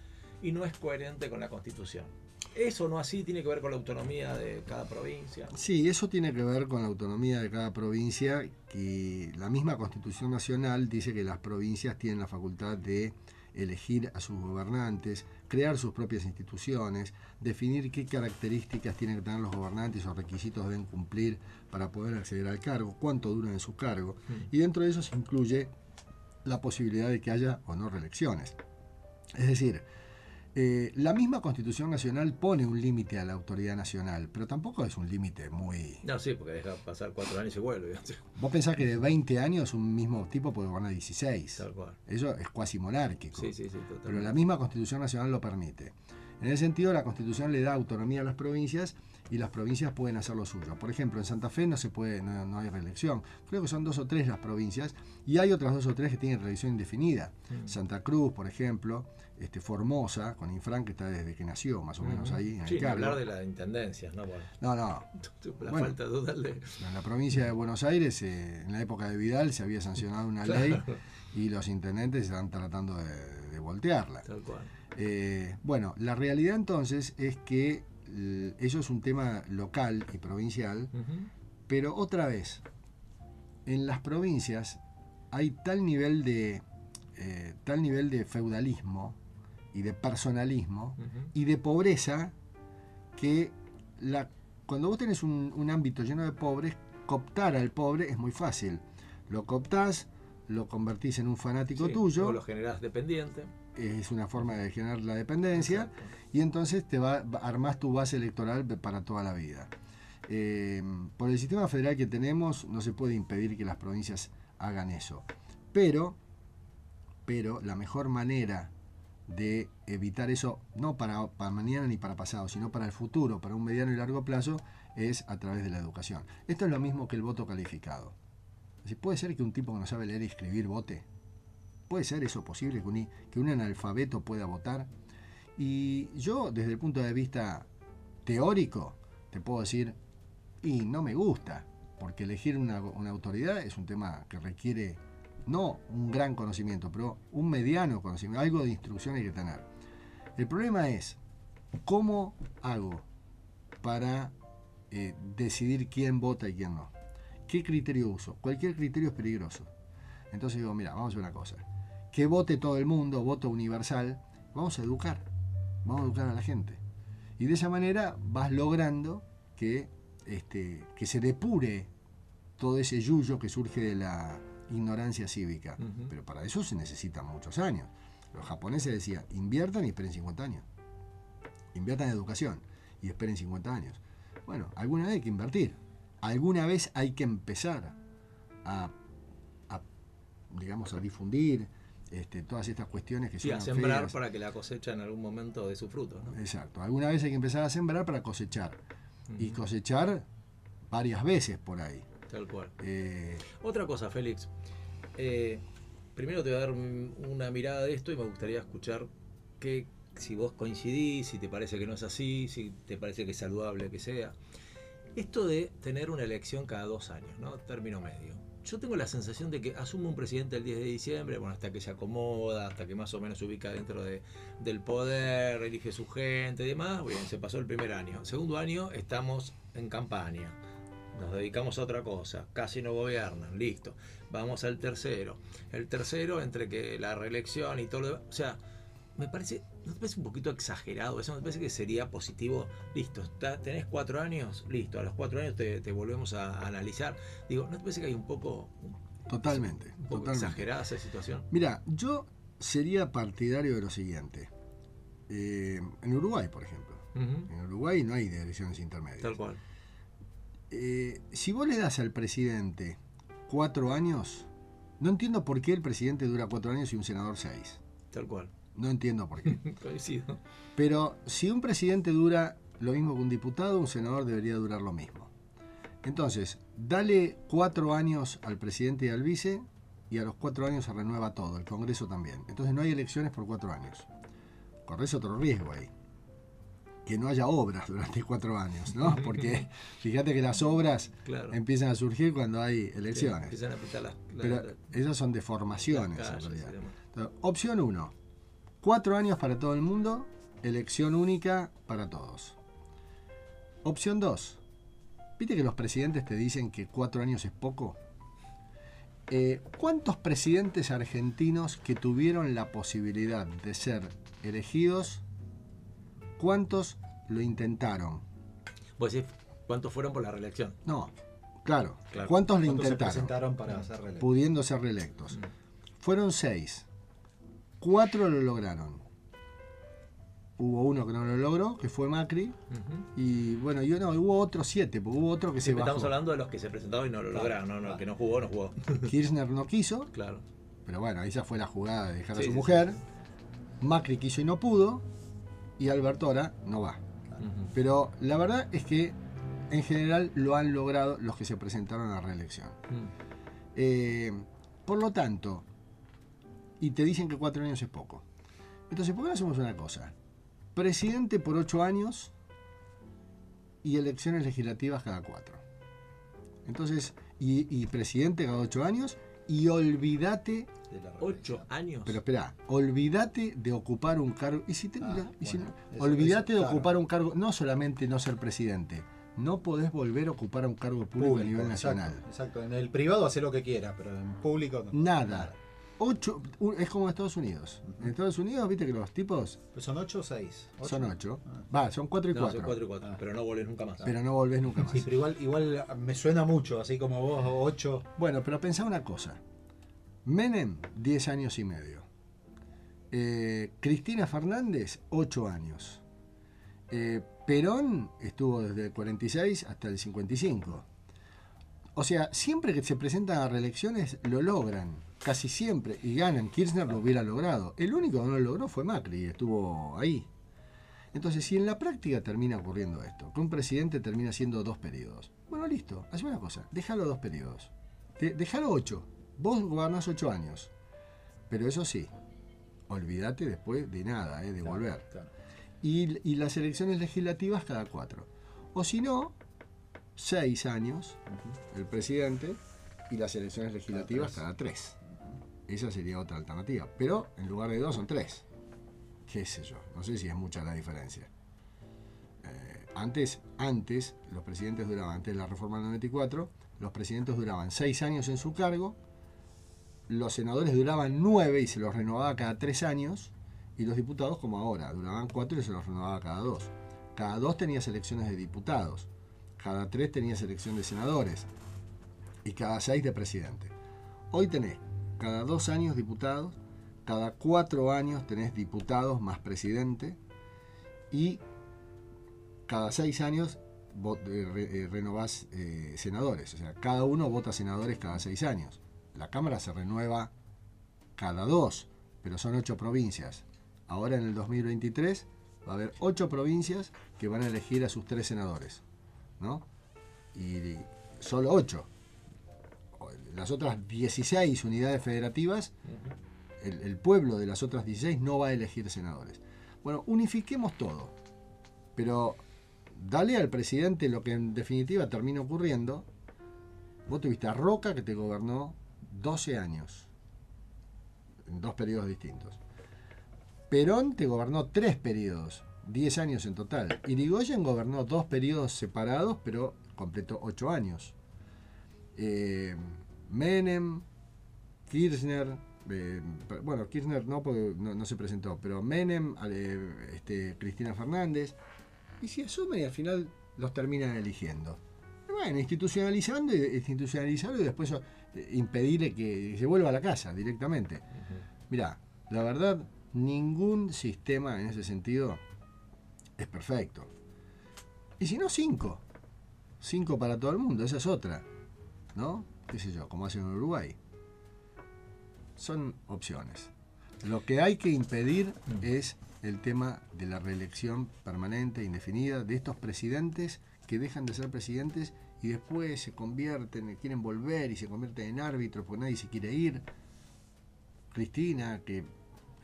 y no es coherente con la constitución. Eso no así tiene que ver con la autonomía de cada provincia. Sí, eso tiene que ver con la autonomía de cada provincia, que la misma Constitución Nacional dice que las provincias tienen la facultad de elegir a sus gobernantes, crear sus propias instituciones, definir qué características tienen que tener los gobernantes o requisitos deben cumplir para poder acceder al cargo, cuánto duran en su cargo, y dentro de eso se incluye la posibilidad de que haya o no reelecciones. Es decir, eh, la misma Constitución Nacional pone un límite a la autoridad nacional, pero tampoco es un límite muy... No, sí, porque deja pasar cuatro años y vuelve. Vos pensás que de 20 años un mismo tipo puede gobernar 16. Tal cual. Eso es cuasi monárquico. Sí, sí, sí, totalmente. Pero la misma Constitución Nacional lo permite. En ese sentido, la Constitución le da autonomía a las provincias y las provincias pueden hacer lo suyo. Por ejemplo, en Santa Fe no se puede, no, no hay reelección. Creo que son dos o tres las provincias y hay otras dos o tres que tienen reelección indefinida. Mm. Santa Cruz, por ejemplo, este, Formosa, con Infran, que está desde que nació, más o menos ahí. En Sí, el cargo. hablar de las intendencias, ¿no? Bueno, No, no. la Bueno. falta total de. En la provincia de Buenos Aires, eh, en la época de Vidal, se había sancionado una Claro. ley y los intendentes están tratando de, de voltearla. Tal cual. Eh, bueno, la realidad entonces es que eh, eso es un tema local y provincial, pero otra vez, en las provincias hay tal nivel de eh, tal nivel de feudalismo y de personalismo y de pobreza que la, cuando vos tenés un, un ámbito lleno de pobres, cooptar al pobre es muy fácil. Lo cooptás, lo convertís en un fanático Sí, tuyo, O lo generás dependiente. es una forma de generar la dependencia y entonces te va- armás tu base electoral para toda la vida. Eh, por el sistema federal que tenemos no se puede impedir que las provincias hagan eso, pero, pero la mejor manera de evitar eso, no para, para mañana ni para pasado, sino para el futuro, para un mediano y largo plazo, es a través de la educación. Esto es lo mismo que el voto calificado. Decir, ¿Puede ser que un tipo que no sabe leer y escribir vote? ¿Puede ser eso posible que un, que un analfabeto pueda votar? Y yo, desde el punto de vista teórico, te puedo decir, y no me gusta, porque elegir una autoridad es un tema que requiere no un gran conocimiento, pero un mediano conocimiento, algo de instrucción hay que tener. El problema es, ¿cómo hago para eh, decidir quién vota y quién no? ¿Qué criterio uso? Cualquier criterio es peligroso. Entonces digo, mira, vamos a hacer una cosa. Que vote todo el mundo, voto universal, vamos a educar. Vamos a educar a la gente. Y de esa manera vas logrando que, este, que se depure todo ese yuyo que surge de la ignorancia cívica. Pero para eso se necesitan muchos años. Los japoneses decían, inviertan y esperen 50 años. Inviertan en educación y esperen 50 años. Bueno, alguna vez hay que invertir. Alguna vez hay que empezar a, a, digamos, a difundir este, todas estas cuestiones que Sí, son a sembrar feas. para que la cosecha en algún momento dé sus frutos. ¿no? Exacto. Alguna vez hay que empezar a sembrar para cosechar. Y cosechar varias veces por ahí. Tal cual. Eh, Otra cosa, Félix. Eh, primero te voy a dar un- una mirada de esto y me gustaría escuchar que si vos coincidís, si te parece que no es así, si te parece que es saludable que sea. Esto de tener una elección cada dos años, ¿no? Término medio. Yo tengo la sensación de que asume un presidente el 10 de diciembre, bueno, hasta que se acomoda, hasta que más o menos se ubica dentro de- del poder, elige su gente y demás. Bien, se pasó el primer año. Segundo año estamos en campaña. Nos dedicamos a otra cosa, casi no gobiernan, listo. Vamos al tercero. El tercero, entre que la reelección y todo lo demás. O sea, me parece, ¿no te parece un poquito exagerado eso? Me parece que sería positivo, listo, está- tenés cuatro años, listo, a los cuatro años te, te volvemos a, analizar. Digo, ¿no te parece que hay un poco, un totalmente. poco totalmente. exagerada esa situación? Mira, yo sería partidario de lo siguiente. Eh, en Uruguay, por ejemplo. En Uruguay no hay elecciones intermedias. Tal cual. Eh, si vos le das al presidente cuatro años, no entiendo por qué el presidente dura cuatro años y un senador seis. Tal cual. No entiendo por qué. Coincido. Pero si un presidente dura lo mismo que un diputado, un senador debería durar lo mismo. Entonces, dale cuatro años al presidente y al vice y a los cuatro años se renueva todo, el Congreso también. Entonces no hay elecciones por cuatro años. Corres otro riesgo ahí. Que no haya obras durante cuatro años, ¿no? Porque fíjate que las obras Claro. empiezan a surgir cuando hay Sí, elecciones. Empiezan a apretar las, la- Pero esas son las deformaciones en calles y realidad. Entonces, opción 1. Cuatro años para todo el mundo, elección única para todos. Opción 2. ¿Viste que los presidentes te dicen que cuatro años es poco? Eh, ¿Cuántos presidentes argentinos que tuvieron la posibilidad de ser elegidos, cuántos lo intentaron? Vos decís, ¿cuántos fueron por la reelección? No, claro. Claro. ¿Cuántos lo ¿Cuántos se intentaron? presentaron para ser reelectos? pudiendo ser reelectos. Mm. Fueron seis. Cuatro lo lograron. Hubo uno que no lo logró, que fue Macri. Ujú. Y bueno, yo no, hubo otros siete, porque hubo otro que se Siempre bajó. estamos hablando de los que se presentaron y no lo Claro, lograron, no, no, claro. que no jugó, no jugó. Kirchner no quiso, claro. pero bueno, esa fue la jugada de dejar a Sí, su sí, mujer. Macri quiso y no pudo. Y Alberto ahora no va. Pero la verdad es que en general lo han logrado los que se presentaron a la reelección. Mm. Eh, por lo tanto, y te dicen que cuatro años es poco. Entonces, ¿por qué no hacemos una cosa? Presidente por ocho años y elecciones legislativas cada cuatro. Entonces, y, y presidente cada ocho años y olvídate, De la Ocho años. pero espera, olvídate de ocupar un cargo. Y si te, Ah, y si bueno, no- eso- olvídate eso, de claro. ocupar un cargo, no solamente no ser presidente, no podés volver a ocupar un cargo público, a nivel exacto, nacional. Exacto, en el privado hace lo que quiera, pero en público no. Nada. Ocho, es como en Estados Unidos. En Estados Unidos, viste que los tipos Pues son ocho o seis. son ocho. Ah. Va, son cuatro y no, cuatro. son cuatro y cuatro, Ah. pero no volvés nunca más. Pero no volvés nunca más. Sí, pero igual, igual me suena mucho, así como vos, ocho. Bueno, pero pensá una cosa. Menem, 10 años y medio. Eh, Cristina Fernández, 8 años. Eh, Perón estuvo desde el 46 hasta el 55. O sea, siempre que se presentan a reelecciones lo logran, casi siempre, y ganan. Kirchner lo hubiera logrado. El único que no lo logró fue Macri, y estuvo ahí. Entonces, si en la práctica termina ocurriendo esto, que un presidente termina siendo dos periodos, bueno, listo, haz una cosa, déjalo dos periodos. Déjalo ocho. Vos gobernás ocho años. Pero eso sí, olvídate después de nada, eh, de volver. Claro. Y, y las elecciones legislativas cada cuatro. O si no, seis años el presidente y las elecciones legislativas tres. cada tres. Esa sería otra alternativa. Pero en lugar de dos son tres. Qué sé yo, no sé si es mucha la diferencia. Eh, antes, antes, los presidentes duraban, antes de la reforma del 94, los presidentes duraban seis años en su cargo, los senadores duraban nueve y se los renovaba cada tres años, y los diputados, como ahora, duraban cuatro y se los renovaba cada dos. Cada dos tenías elecciones de diputados, cada tres tenías elección de senadores. y cada seis de presidente. Hoy tenés cada dos años diputados, cada cuatro años tenés diputados más presidente y cada seis años eh, eh, renovás eh, senadores. O sea, cada uno vota senadores cada seis años. La Cámara se renueva cada dos, pero son ocho provincias. Ahora en el 2023 va a haber ocho provincias que van a elegir a sus tres senadores, ¿no? Y solo ocho. Las otras 16 unidades federativas, el, el pueblo de las otras 16 no va a elegir senadores. Bueno, unifiquemos todo, pero dale al presidente lo que en definitiva termina ocurriendo. Vos tuviste a Roca que te gobernó 12 años, en dos periodos distintos. Perón te gobernó tres periodos, 10 años en total. Irigoyen gobernó dos periodos separados, pero completó 8 años. Eh, Menem, Kirchner, eh, bueno, Kirchner no porque no, se presentó, pero Menem, eh, este, Cristina Fernández, y se asumen y al final los terminan eligiendo. Bueno, institucionalizando y institucionalizarlo y después impedirle que se vuelva a la casa directamente. Mirá, la verdad, ningún sistema en ese sentido es perfecto. Y si no, cinco. Cinco para todo el mundo, esa es otra. ¿No? ¿Qué sé yo? Como hacen en Uruguay. Son opciones. Lo que hay que impedir es el tema de la reelección permanente, indefinida, de estos presidentes que dejan de ser presidentes y después se convierten, quieren volver y se convierten en árbitros porque nadie se quiere ir. Cristina, que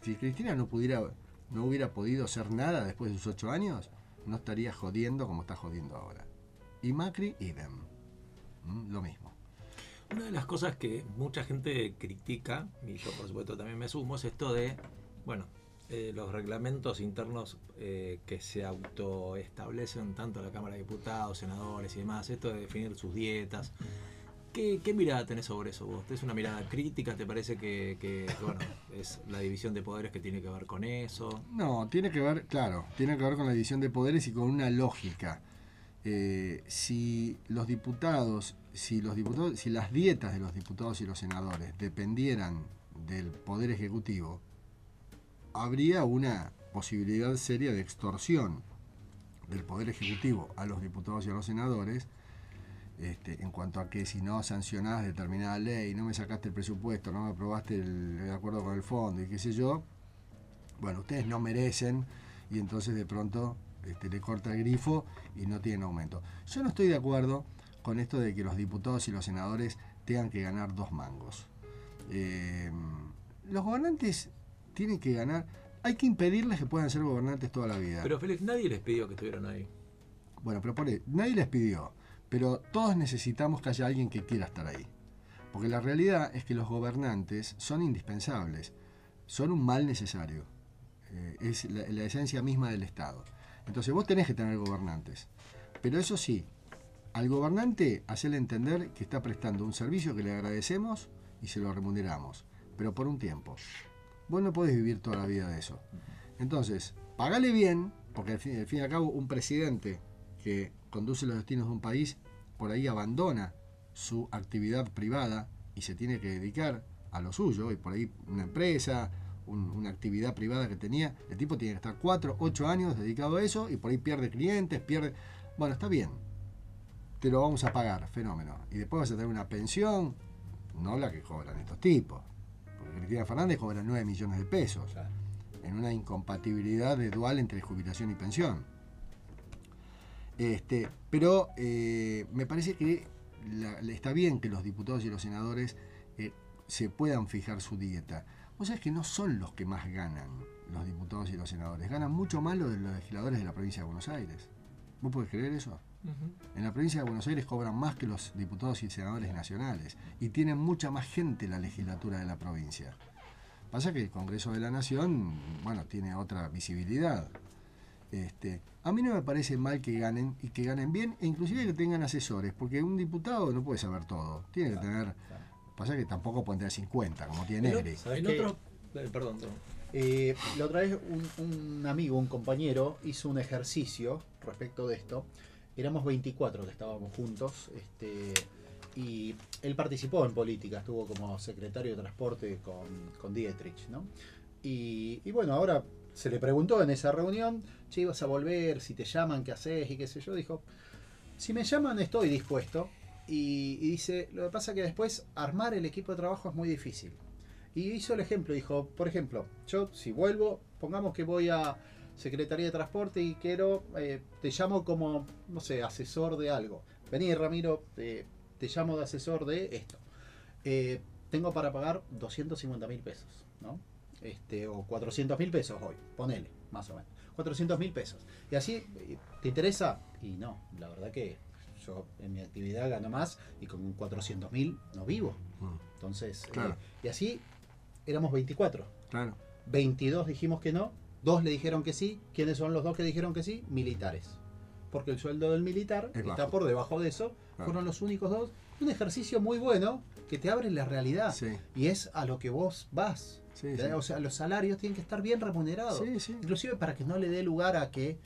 si Cristina no pudiera, no hubiera podido hacer nada después de sus ocho años, no estaría jodiendo como está jodiendo ahora. Y Macri, idem. Mm, Lo mismo. Una de las cosas que mucha gente critica, y yo por supuesto también me sumo, es esto de, bueno, eh, los reglamentos internos eh, que se autoestablecen tanto la Cámara de Diputados, senadores y demás, esto de definir sus dietas. ¿Qué, mirada tenés sobre eso vos? ¿Es una mirada crítica? ¿Te parece que, que, bueno, es la división de poderes que tiene que ver con eso? No, tiene que ver, claro, tiene que ver con la división de poderes y con una lógica. Eh, si los diputados, si los diputados, si las dietas de los diputados y los senadores dependieran del poder ejecutivo, habría una posibilidad seria de extorsión del poder ejecutivo a los diputados y a los senadores este, en cuanto a que si no sancionás determinada ley, no me sacaste el presupuesto, no me aprobaste el, acuerdo con el fondo y qué sé yo, bueno, ustedes no merecen y entonces de pronto este, le corta el grifo y no tienen aumento. Yo no estoy de acuerdo con esto de que los diputados y los senadores tengan que ganar dos mangos. Eh, los gobernantes tienen que ganar, hay que impedirles que puedan ser gobernantes toda la vida. Pero Félix, nadie les pidió que estuvieran ahí. Bueno, pero por ahí, nadie les pidió, pero todos necesitamos que haya alguien que quiera estar ahí. Porque la realidad es que los gobernantes son indispensables, son un mal necesario. Eh, es la, la esencia misma del Estado. Entonces vos tenés que tener gobernantes. Pero eso sí, al gobernante hacerle entender que está prestando un servicio que le agradecemos y se lo remuneramos, pero por un tiempo. Vos no podés vivir toda la vida de eso. Entonces, pagale bien, porque al fin, y al cabo un presidente que conduce los destinos de un país, por ahí abandona su actividad privada y se tiene que dedicar a lo suyo, y por ahí una empresa, un- una actividad privada que tenía, el tipo tiene que estar 4, 8 años dedicado a eso y por ahí pierde clientes, pierde... Bueno, está bien, te lo vamos a pagar, fenómeno. Y después vas a tener una pensión, no la que cobran estos tipos. Cristina Fernández cobra 9 millones de pesos en una incompatibilidad de dual entre jubilación y pensión. Este, pero eh, me parece que la- está bien que los diputados y los senadores eh, se puedan fijar su dieta. Vos sabés que no son los que más ganan los diputados y los senadores, ganan mucho más los de los legisladores de la provincia de Buenos Aires. ¿Vos podés creer eso? En la provincia de Buenos Aires cobran más que los diputados y senadores nacionales y tienen mucha más gente la legislatura de la provincia. Pasa que el Congreso de la Nación, bueno, tiene otra visibilidad. Este, a mí no me parece mal que ganen y que ganen bien e inclusive que tengan asesores, porque un diputado no puede saber todo, tiene que tener... Pasa que tampoco pueden tener 50 como tiene En, Negri. o- ¿Sabés en qué? otros... eh, Perdón, perdón. Eh, la otra vez un, un amigo, un compañero, hizo un ejercicio respecto de esto. Éramos 24 que estábamos juntos. Este, y él participó en política, estuvo como secretario de transporte con, con Dietrich, ¿no? Y, bueno, ahora se le preguntó en esa reunión, che, ibas a volver, si te llaman, ¿qué haces? Y qué sé yo, dijo, si me llaman estoy dispuesto. Y, dice, lo que pasa que después armar el equipo de trabajo es muy difícil. Y hizo el ejemplo, dijo, por ejemplo, yo si vuelvo, pongamos que voy a Secretaría de Transporte y quiero, eh, te llamo como, no sé, asesor de algo. Vení Ramiro, te, te llamo de asesor de esto. Eh, tengo para pagar 250 mil pesos, ¿no? Este, o 400 mil pesos hoy, ponele, más o menos. 400 mil pesos. Y así, eh, ¿te interesa? Y no, la verdad que yo en mi actividad gano más y con 400 mil no vivo. Mm, Entonces, eh, Claro. y así éramos 24. Claro. 22 dijimos que no, dos le dijeron que sí. ¿Quiénes son los dos que dijeron que sí? Militares. Porque el sueldo del militar Es está bajo. por debajo de eso. Claro. Fueron los únicos dos. Un ejercicio muy bueno que te abre la realidad. Sí. Y es a lo que vos vas. Sí, ¿verdad? sí. O sea, los salarios tienen que estar bien remunerados. Inclusive para que no le dé lugar a que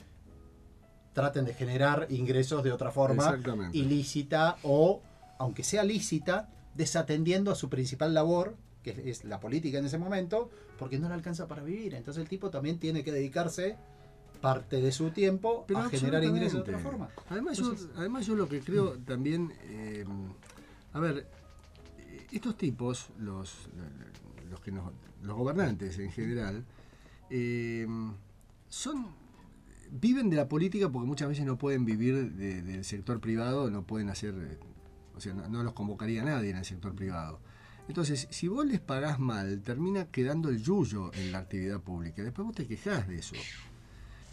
traten de generar ingresos de otra forma ilícita o, aunque sea lícita, desatendiendo a su principal labor, que es la política en ese momento, porque no le alcanza para vivir. Entonces el tipo también tiene que dedicarse parte de su tiempo Pero a generar ingresos de otra absolutamente. forma. Además, yo, Entonces- además yo lo que creo también, eh, a ver, estos tipos, los, los que nos- los gobernantes en general, eh, son viven de la política porque muchas veces no pueden vivir de- del sector privado, no pueden hacer, eh, o sea, no, no los convocaría nadie en el sector privado. Entonces, si vos les pagás mal, termina quedando el yuyo en la actividad pública. Después vos te quejás de eso.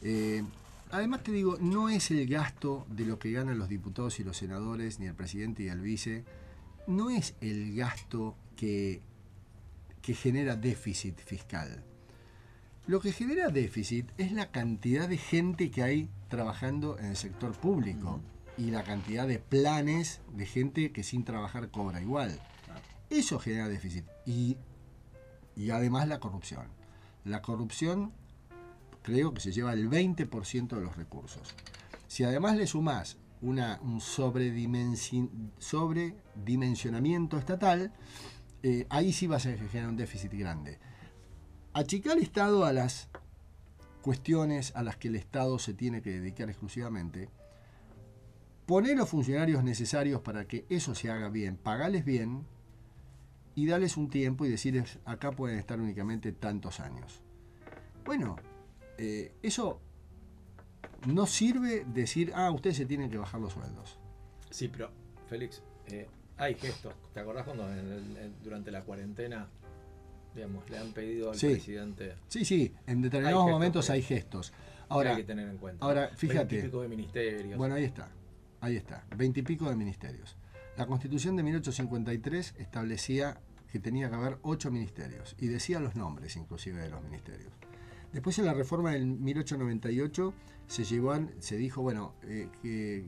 Eh, además te digo, no es el gasto de lo que ganan los diputados y los senadores, ni el presidente y el vice, no es el gasto que, que genera déficit fiscal. Lo que genera déficit es la cantidad de gente que hay trabajando en el sector público y la cantidad de planes de gente que sin trabajar cobra igual. Eso genera déficit. Y, y además la corrupción. La corrupción creo que se lleva el 20% de los recursos. Si además le sumás una, un sobredimensi- sobredimensionamiento estatal, eh, ahí sí vas a generar un déficit grande. Achicar el Estado a las cuestiones a las que el Estado se tiene que dedicar exclusivamente, poner los funcionarios necesarios para que eso se haga bien, pagales bien y darles un tiempo y decirles acá pueden estar únicamente tantos años. Bueno, eh, eso no sirve decir, ah, ustedes se tienen que bajar los sueldos. Sí, pero Félix, eh, hay gestos. ¿Te acordás cuando en el- en- durante la cuarentena, digamos, le han pedido al Sí. presidente Sí, sí, en determinados momentos hay gestos. que Ahora, hay que tener en cuenta? ahora, fíjate. Veintipico de ministerios. Bueno, ahí está. Ahí está. Veintipico de ministerios. La constitución de 1853 establecía que tenía que haber ocho ministerios y decía los nombres inclusive de los ministerios. Después en la reforma del 1898 se llevó, se dijo, bueno, eh, que...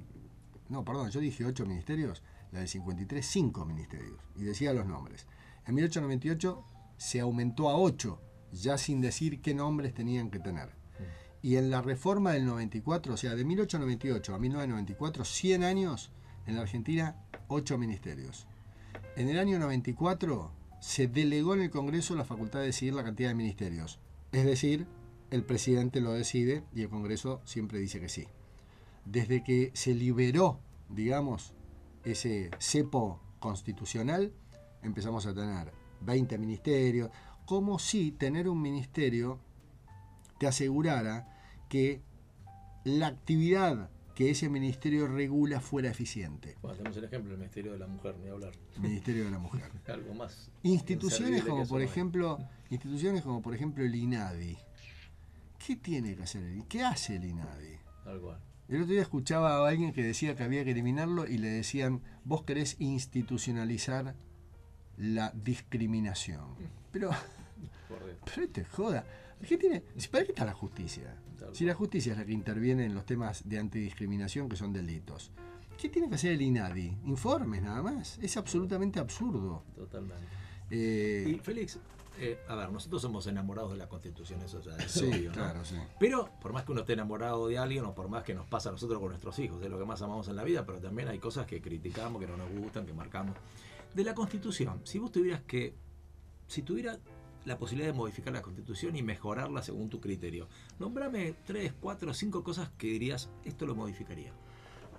No, perdón, yo dije ocho ministerios, la del 53, cinco ministerios, y decía los nombres. En 1898 se aumentó a ocho, ya sin decir qué nombres tenían que tener. Y en la reforma del 94, o sea, de 1898 a 1994, 100 años, en la Argentina, 8 ministerios. En el año 94 se delegó en el Congreso la facultad de decidir la cantidad de ministerios. Es decir, el presidente lo decide y el Congreso siempre dice que sí. Desde que se liberó, digamos, ese cepo constitucional, empezamos a tener 20 ministerios, como si tener un ministerio te asegurara que la actividad que ese ministerio regula fuera eficiente. Bueno, tenemos el ejemplo del Ministerio de la Mujer, ni hablar. Ministerio de la Mujer. Algo más. Instituciones como por ejemplo, instituciones como por ejemplo el INADI. ¿Qué tiene que hacer el INADI? ¿Qué hace el INADI? Tal cual. El otro día escuchaba a alguien que decía que había que eliminarlo y le decían, vos querés institucionalizar la discriminación. Pero, Por Dios. pero te joda. ¿Qué tiene? ¿Para qué está la justicia? Tal Si la justicia es la que interviene en los temas de antidiscriminación que son delitos. ¿Qué tiene que hacer el INADI? Informes nada más. Es absolutamente absurdo. Totalmente. Eh, Y Félix, eh, a ver, nosotros somos enamorados de la Constitución, eso ya es Sí, obvio, ¿no? claro, sí. Pero por más que uno esté enamorado de alguien o por más que nos pasa a nosotros con nuestros hijos, es lo que más amamos en la vida, pero también hay cosas que criticamos, que no nos gustan, que marcamos. De la Constitución, si vos tuvieras que, si tuviera la posibilidad de modificar la Constitución y mejorarla según tu criterio, nombrame tres, cuatro, cinco cosas que dirías, esto lo modificaría.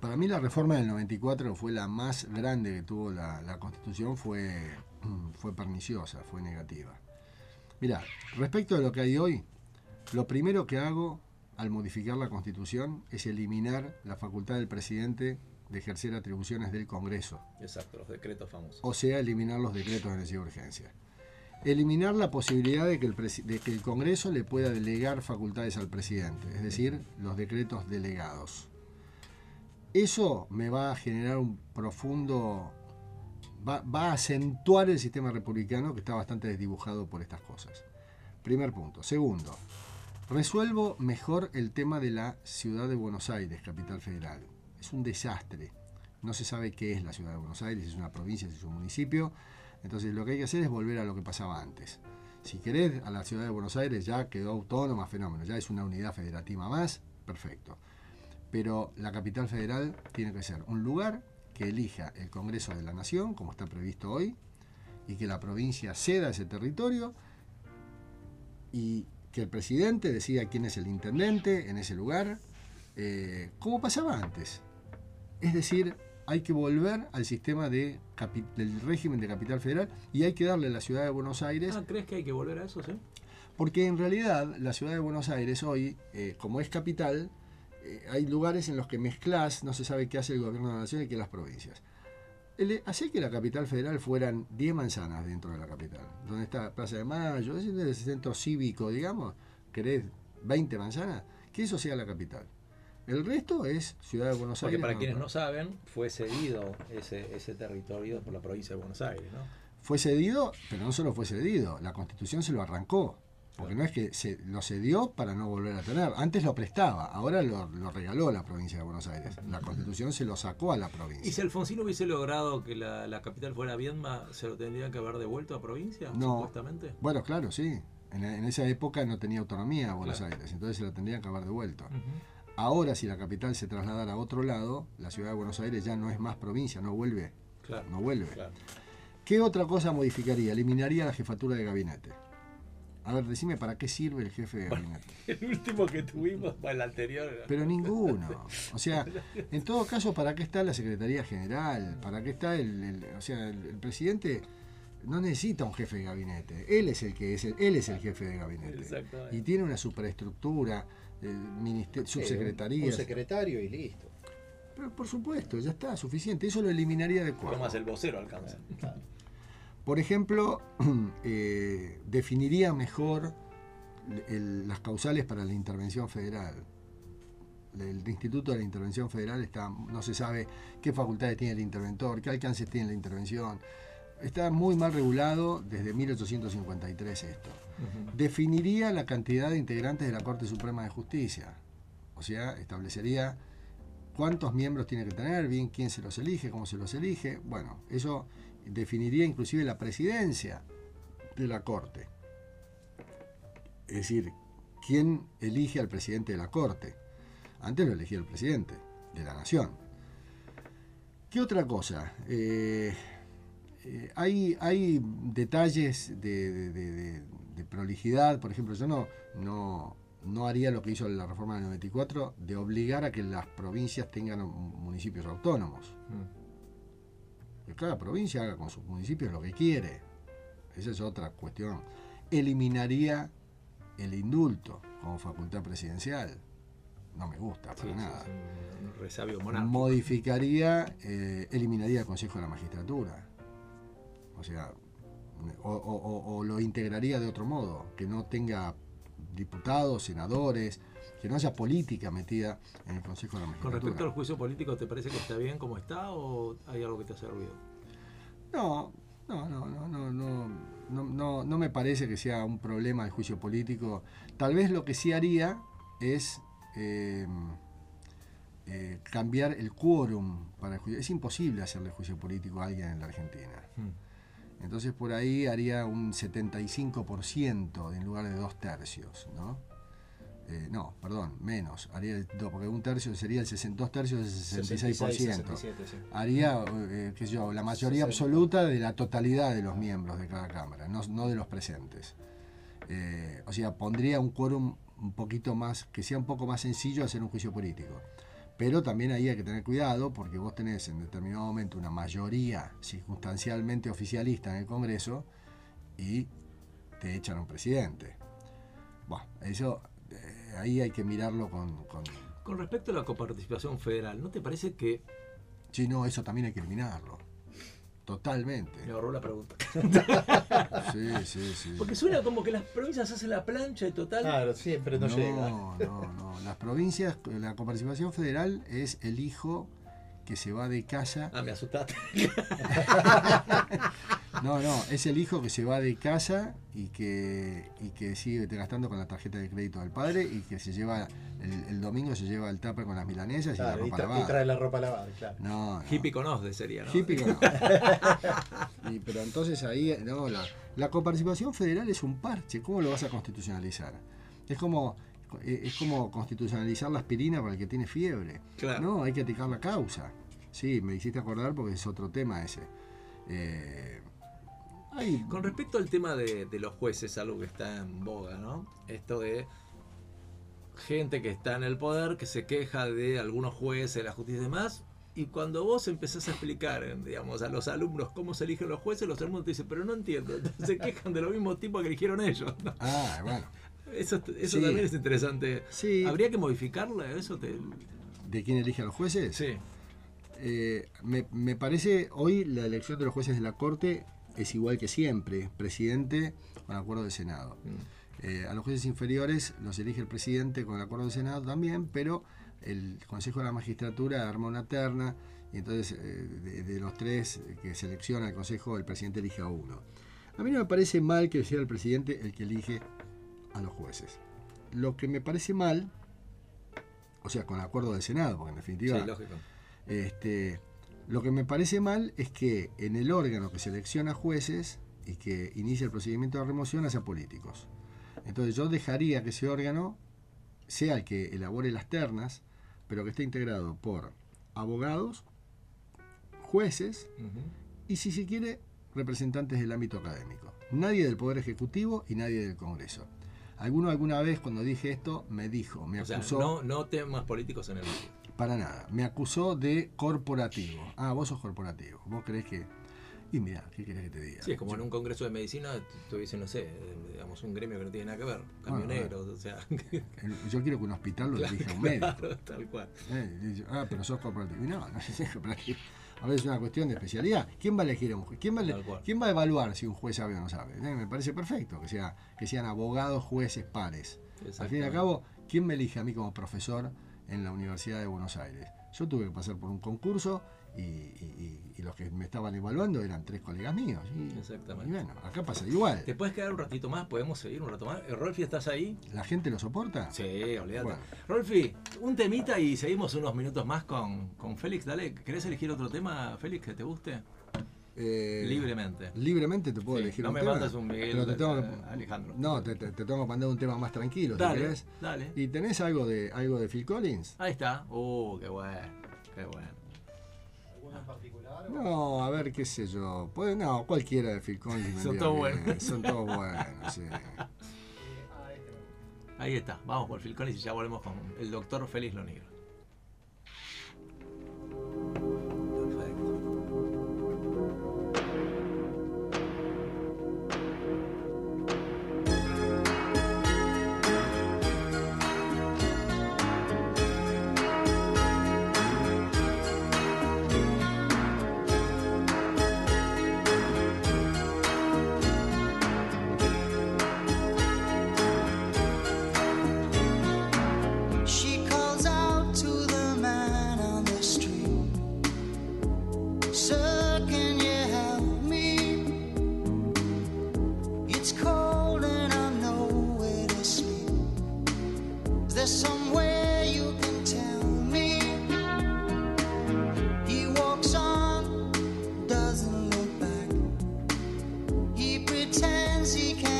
Para mí la reforma del 94 fue la más grande que tuvo la, la Constitución, fue, fue perniciosa, fue negativa. Mira, respecto a lo que hay hoy, lo primero que hago al modificar la Constitución es eliminar la facultad del presidente de ejercer atribuciones del Congreso, Exacto, los decretos famosos. o sea, eliminar los decretos de necesidad de urgencia. Eliminar la posibilidad de que, el de que el Congreso le pueda delegar facultades al presidente, es decir, los decretos delegados. Eso me va a generar un profundo... Va, va a acentuar el sistema republicano que está bastante desdibujado por estas cosas. Primer punto. Segundo, resuelvo mejor el tema de la ciudad de Buenos Aires, capital federal. Es un desastre. No se sabe qué es la ciudad de Buenos Aires, si es una provincia, si es un municipio. Entonces lo que hay que hacer es volver a lo que pasaba antes. Si querés, a la ciudad de Buenos Aires ya quedó autónoma, fenómeno, ya es una unidad federativa más, perfecto. Pero la capital federal tiene que ser un lugar que elija el Congreso de la Nación, como está previsto hoy, y que la provincia ceda ese territorio y que el presidente decida quién es el intendente en ese lugar, eh, como pasaba antes. Es decir, hay que volver al sistema de del régimen de capital federal y hay que darle a la ciudad de Buenos Aires Ah, ¿crees que hay que volver a eso, sí? porque en realidad la ciudad de Buenos Aires hoy, eh, como es capital, eh, hay lugares en los que mezclas, no se sabe qué hace el gobierno de la nación y qué las provincias. El, hacer que la capital federal fueran 10 manzanas dentro de la capital, donde está Plaza de Mayo, es el centro cívico, digamos, querés 20 manzanas, que eso sea la capital. El resto es Ciudad de Buenos Porque Aires. para no, quienes no. saben, fue cedido ese, ese territorio por la provincia de Buenos Aires, ¿no? Fue cedido, pero no solo fue cedido, la constitución se lo arrancó. Porque no es que se lo cedió para no volver a tener. Antes lo prestaba, ahora lo, lo regaló la provincia de Buenos Aires. La constitución se lo sacó a la provincia. ¿Y si Alfonsín hubiese logrado que la, la capital fuera Viedma, se lo tendrían que haber devuelto a provincia, No. supuestamente? Bueno, claro, sí. En, en esa época no tenía autonomía Buenos Claro. Aires, entonces se lo tendrían que haber devuelto. Ahora, si la capital se trasladara a otro lado, la ciudad de Buenos Aires ya no es más provincia, no vuelve. Claro. No vuelve. claro. ¿Qué otra cosa modificaría? Eliminaría la jefatura de gabinete. A ver, decime para qué sirve el jefe de gabinete. El último que tuvimos, bueno, el anterior. Pero ninguno. O sea, en todo caso, ¿para qué está la Secretaría General? ¿Para qué está el, el- o sea, el, el presidente no necesita un jefe de gabinete. Él es el que es el, él es el jefe de gabinete. Exactamente. Y tiene una superestructura, eh, subsecretarías. Un secretario y listo. Pero por supuesto, ya está, suficiente. Eso lo eliminaría de cuadro. más el vocero alcanza. Por ejemplo, eh, definiría mejor el- las causales para la intervención federal. El Instituto de la Intervención Federal está, no se sabe qué facultades tiene el interventor, qué alcances tiene la intervención. Está muy mal regulado desde 1853 esto. Definiría la cantidad de integrantes de la Corte Suprema de Justicia. O sea, establecería cuántos miembros tiene que tener, bien quién se los elige, cómo se los elige. Bueno, eso definiría inclusive la presidencia de la Corte. Es decir, quién elige al presidente de la Corte. Antes lo elegía el presidente de la Nación. ¿Qué otra cosa? Eh, eh, hay, hay detalles de, de- de- de- de prolijidad, por ejemplo, yo no, no, no haría lo que hizo la reforma del 94 de obligar a que las provincias tengan municipios autónomos. Que cada provincia haga con sus municipios lo que quiere. Esa es otra cuestión. Eliminaría el indulto como facultad presidencial. No me gusta para Sí, nada. sí, resabio. Modificaría, eh, eliminaría el Consejo de la Magistratura. O sea, o, o- o- o lo integraría de otro modo, que no tenga diputados, senadores, que no haya política metida en el Consejo de la Con Magistratura. respecto al juicio político, ¿te parece que está bien como está o hay algo que te hace ruido? No, no, no, no, no, no, no, no, no me parece que sea un problema el juicio político. Tal vez lo que sí haría es eh, eh, cambiar el quórum para el juicio. Es imposible hacerle juicio político a alguien en la Argentina. Entonces por ahí haría un 75% en lugar de dos tercios, ¿no? Eh, no, perdón, menos. Haría el do- porque un tercio sería el 62 tercios del 66%. 67, sí. Haría, eh, qué sé yo, la mayoría absoluta de la totalidad de los miembros de cada cámara, no, no de los presentes. Eh, o sea, pondría un quórum un poquito más, que sea un poco más sencillo hacer un juicio político. Pero también ahí hay que tener cuidado porque vos tenés en determinado momento una mayoría circunstancialmente oficialista en el Congreso y te echan a un presidente. Bueno, eso eh, ahí hay que mirarlo con, con... Con respecto a la coparticipación federal, ¿no te parece que... Sí, no, eso también hay que eliminarlo. Totalmente. Me ahorró la pregunta. Sí, sí, sí. Porque suena como que las provincias hacen la plancha y total... Claro, siempre no, llega. No, no, no. Las provincias, la coparticipación federal es el hijo que se va de casa. Ah, me asustaste. No, no, es el hijo que se va de casa y que, y que sigue gastando con la tarjeta de crédito del padre y que se lleva, el, el domingo se lleva el tupper con las milanesas y la Claro, y, ropa y lavada. trae la ropa lavada, claro. No, no. Hippie con Osde sería, ¿no? Hippie con- Y, pero entonces ahí, no, la, la coparticipación federal es un parche, ¿cómo lo vas a constitucionalizar? Es como, eh, es como constitucionalizar la aspirina para el que tiene fiebre. Claro. No, hay que aplicar la causa. Sí, me hiciste acordar porque es otro tema ese. Eh, hay- Con respecto al tema de, de los jueces, algo que está en boga, ¿no? Esto de gente que está en el poder, que se queja de algunos jueces, de la justicia y demás, y cuando vos empezás a explicar, digamos, a los alumnos cómo se eligen los jueces, los alumnos te dicen, pero no entiendo, se quejan de los mismos tipos que eligieron ellos. ¿no? Ah, bueno. Eso, eso Sí. también es interesante. Sí. ¿Habría que modificarla? Eso te... ¿De quién elige a los jueces? Sí. Eh, me, me parece hoy la elección de los jueces de la Corte es igual que siempre, presidente con acuerdo del Senado. Mm. Eh, a los jueces inferiores los elige el presidente con el acuerdo del Senado también, pero el Consejo de la Magistratura arma una terna y entonces eh, de, de los tres que selecciona el Consejo, el presidente elige a uno. A mí no me parece mal que sea el presidente el que elige a los jueces. Lo que me parece mal, o sea, con el acuerdo del Senado, porque en definitiva Sí, lógico. este, lo que me parece mal es que en el órgano que selecciona jueces y que inicia el procedimiento de remoción haya políticos. Entonces yo dejaría que ese órgano sea el que elabore las ternas, pero que esté integrado por abogados, jueces y si se quiere representantes del ámbito académico. Nadie del Poder Ejecutivo y nadie del Congreso. Alguno alguna vez cuando dije esto me dijo, me O sea, acusó... no, no temas políticos en el. Para nada. Me acusó de corporativo. Ah, vos sos corporativo. Vos crees que. Y mira, ¿qué querés que te diga? Sí, es como en un congreso de medicina tuviese, no sé, digamos, un gremio que no tiene nada que ver, camioneros, o sea. Yo quiero que un hospital lo dirija un médico. Claro, tal cual. Eh, ah, pero sos corporativo. Y no, no es corporativo. A veces es una cuestión de especialidad. ¿Quién va a elegir a un juez? ¿Quién va a. ¿quién va a evaluar si un juez sabe o no sabe? Eh, me parece perfecto que, sea, que sean abogados, jueces, pares. Al fin y al cabo, ¿quién me elige a mí como profesor en la Universidad de Buenos Aires? Yo tuve que pasar por un concurso y, y- los que me estaban evaluando eran tres colegas míos. Y, Exactamente. y bueno, acá pasa igual. ¿Te puedes quedar un ratito más? ¿Podemos seguir un rato más? Eh, ¿Rolfi, estás ahí? ¿La gente lo soporta? Sí, olvídate. Bueno. Rolfi, un temita y seguimos unos minutos más con, con Félix. Dale, ¿querés elegir otro tema, Félix, que te guste? Eh, Libremente. Libremente te puedo Sí, elegir no un me tema. mandes un Miguel, pero te tengo que- eh, Alejandro. No, te, te- te tengo que mandar un tema más tranquilo, ¿te Dale, querés? dale. ¿Y tenés algo de algo de Phil Collins? Ahí está. Uh, qué bueno, qué bueno. No, a ver, qué sé yo. Puede, no, cualquiera de Phil Collins. me Son todos buenos. Son todos buenos, sí. Ahí está. Vamos por Phil Collins y ya volvemos con el doctor Félix Lonigro. music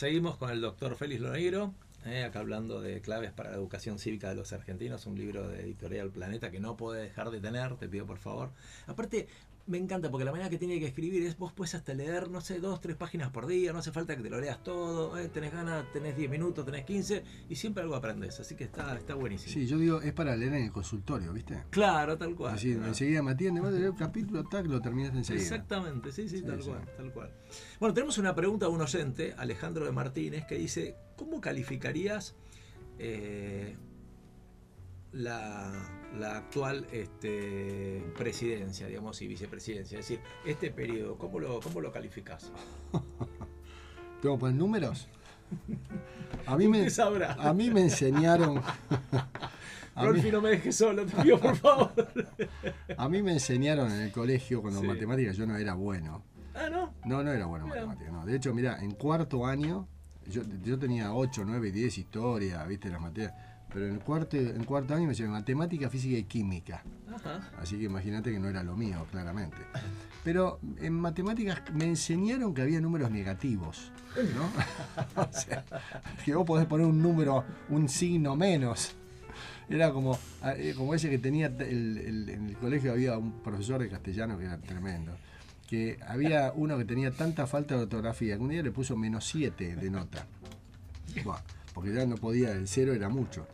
seguimos con el doctor Félix Loneiro, eh, acá hablando de claves para la educación cívica de los argentinos, un libro de Editorial Planeta que no puede dejar de tener, te pido por favor. Aparte, me encanta porque la manera que tiene que escribir es vos puedes hasta leer, no sé, dos, tres páginas por día, no hace falta que te lo leas todo, eh, tenés ganas, tenés 10 minutos, tenés 15 y siempre algo aprendes, así que está, está buenísimo. Sí, yo digo, es para leer en el consultorio, ¿viste? Claro, tal cual. Así, Claro. enseguida me atiende, vas a leer un capítulo, tac, lo terminaste enseguida. Exactamente, sí, sí, Sí, tal sí. cual, tal cual. Bueno, tenemos una pregunta de un oyente, Alejandro de Martínez, que dice, ¿cómo calificarías eh, la, la actual este, presidencia, digamos, y vicepresidencia? Es decir, este periodo, ¿cómo lo, cómo lo calificás? ¿Tengo que poner números? A mí me, sabrá. a mí me enseñaron. Mí, Rolfi, no me dejes solo, te pido por favor. a mí me enseñaron en el colegio cuando Sí. matemáticas yo no era bueno. ah, ¿no? No, no era bueno en matemáticas. No. De hecho, mira, en cuarto año, yo, yo tenía 8, 9, 10 historia, viste, las materias. Pero en cuarto, en cuarto año me enseñaron matemática, física y química. Ajá. Así que imagínate que no era lo mío, claramente. Pero en matemáticas me enseñaron que había números negativos, ¿no? o sea, que vos podés poner un número, un signo menos. Era como, eh, como ese que tenía, el- el- en el colegio había un profesor de castellano que era tremendo, que había uno que tenía tanta falta de ortografía que un día le puso menos 7 de nota. Buah, porque ya no podía, el cero era mucho.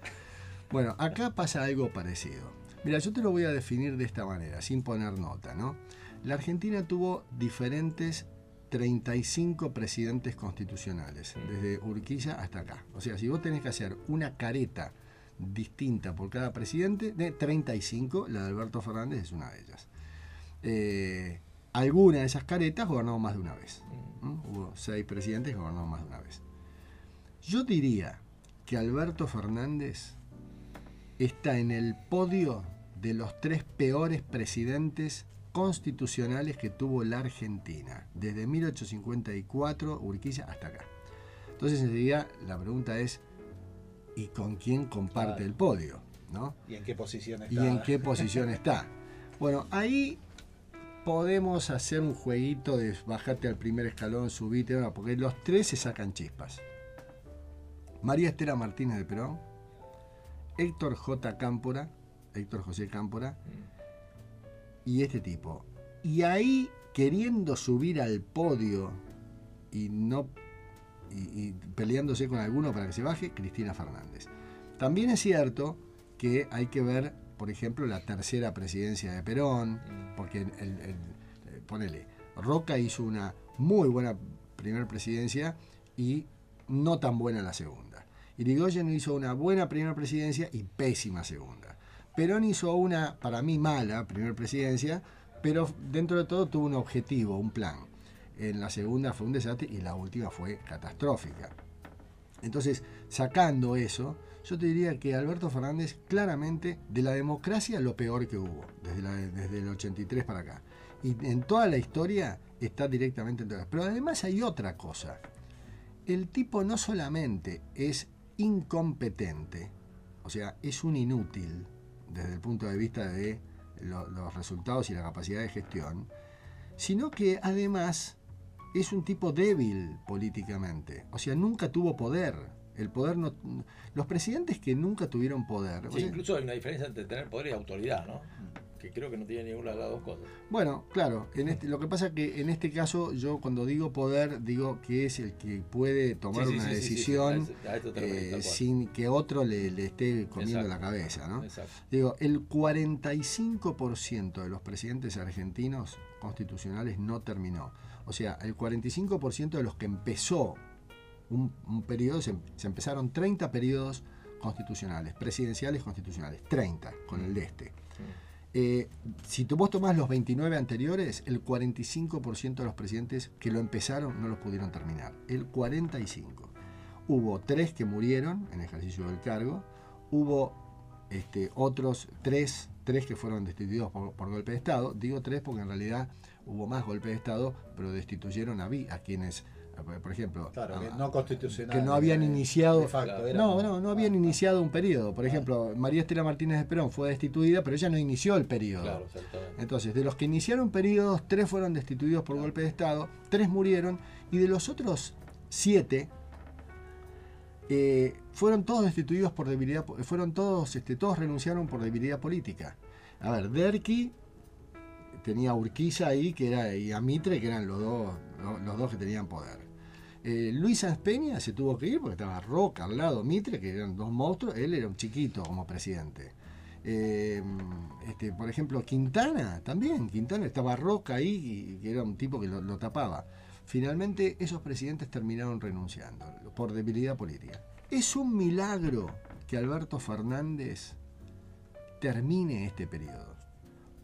Bueno, acá pasa algo parecido. Mira, yo te lo voy a definir de esta manera, sin poner nota, ¿no? La Argentina tuvo diferentes 35 presidentes constitucionales, desde Urquiza hasta acá. O sea, si vos tenés que hacer una careta distinta por cada presidente, de 35, la de Alberto Fernández es una de ellas. Eh, alguna de esas caretas gobernó más de una vez. Hubo seis presidentes que gobernaron más de una vez. Yo diría que Alberto Fernández está en el podio de los tres peores presidentes constitucionales que tuvo la Argentina, desde 1854, Urquiza, hasta acá. Entonces, enseguida, la pregunta es, ¿y con quién comparte el podio? ¿no? ¿Y en qué posición está? ¿Y en qué posición está? Bueno, ahí podemos hacer un jueguito de bajarte al primer escalón, subite, porque los tres se sacan chispas. María Estela Martínez de Perón, Héctor J. Cámpora, Héctor José Cámpora, y este tipo. Y ahí, queriendo subir al podio y no y, peleándose con alguno para que se baje, Cristina Fernández. También es cierto que hay que ver, por ejemplo, la tercera presidencia de Perón, porque el, el- el- ponele, Roca hizo una muy buena primera presidencia y no tan buena la segunda. Irigoyen hizo una buena primera presidencia y pésima segunda. Perón hizo una, para mí, mala primera presidencia, pero dentro de todo tuvo un objetivo, un plan. En la segunda fue un desastre y la última fue catastrófica. Entonces, sacando eso, yo te diría que Alberto Fernández claramente de la democracia lo peor que hubo, desde, la- desde el 83 para acá. Y en toda la historia está directamente en todas. Pero además hay otra cosa. El tipo no solamente es incompetente, o sea, es un inútil desde el punto de vista de lo- los resultados y la capacidad de gestión, sino que además es un tipo débil políticamente. O sea, nunca tuvo poder. El poder no. Los presidentes que nunca tuvieron poder. o Sí, sea, incluso hay una diferencia entre tener poder y autoridad, ¿no? Que creo que no tiene ninguna de las dos cosas. Bueno, claro, en este, lo que pasa es que en este caso yo cuando digo poder digo que es el que puede tomar Sí, sí, una sí, decisión eh, sin que otro le, le esté comiendo Exacto. la cabeza, ¿no? Exacto. Digo, el 45% de los presidentes argentinos constitucionales no terminó. O sea, el 45% de los que empezó un, un periodo, se, se empezaron 30 periodos constitucionales, presidenciales constitucionales, 30 con el de este. Eh, si tú vos tomás los 29 anteriores, el 45% de los presidentes que lo empezaron no los pudieron terminar. El 45. Hubo tres que murieron en ejercicio del cargo, hubo este, otros tres, tres que fueron destituidos por, golpe de Estado. Digo tres porque en realidad hubo más golpe de Estado, pero destituyeron a, a quienes, por ejemplo, Claro, que no constitucional. que no habían iniciado de facto, era no, no, no habían iniciado un periodo. Por ejemplo, María Estela Martínez de Perón fue destituida, pero ella no inició el periodo. Claro, exactamente. Entonces, de los que iniciaron periodos, tres fueron destituidos por golpe de Estado, tres murieron, y de los otros siete, eh, fueron todos destituidos por debilidad, fueron todos, este, todos renunciaron por debilidad política. A ver, Derqui tenía a Urquiza ahí, que era, y a Mitre, que eran los dos, lo- los dos que tenían poder. Eh, Luis Sanz Peña se tuvo que ir porque estaba Roca al lado, Mitre, que eran dos monstruos, él era un chiquito como presidente. Eh, este, por ejemplo, Quintana también, Quintana estaba Roca ahí, que era un tipo que lo, lo tapaba. Finalmente esos presidentes terminaron renunciando por debilidad política. Es un milagro que Alberto Fernández termine este periodo.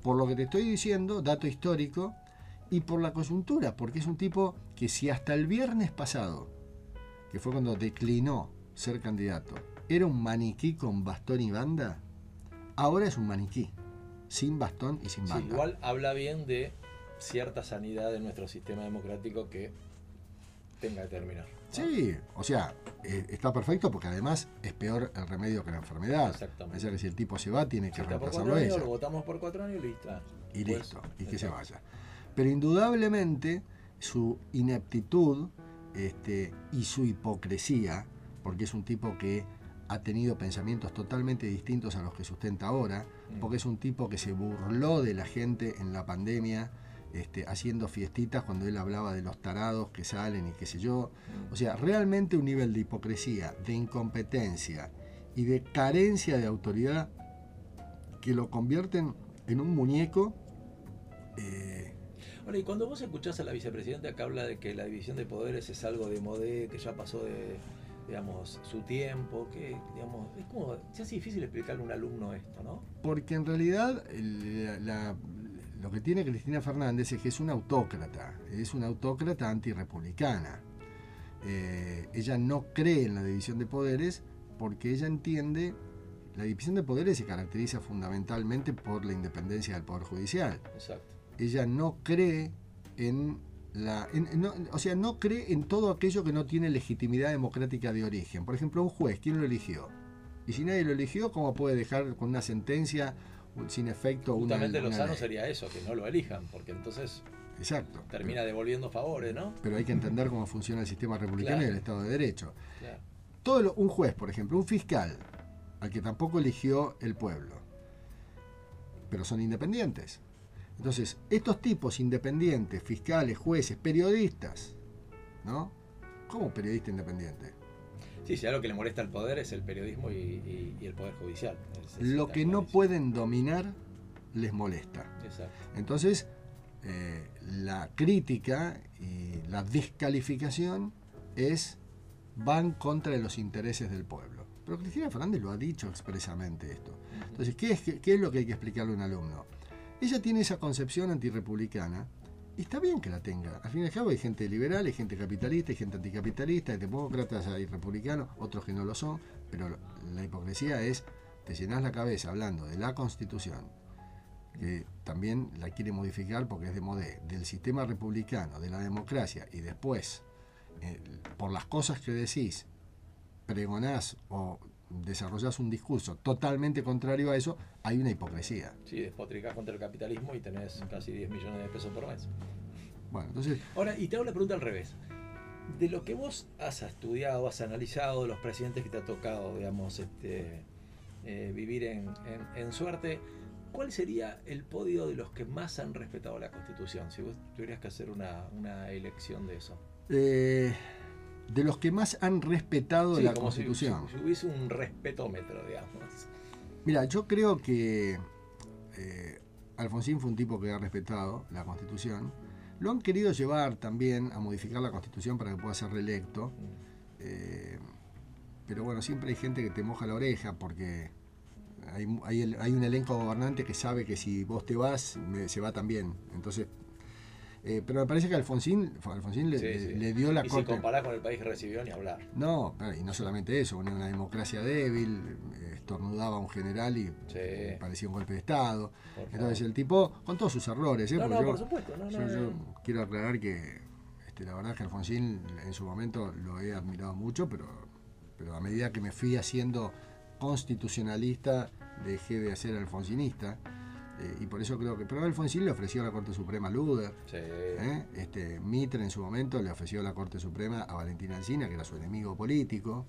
Por lo que te estoy diciendo, dato histórico, y por la coyuntura, porque es un tipo que si hasta el viernes pasado, que fue cuando declinó ser candidato, era un maniquí con bastón y banda, ahora es un maniquí, sin bastón y sin Sí, banda. igual habla bien de cierta sanidad de nuestro sistema democrático que tenga que terminar. ¿no? Sí, o sea, eh, está perfecto porque además es peor el remedio que la enfermedad. Exactamente. Sea que si el tipo se va, tiene que Si reemplazarlo ella. lo votamos por cuatro años y listo. y Pues, listo, y que se vaya. Pero indudablemente su ineptitud este, y su hipocresía, porque es un tipo que ha tenido pensamientos totalmente distintos a los que sustenta ahora, porque es un tipo que se burló de la gente en la pandemia, este, haciendo fiestitas cuando él hablaba de los tarados que salen y qué sé yo. O sea, realmente un nivel de hipocresía, de incompetencia y de carencia de autoridad que lo convierten en un muñeco. eh, Ahora, y cuando vos escuchás a la vicepresidenta que habla de que la división de poderes es algo de modé, que ya pasó de, digamos, su tiempo, que, digamos, es como, se hace difícil explicarle a un alumno esto, ¿no? Porque en realidad el- la- la- lo que tiene Cristina Fernández es que es una autócrata, es una autócrata antirrepublicana. Eh, ella no cree en la división de poderes porque ella entiende, la división de poderes se caracteriza fundamentalmente por la independencia del Poder Judicial. Exacto. Ella no cree en la... en- en- no- o sea, no cree en todo aquello que no tiene legitimidad democrática de origen. Por ejemplo, un juez, ¿quién lo eligió? Y si nadie lo eligió, ¿cómo puede dejar con una sentencia sin efecto una, Justamente lo una sano ley? sería eso, que no lo elijan, porque entonces Exacto. termina devolviendo favores, ¿no? Pero hay que entender cómo funciona el sistema republicano Claro. y el Estado de Derecho. Claro. Todo lo- un juez, por ejemplo, un fiscal, al que tampoco eligió el pueblo, pero son independientes. Entonces, estos tipos independientes, fiscales, jueces, periodistas, ¿no? ¿Cómo periodista independiente? Sí, si algo que le molesta al poder es el periodismo y, y- y el poder judicial. Lo que no pueden dominar les molesta. Exacto. Entonces, eh, la crítica y la descalificación es van contra los intereses del pueblo. Pero Cristina Fernández lo ha dicho expresamente esto. Entonces, ¿qué es, qué, qué es lo que hay que explicarle a un alumno? Ella tiene esa concepción antirrepublicana y está bien que la tenga. Al fin y al cabo hay gente liberal, hay gente capitalista, hay gente anticapitalista, hay demócratas, hay republicanos, otros que no lo son, pero la hipocresía es, te llenas la cabeza hablando de la constitución, que también la quiere modificar porque es de modé, del sistema republicano, de la democracia, y después, eh, por las cosas que decís, pregonás o desarrollás un discurso totalmente contrario a eso, hay una hipocresía. Sí, despotricás contra el capitalismo y tenés casi 10 millones de pesos por mes. Bueno, entonces, Ahora, y te hago la pregunta al revés. De lo que vos has estudiado, has analizado, los presidentes que te ha tocado, digamos, este, eh, vivir en, en- en suerte, ¿cuál sería el podio de los que más han respetado la Constitución? Si vos tuvieras que hacer una, una elección de eso. eh, de los que más han respetado Sí, la como Constitución. Si, si hubiese un respetómetro, digamos. Mira, yo creo que eh, Alfonsín fue un tipo que ha respetado la Constitución. Lo han querido llevar también a modificar la Constitución para que pueda ser reelecto. Eh, pero bueno, siempre hay gente que te moja la oreja porque hay, hay el- hay un elenco gobernante que sabe que si vos te vas, me- se va también. Entonces, eh, pero me parece que Alfonsín, Alfonsín le, Sí, le- sí. le dio la y si corte. comparás con el país que recibió, ni hablar. No, y no solamente eso, una, una democracia débil, eh, estornudaba a un general y Sí. parecía un golpe de Estado. Entonces el tipo, con todos sus errores, ¿eh? No, yo, por supuesto. No, yo- no, yo quiero aclarar que este, la verdad es que Alfonsín en su momento lo he admirado mucho, pero, pero a medida que me fui haciendo constitucionalista, dejé de ser alfonsinista. Eh, y por eso creo que. Pero Alfonsín le ofreció a la Corte Suprema a Luder. Sí. ¿eh? Este, Mitre en su momento le ofreció a la Corte Suprema a Valentina Alsina, que era su enemigo político.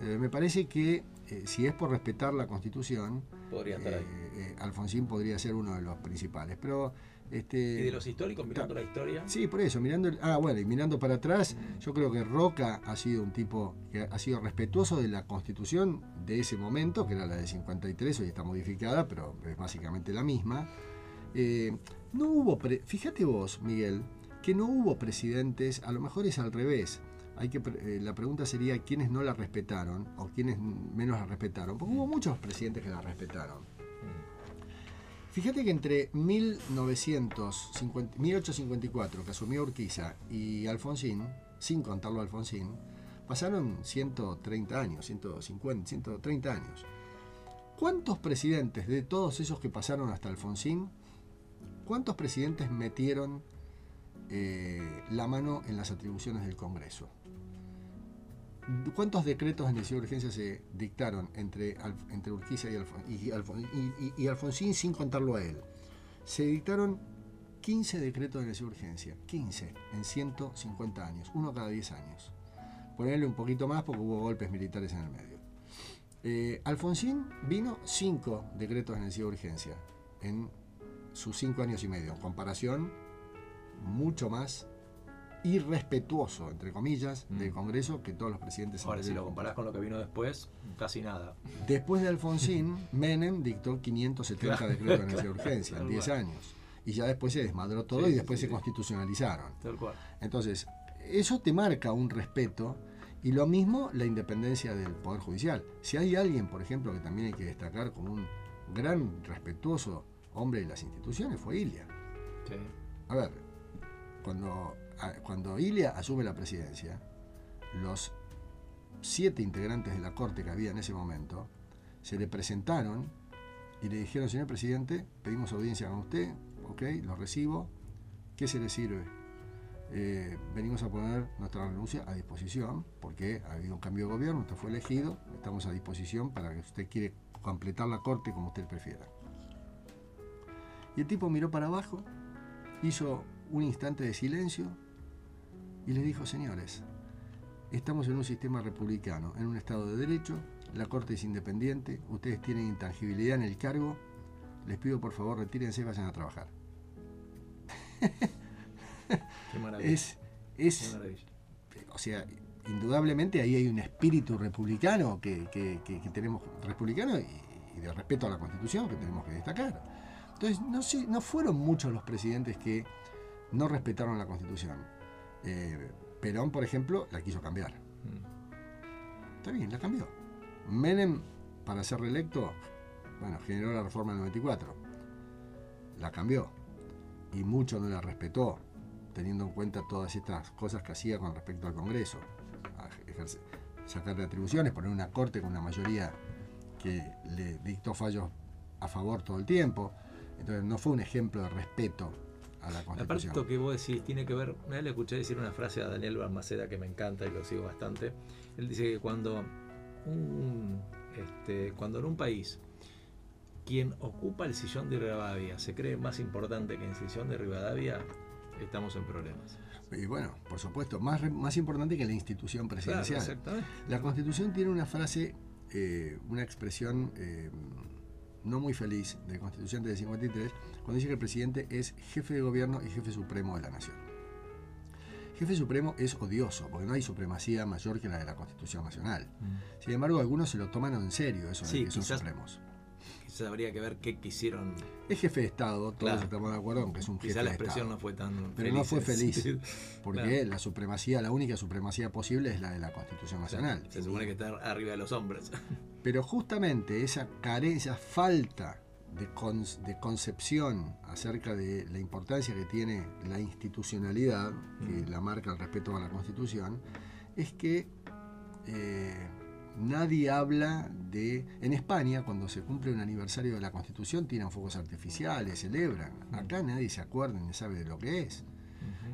Eh, me parece que si es por respetar la Constitución, Podría estar ahí. Alfonsín podría ser uno de los principales. Pero este, Y de los históricos, mirando la historia. Sí, por eso, mirando, el- ah, bueno, y mirando para atrás, yo creo que Roca ha sido un tipo que ha sido respetuoso de la constitución de ese momento, que era la de 53, hoy está modificada, pero es básicamente la misma. Eh, no hubo, pre- fíjate vos, Miguel, que no hubo presidentes, a lo mejor es al revés. Hay que, eh, la pregunta sería quiénes no la respetaron o quiénes menos la respetaron, porque hubo muchos presidentes que la respetaron. Fíjate que entre 1950 1854, que asumió Urquiza, y Alfonsín, sin contarlo a Alfonsín, pasaron 130 años, 150, 130 años. ¿Cuántos presidentes de todos esos que pasaron hasta Alfonsín, cuántos presidentes metieron eh, la mano en las atribuciones del Congreso? ¿Cuántos decretos de necesidad de urgencia se dictaron entre, entre Urquiza y, Alfon- y- Alfon- y- y- Alfonsín sin contarlo a él? Se dictaron 15 decretos de necesidad de urgencia, 15 en 150 años, uno cada 10 años. Ponerle un poquito más porque hubo golpes militares en el medio. Eh, Alfonsín vino cinco decretos de necesidad de urgencia en sus cinco años y medio, en comparación mucho más irrespetuoso, entre comillas, del Congreso que todos los presidentes Mm. Ahora, si lo comparás con lo que vino después, casi nada. Después de Alfonsín, Menem dictó 570 Claro, decretos de necesidad de claro, urgencia en tal 10 cual. años. Y ya después se desmadró todo Sí, y después sí, se sí. constitucionalizaron. Tal cual. Entonces, eso te marca un respeto y lo mismo la independencia del Poder Judicial. Si hay alguien, por ejemplo, que también hay que destacar como un gran respetuoso hombre de las instituciones, fue Ilia. A ver, cuando, cuando Ilia asume la presidencia, los siete integrantes de la corte que había en ese momento se le presentaron y le dijeron, señor presidente, pedimos audiencia con usted, ok, lo recibo, ¿qué se le sirve? Eh, venimos a poner nuestra renuncia a disposición porque ha habido un cambio de gobierno, usted fue elegido, estamos a disposición para que usted quiere completar la corte como usted prefiera. Y el tipo miró para abajo, hizo un instante de silencio y les dijo, señores, estamos en un sistema republicano, en un Estado de Derecho, la Corte es independiente, ustedes tienen intangibilidad en el cargo, les pido por favor retírense y vayan a trabajar. Qué maravilla. Es, Qué es maravilla. o sea, indudablemente ahí hay un espíritu republicano que, que- que- que tenemos, republicano y, y de respeto a la Constitución que tenemos que destacar. Entonces, no, no fueron muchos los presidentes que no respetaron la Constitución. Eh, Perón, por ejemplo, la quiso cambiar. Mm. Está bien, la cambió. Menem, para ser reelecto, bueno, generó la reforma del 94. La cambió. Y mucho no la respetó, teniendo en cuenta todas estas cosas que hacía con respecto al Congreso. A ejercer- sacarle atribuciones, poner una corte con una mayoría que le dictó fallos a favor todo el tiempo. Entonces no fue un ejemplo de respeto a la Aparte esto que vos decís tiene que ver, una vez le escuché decir una frase a Daniel Balmaceda que me encanta y lo sigo bastante. Él dice que cuando un, este, cuando en un país quien ocupa el sillón de Rivadavia se cree más importante que el sillón de Rivadavia, estamos en problemas. Y bueno, por supuesto, más, más importante que la institución Claro, presidencial. exactamente. La Constitución tiene una frase, eh, una expresión eh, no muy feliz de Constituyente del 53, cuando dice que el presidente es jefe de gobierno y jefe supremo de la nación. Jefe supremo es odioso, porque no hay supremacía mayor que la de la Constitución Nacional. Sin embargo, algunos se lo toman en serio, eso de Sí, que son quizás- supremos. Quizás habría que ver qué quisieron. Es jefe de Estado, todos Claro. estamos de acuerdo en que es un jefe Quizás la de expresión Estado. no fue tan Pero no fue feliz. porque claro. la supremacía, la única supremacía posible es la de la Constitución Nacional. Se supone que está arriba de los hombres. Pero justamente esa carencia, esa falta de, con- de concepción acerca de la importancia que tiene la institucionalidad, que la marca el respeto a la Constitución, es que eh, nadie habla de... En España, cuando se cumple un aniversario de la Constitución, tiran fuegos artificiales, celebran. Acá nadie se acuerda ni sabe de lo que es.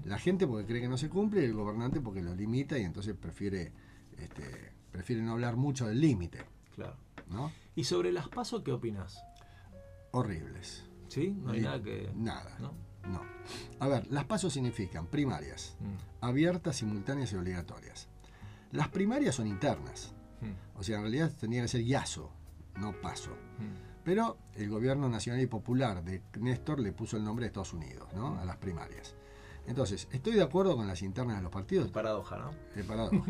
La gente porque cree que no se cumple y el gobernante porque lo limita y entonces prefiere, este, prefiere no hablar mucho del límite. Claro. ¿no? ¿Y sobre las pasos qué opinas? Horribles. ¿Sí? No hay nada que. Nada. ¿no? No. A ver, las pasos significan primarias, Mm. abiertas, simultáneas y obligatorias. Las primarias son internas. Mm. O sea, en realidad tendría que ser IASO, no paso. Mm. Pero el gobierno nacional y popular de Néstor le puso el nombre de Estados Unidos, ¿no? A las primarias. Entonces, ¿estoy de acuerdo con las internas de los partidos? Paradoja, ¿no? Eh, paradoja.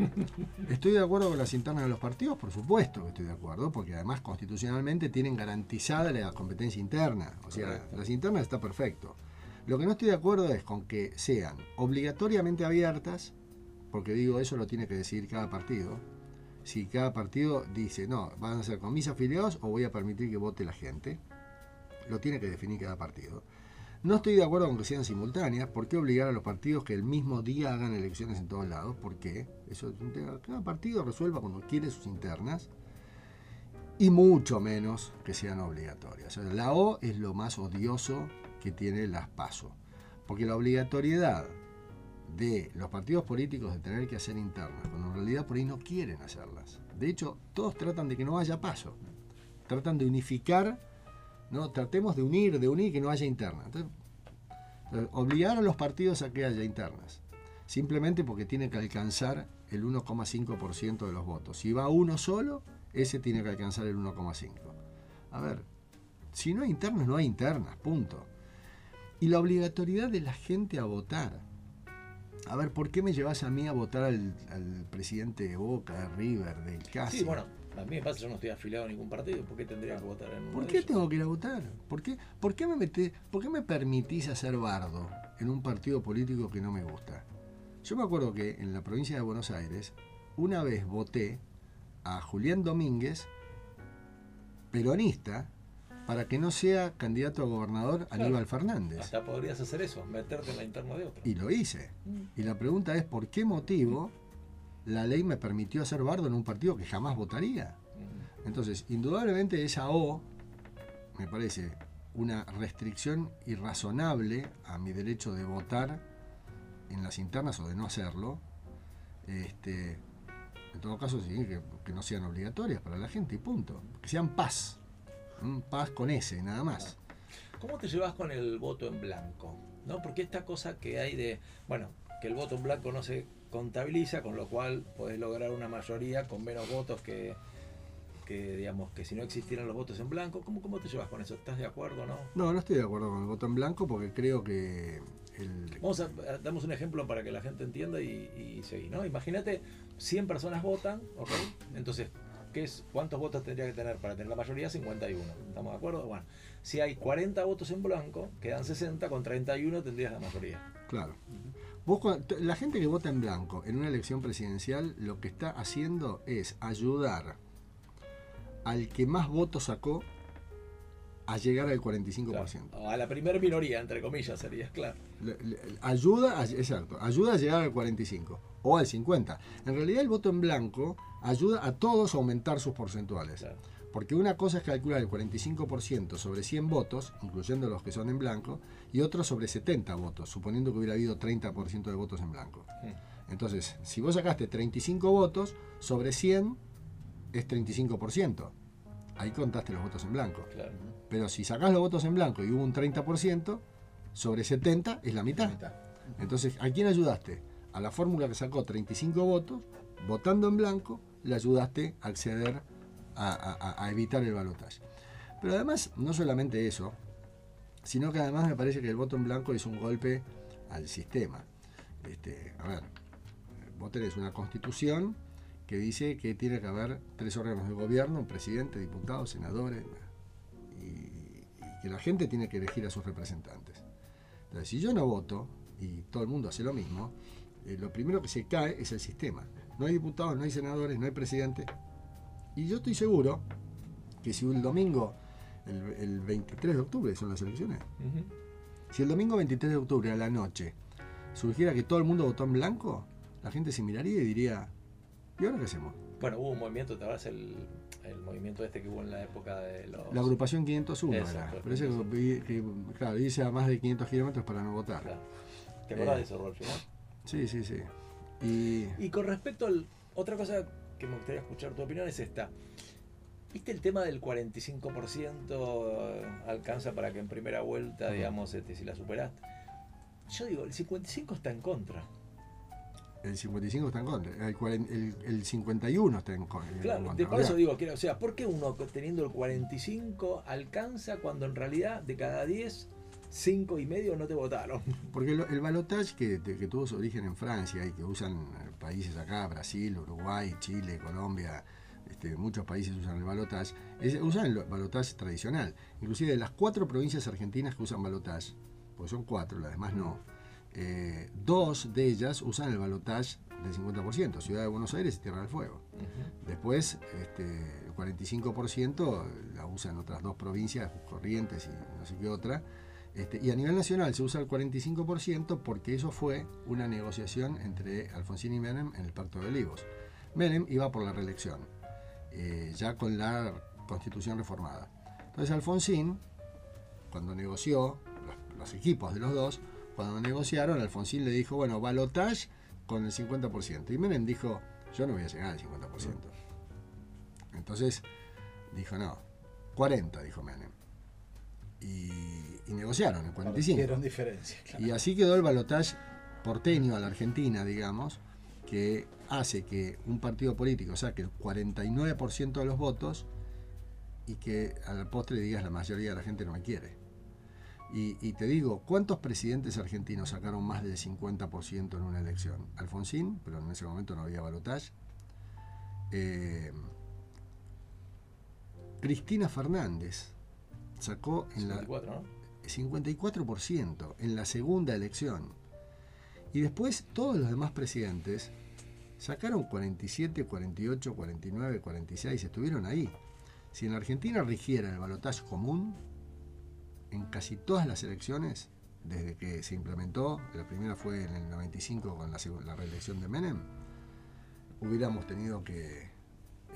¿Estoy de acuerdo con las internas de los partidos? Por supuesto que estoy de acuerdo, porque además constitucionalmente tienen garantizada la competencia interna. O sea, Correcto. las internas está perfecto. Lo que no estoy de acuerdo es con que sean obligatoriamente abiertas, porque digo, eso lo tiene que decidir cada partido. Si cada partido dice, no, van a ser con mis afiliados o voy a permitir que vote la gente, lo tiene que definir cada partido. No estoy de acuerdo con que sean simultáneas. ¿Por qué obligar a los partidos que el mismo día hagan elecciones en todos lados? ¿Por qué? Eso. Cada partido resuelva cuando quiere sus internas. Y mucho menos que sean obligatorias. La O es lo más odioso que tiene las PASO. Porque la obligatoriedad de los partidos políticos de tener que hacer internas, cuando en realidad por ahí no quieren hacerlas. De hecho, todos tratan de que no haya paso. Tratan de unificar, ¿no? Tratemos de unir, de unir que no haya internas. Entonces, entonces, obligar a los partidos a que haya internas. Simplemente porque tiene que alcanzar el 1,5% de los votos. Si va uno solo, ese tiene que alcanzar el 1,5. A ver, si no hay internas, no hay internas, punto. Y la obligatoriedad de la gente a votar. A ver, ¿por qué me llevas a mí a votar al, al presidente de Boca, de River, del Casi? Sí, bueno, a mí me pasa, yo no estoy afiliado a ningún partido, ¿por qué tendría que votar en uno ¿Por qué ellos? tengo que ir a votar? ¿Por qué, por qué me meté- por qué me permitís hacer bardo en un partido político que no me gusta? Yo me acuerdo que en la provincia de Buenos Aires, una vez voté a Julián Domínguez, peronista, para que no sea candidato a gobernador Claro. Aníbal Fernández. Hasta podrías hacer eso, meterte en la interna de otro. Y lo hice. Mm. Y la pregunta es, ¿por qué motivo la ley me permitió hacer bardo en un partido que jamás votaría? Mm. Entonces, indudablemente esa O me parece una restricción irrazonable a mi derecho de votar en las internas o de no hacerlo. Este, en todo caso, sí, que, no sean obligatorias para la gente y punto. Que sean paz. ¿m? Paz con S, nada más. ¿Cómo te llevas con el voto en blanco? ¿No? Porque esta cosa que hay de, bueno, que el voto en blanco no se contabiliza, con lo cual podés lograr una mayoría con menos votos que, que digamos, que si no existieran los votos en blanco. ¿Cómo, cómo te llevas con eso? ¿Estás de acuerdo o no? No, no estoy de acuerdo con el voto en blanco porque creo que el, Vamos a, damos un ejemplo para que la gente entienda y, y seguir, ¿no? Imagínate, 100 personas votan, ¿ok? Entonces, ¿qué es, ¿cuántos votos tendría que tener para tener la mayoría? 51. ¿Estamos de acuerdo? Bueno, si hay 40 votos en blanco, quedan 60, con 31 tendrías la mayoría. Claro. T- la gente que vota en blanco en una elección presidencial lo que está haciendo es ayudar al que más votos sacó a llegar al 45%. Claro. A la primer minoría, entre comillas, sería, claro. Le- le- ayuda, a, exacto, ayuda a llegar al 45 o al 50. En realidad el voto en blanco ayuda a todos a aumentar sus porcentuales. Claro. Porque una cosa es calcular el 45% sobre 100 votos, incluyendo los que son en blanco, y otro sobre 70 votos, suponiendo que hubiera habido 30% de votos en blanco. Entonces, si vos sacaste 35 votos, sobre 100 es 35%. Ahí contaste los votos en blanco. Claro. Pero si sacás los votos en blanco y hubo un 30%, sobre 70 es la mitad. Entonces, ¿a quién ayudaste? A la fórmula que sacó 35 votos, votando en blanco, le ayudaste a acceder a, evitar el balotaje. Pero además, no solamente eso, sino que además me parece que el voto en blanco es un golpe al sistema. Este, a ver, vos tenés una constitución que dice que tiene que haber tres órganos de gobierno, un presidente, diputados, senadores, y, y que la gente tiene que elegir a sus representantes. Entonces, si yo no voto y todo el mundo hace lo mismo, eh, lo primero que se cae es el sistema. No hay diputados, no hay senadores, no hay presidente. Y yo estoy seguro que si el domingo, el, el 23 de octubre son las elecciones, si el domingo 23 de octubre a la noche surgiera que todo el mundo votó en blanco, la gente se miraría y diría, ¿y ahora qué hacemos? Bueno, hubo un movimiento, ¿te acuerdas el, el movimiento este que hubo en la época de los... La agrupación 501 Eso, era. Pero ese 501. vi- que, claro, hice a más de 500 kilómetros para no votar. Claro. ¿Te acordás Eh, de eso, Rolfi, no? Sí, sí, sí. Y Y con respecto al. Otra cosa que me gustaría escuchar tu opinión es esta. ¿Viste el tema del 45% alcanza para que en primera vuelta, digamos, este, si la superaste? Yo digo, el 55 está en contra. el 55 está en contra. El, el- el 51 está en con- en Claro, contra. de- por eso digo, que, o sea, ¿por qué uno teniendo el 45 alcanza cuando en realidad de cada 10, 5 y medio no te votaron? Porque lo- el balotage que, que tuvo su origen en Francia y que usan eh, países acá, Brasil, Uruguay, Chile, Colombia, este, muchos países usan el balotage, es- usan el balotage tradicional. Inclusive de las cuatro provincias argentinas que usan balotage, porque son cuatro, las demás no, eh, dos de ellas usan el balotage del 50%, Ciudad de Buenos Aires y Tierra del Fuego. Después, este, el 45% la usan otras dos provincias, Corrientes y no sé qué otra. Este, y a nivel nacional se usa el 45% porque eso fue una negociación entre Alfonsín y Menem en el Pacto de Olivos. Menem iba por la reelección, eh, ya con la constitución reformada. Entonces Alfonsín, cuando negoció, los, los equipos de los dos, cuando negociaron, Alfonsín le dijo, bueno, balotage con el 50%. Y Menem dijo, yo no voy a llegar al 50%. Entonces dijo, no, 40, dijo Menem. Y, y negociaron el 45. Dieron diferencia. claro. Y así quedó el balotaje porteño a la Argentina, digamos, que hace que un partido político saque el 49% de los votos y que al postre digas la mayoría de la gente no me quiere. Y, y te digo, ¿cuántos presidentes argentinos sacaron más del 50% en una elección? Alfonsín, pero en ese momento no había balotaje. Eh, Cristina Fernández sacó en la 54, ¿no? 54% en la segunda elección. Y después todos los demás presidentes sacaron 47, 48, 49, 46, estuvieron ahí. Si en Argentina rigiera el balotaje común, en casi todas las elecciones, desde que se implementó, la primera fue en el 95 con la, la reelección de Menem, hubiéramos tenido que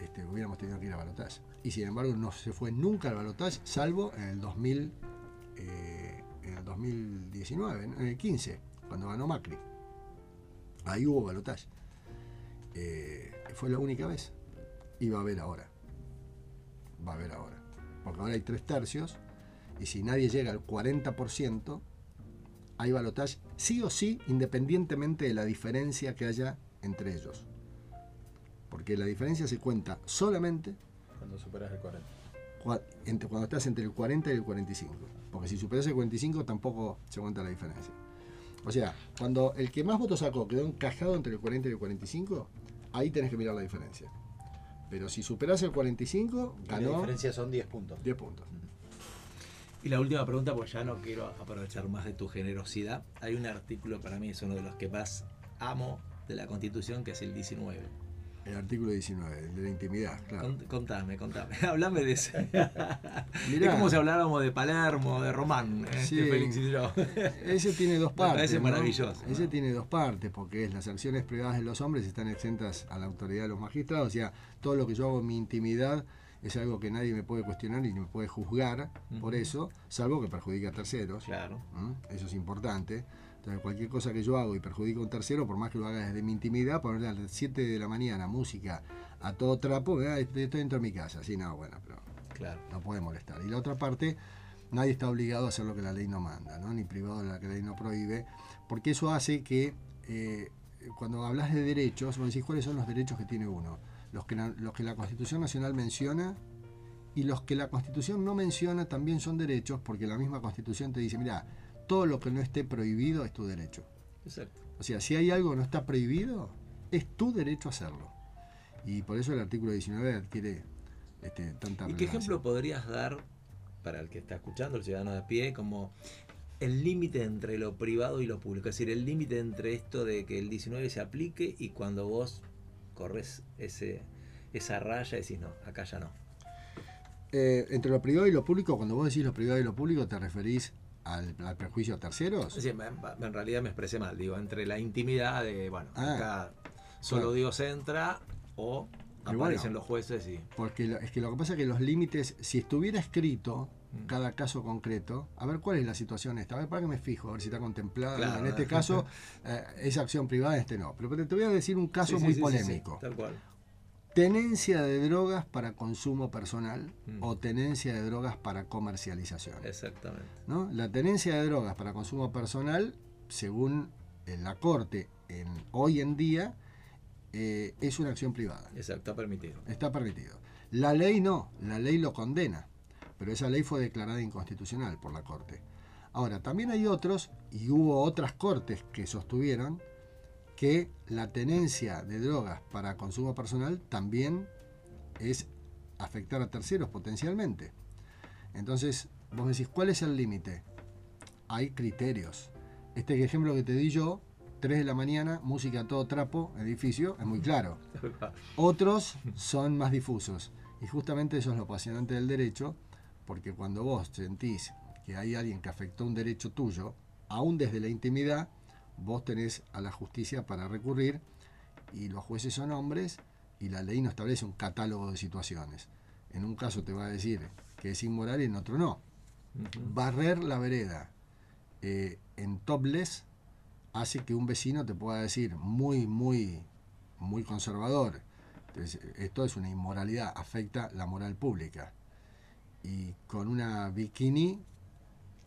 este, hubiéramos tenido que ir a balotaje. Y sin embargo no se fue nunca al balotaje, salvo en el 2000, eh, 2019, en el 15, cuando ganó Macri. Ahí hubo balotaje. Eh, fue la única vez. Y va a haber ahora. Va a haber ahora. Porque ahora hay tres tercios. Y si nadie llega al 40%, hay balotaje sí o sí, independientemente de la diferencia que haya entre ellos. Porque la diferencia se cuenta solamente Cuando superas el 40. cua- entre- cuando estás entre el 40 y el 45. Porque si superas el 45 tampoco se cuenta la diferencia. O sea, cuando el que más votos sacó quedó encajado entre el 40 y el 45, ahí tenés que mirar la diferencia. Pero si superás el 45, Y la ganó diferencia son 10 puntos. 10 puntos. Y la última pregunta, pues ya no quiero aprovechar más de tu generosidad. Hay un artículo para mí, es uno de los que más amo de la Constitución, que es el 19. El artículo 19, el de la intimidad, claro. Cont- Contame, contame. Hablame de ese. Mirá. Es como si habláramos de Palermo, de Román, ¿eh? Sí. de Félix. Ese tiene dos Me partes. parece ¿no? maravilloso, ¿no? Ese tiene dos partes, porque es las acciones privadas de los hombres están exentas a la autoridad de los magistrados. O sea, todo lo que yo hago en mi intimidad es algo que nadie me puede cuestionar y me puede juzgar por Ujú. eso, salvo que perjudique a terceros. Claro. ¿Mm? Eso es importante. Entonces, cualquier cosa que yo hago y perjudique a un tercero, por más que lo haga desde mi intimidad, ponerle a las 7 de la mañana música a todo trapo, "Ah, estoy estoy dentro de mi casa. Sí, no, bueno, pero Claro. no puede molestar. Y la otra parte, nadie está obligado a hacer lo que la ley no manda, ¿no? ni privado de lo que la ley no prohíbe, porque eso hace que eh, cuando hablas de derechos, vos decís cuáles son los derechos que tiene uno, los que, la, los que la Constitución Nacional menciona y los que la Constitución no menciona también son derechos, porque la misma Constitución te dice, mira, todo lo que no esté prohibido es tu derecho. Exacto. O sea, si hay algo que no está prohibido, es tu derecho a hacerlo. Y por eso el artículo 19 adquiere este, tanta ¿Y qué ejemplo podrías dar para el que está escuchando, el ciudadano de a pie, como el límite entre lo privado y lo público? Es decir, el límite entre esto de que el 19 se aplique y cuando vos corres ese, esa raya y decís, no, acá ya no. Eh, entre lo privado y lo público, cuando vos decís lo privado y lo público, ¿te referís al, al perjuicio a terceros? Me- en realidad me expresé mal, digo, entre la intimidad de, bueno, Ah. acá solo Claro. Dios entra o aparecen bueno. los jueces y... Porque lo- es que lo que pasa es que los límites, si estuviera escrito Mm. cada caso concreto, a ver cuál es la situación esta, a ver para que me fijo, a ver si está contemplada. Claro. En este caso, eh, es acción privada, este no. Pero te voy a decir un caso Sí, sí, muy sí, sí, sí, polémico. tal cual. Tenencia de drogas para consumo personal Mm. o tenencia de drogas para comercialización. Exactamente. ¿no? La tenencia de drogas para consumo personal, según la Corte en, hoy en día, eh, es una acción privada. Exacto, está permitido. Está permitido. La ley no, la ley lo condena, pero esa ley fue declarada inconstitucional por la Corte. Ahora, también hay otros, y hubo otras cortes que sostuvieron, que la tenencia de drogas para consumo personal también es afectar a terceros potencialmente. Entonces, vos decís, ¿cuál es el límite? Hay criterios. Este ejemplo que te di yo, 3 de la mañana, música a todo trapo, edificio, es muy claro. Otros son más difusos. Y justamente eso es lo apasionante del derecho, porque cuando vos sentís que hay alguien que afectó un derecho tuyo, aún desde la intimidad, vos tenés a la justicia para recurrir y los jueces son hombres y la ley no establece un catálogo de situaciones. En un caso te va a decir que es inmoral y en otro no. Barrer la vereda eh, en topless hace que un vecino te pueda decir muy, muy, muy conservador. Entonces, esto es una inmoralidad, afecta la moral pública. Y con una bikini,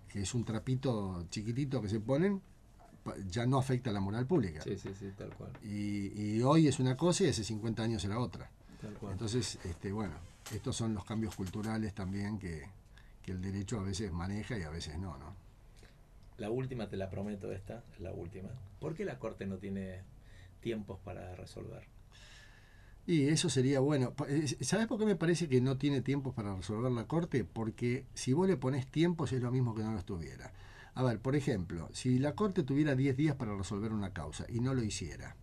que es un trapito chiquitito que se ponen, ya no afecta a la moral pública. Sí, sí, sí, tal cual. Y, y hoy es una cosa y hace 50 años era otra. Tal cual. Entonces, este, bueno, estos son los cambios culturales también que, que el derecho a veces maneja y a veces no, ¿no? La última, te la prometo, esta es la última. ¿Por qué la Corte no tiene tiempos para resolver? Y eso sería bueno. Eh, ¿Sabes por qué me parece que no tiene tiempo para resolver la corte? Porque si vos le pones tiempos es lo mismo que no los tuviera. A ver, por ejemplo, si la corte tuviera 10 días para resolver una causa y no lo hiciera,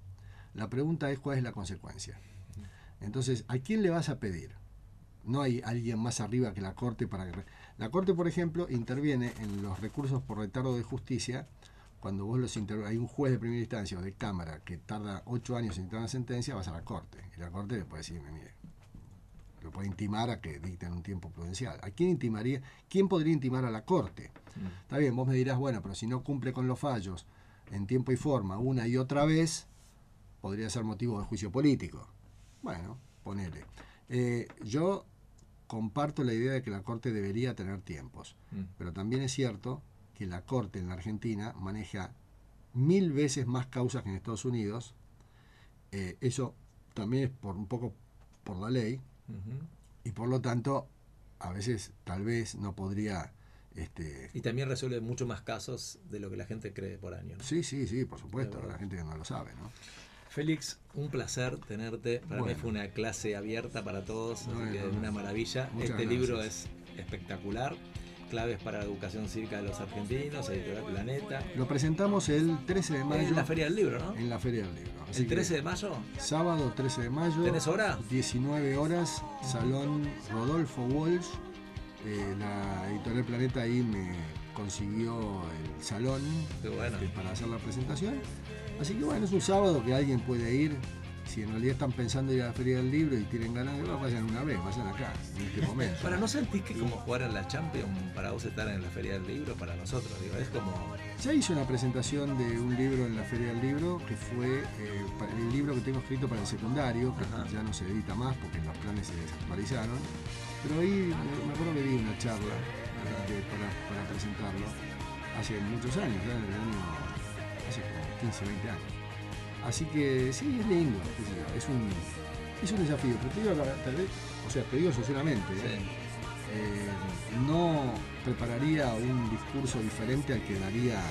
la pregunta es cuál es la consecuencia. Entonces, ¿a quién le vas a pedir? No hay alguien más arriba que la corte para que... La corte, por ejemplo, interviene en los recursos por retardo de justicia cuando vos los inter- hay un juez de primera instancia o de cámara que tarda ocho años en dictar una sentencia, vas a la corte. Y la corte le puede decir, mire, puede intimar a que dicten un tiempo prudencial. ¿A quién intimaría? ¿Quién podría intimar a la corte? Está bien, vos me dirás, bueno, pero si no cumple con los fallos en tiempo y forma una y otra vez, podría ser motivo de juicio político. Bueno, ponele. Eh, yo comparto la idea de que la Corte debería tener tiempos, Mm. pero también es cierto que la Corte en la Argentina maneja mil veces más causas que en Estados Unidos. Eh, eso también es por un poco por la ley Y por lo tanto a veces tal vez no podría este, Y también resuelve mucho más casos de lo que la gente cree por año. ¿no? Sí, sí, sí, por supuesto, la gente no lo sabe, ¿no? Félix, un placer tenerte. Para mí fue una clase abierta para todos, así Bueno. que una maravilla. Muchas este libro es espectacular. Claves para la educación cívica de los argentinos, Editorial Planeta. Lo presentamos el 13 de mayo En la Feria del Libro, ¿no? en la Feria del Libro. Así El que 13 de mayo. Sábado 13 de mayo. ¿Tenés hora? 19 horas, Salón Rodolfo Walsh. Eh, la editorial Planeta ahí me consiguió el salón bueno. este, para hacer la presentación. Así que bueno, es un sábado que alguien puede ir. Si en realidad están pensando ir a la Feria del Libro y tienen ganas de ir, vayan una vez, vayan acá, en este momento. Para, ¿no sentís que como jugar en la Champions, para vos estar en la Feria del Libro, para nosotros, digo, es como... Ya hice una presentación de un libro en la Feria del Libro, que fue eh, el libro que tengo escrito para el secundario, que Ajá. ya no se edita más porque los planes se desactualizaron. Pero ahí me, acuerdo que di una charla este, para, para presentarlo hace muchos años, ya en el año, hace como 15, 20 años. Así que sí, es lindo, es un, es un desafío, pero te digo, tal vez, o sea, te digo sinceramente, ¿eh? Eh, no prepararía un discurso diferente al que daría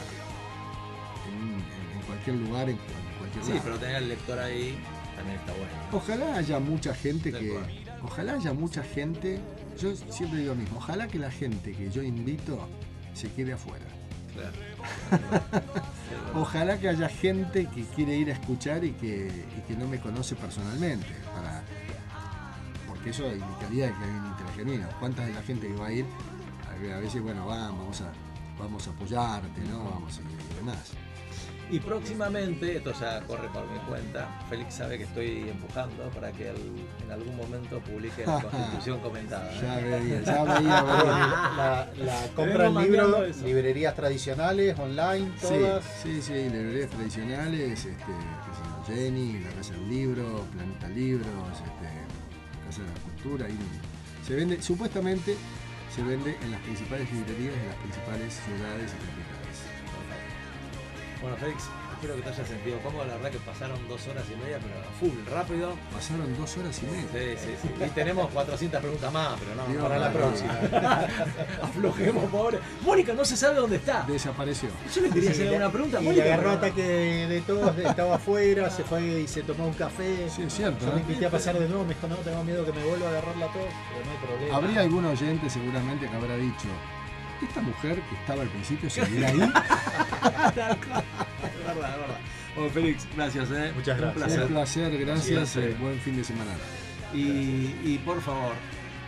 en, un- en- en cualquier lugar, en, en cualquier Sí, lado. pero tener al lector ahí también está bueno. Ojalá haya mucha gente que. cual. Ojalá haya mucha gente. Yo siempre digo lo mismo. Ojalá que la gente que yo invito se quede afuera. Claro. Ojalá que haya gente que quiere ir a escuchar y que, y que no me conoce personalmente. Para, porque eso indicaría que hay un interés. ¿Cuántas de la gente que va a ir? A veces, bueno, vamos, vamos a, vamos a apoyarte, ¿no? Vamos a, y demás. Y próximamente, esto ya corre por mi cuenta, Félix sabe que estoy empujando para que él en algún momento publique la Constitución comentada. ¿eh? Ya veía, ya veía. La, la compra en libro, mandando eso. librerías tradicionales, online, todas. Sí, sí, sí, librerías tradicionales, este, qué sé yo, Jenny, la Casa del Libro, Planeta Libros, este, la Casa de la Cultura, y se vende, supuestamente se vende en las principales librerías de las principales ciudades y capitales. Bueno, Félix, espero que te hayas sentido cómodo. La verdad que pasaron dos horas y media, pero a full, rápido. Pasaron dos horas y media. Sí, sí, sí. Y tenemos 400 preguntas más, pero no, Dios, para la próxima. Aflojemos, pobre. Mónica no se sabe dónde está. Desapareció. Yo le quería Sí, hacer una pregunta. Y Mónica, agarró pero- ataque de, todos, estaba afuera, se fue y se tomó un café. Sí, es cierto. Yo le ¿eh? invité a pasar de nuevo, me dijo, no, tengo miedo que me vuelva a agarrar la tos, pero no hay problema. Habría algún oyente seguramente que habrá dicho, esta mujer que estaba al principio seguirá ahí. Es verdad, es verdad. Bueno, Félix, gracias, ¿eh? Muchas gracias. Un placer. Un placer, gracias, placer. eh, buen fin de semana. Y, y por favor,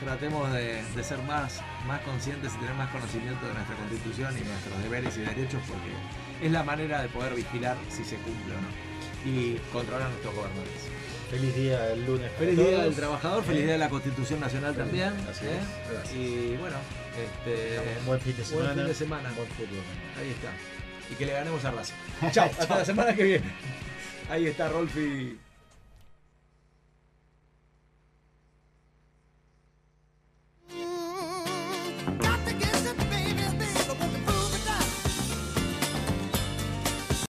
tratemos de, de ser más, más conscientes y tener más conocimiento de nuestra constitución y nuestros deberes y derechos porque es la manera de poder vigilar si se cumple o no y controlar a nuestros gobernantes. Feliz día el lunes. Feliz Día todos. del Trabajador, feliz ¿Eh? Día de la Constitución Nacional también. Así ¿eh? es, gracias. Y bueno, este, buen fin de semana. buen fin de semana. Buen fútbol. Ahí está. Y que le ganemos a Racing. Chao, hasta la semana que viene. Ahí está Rolfi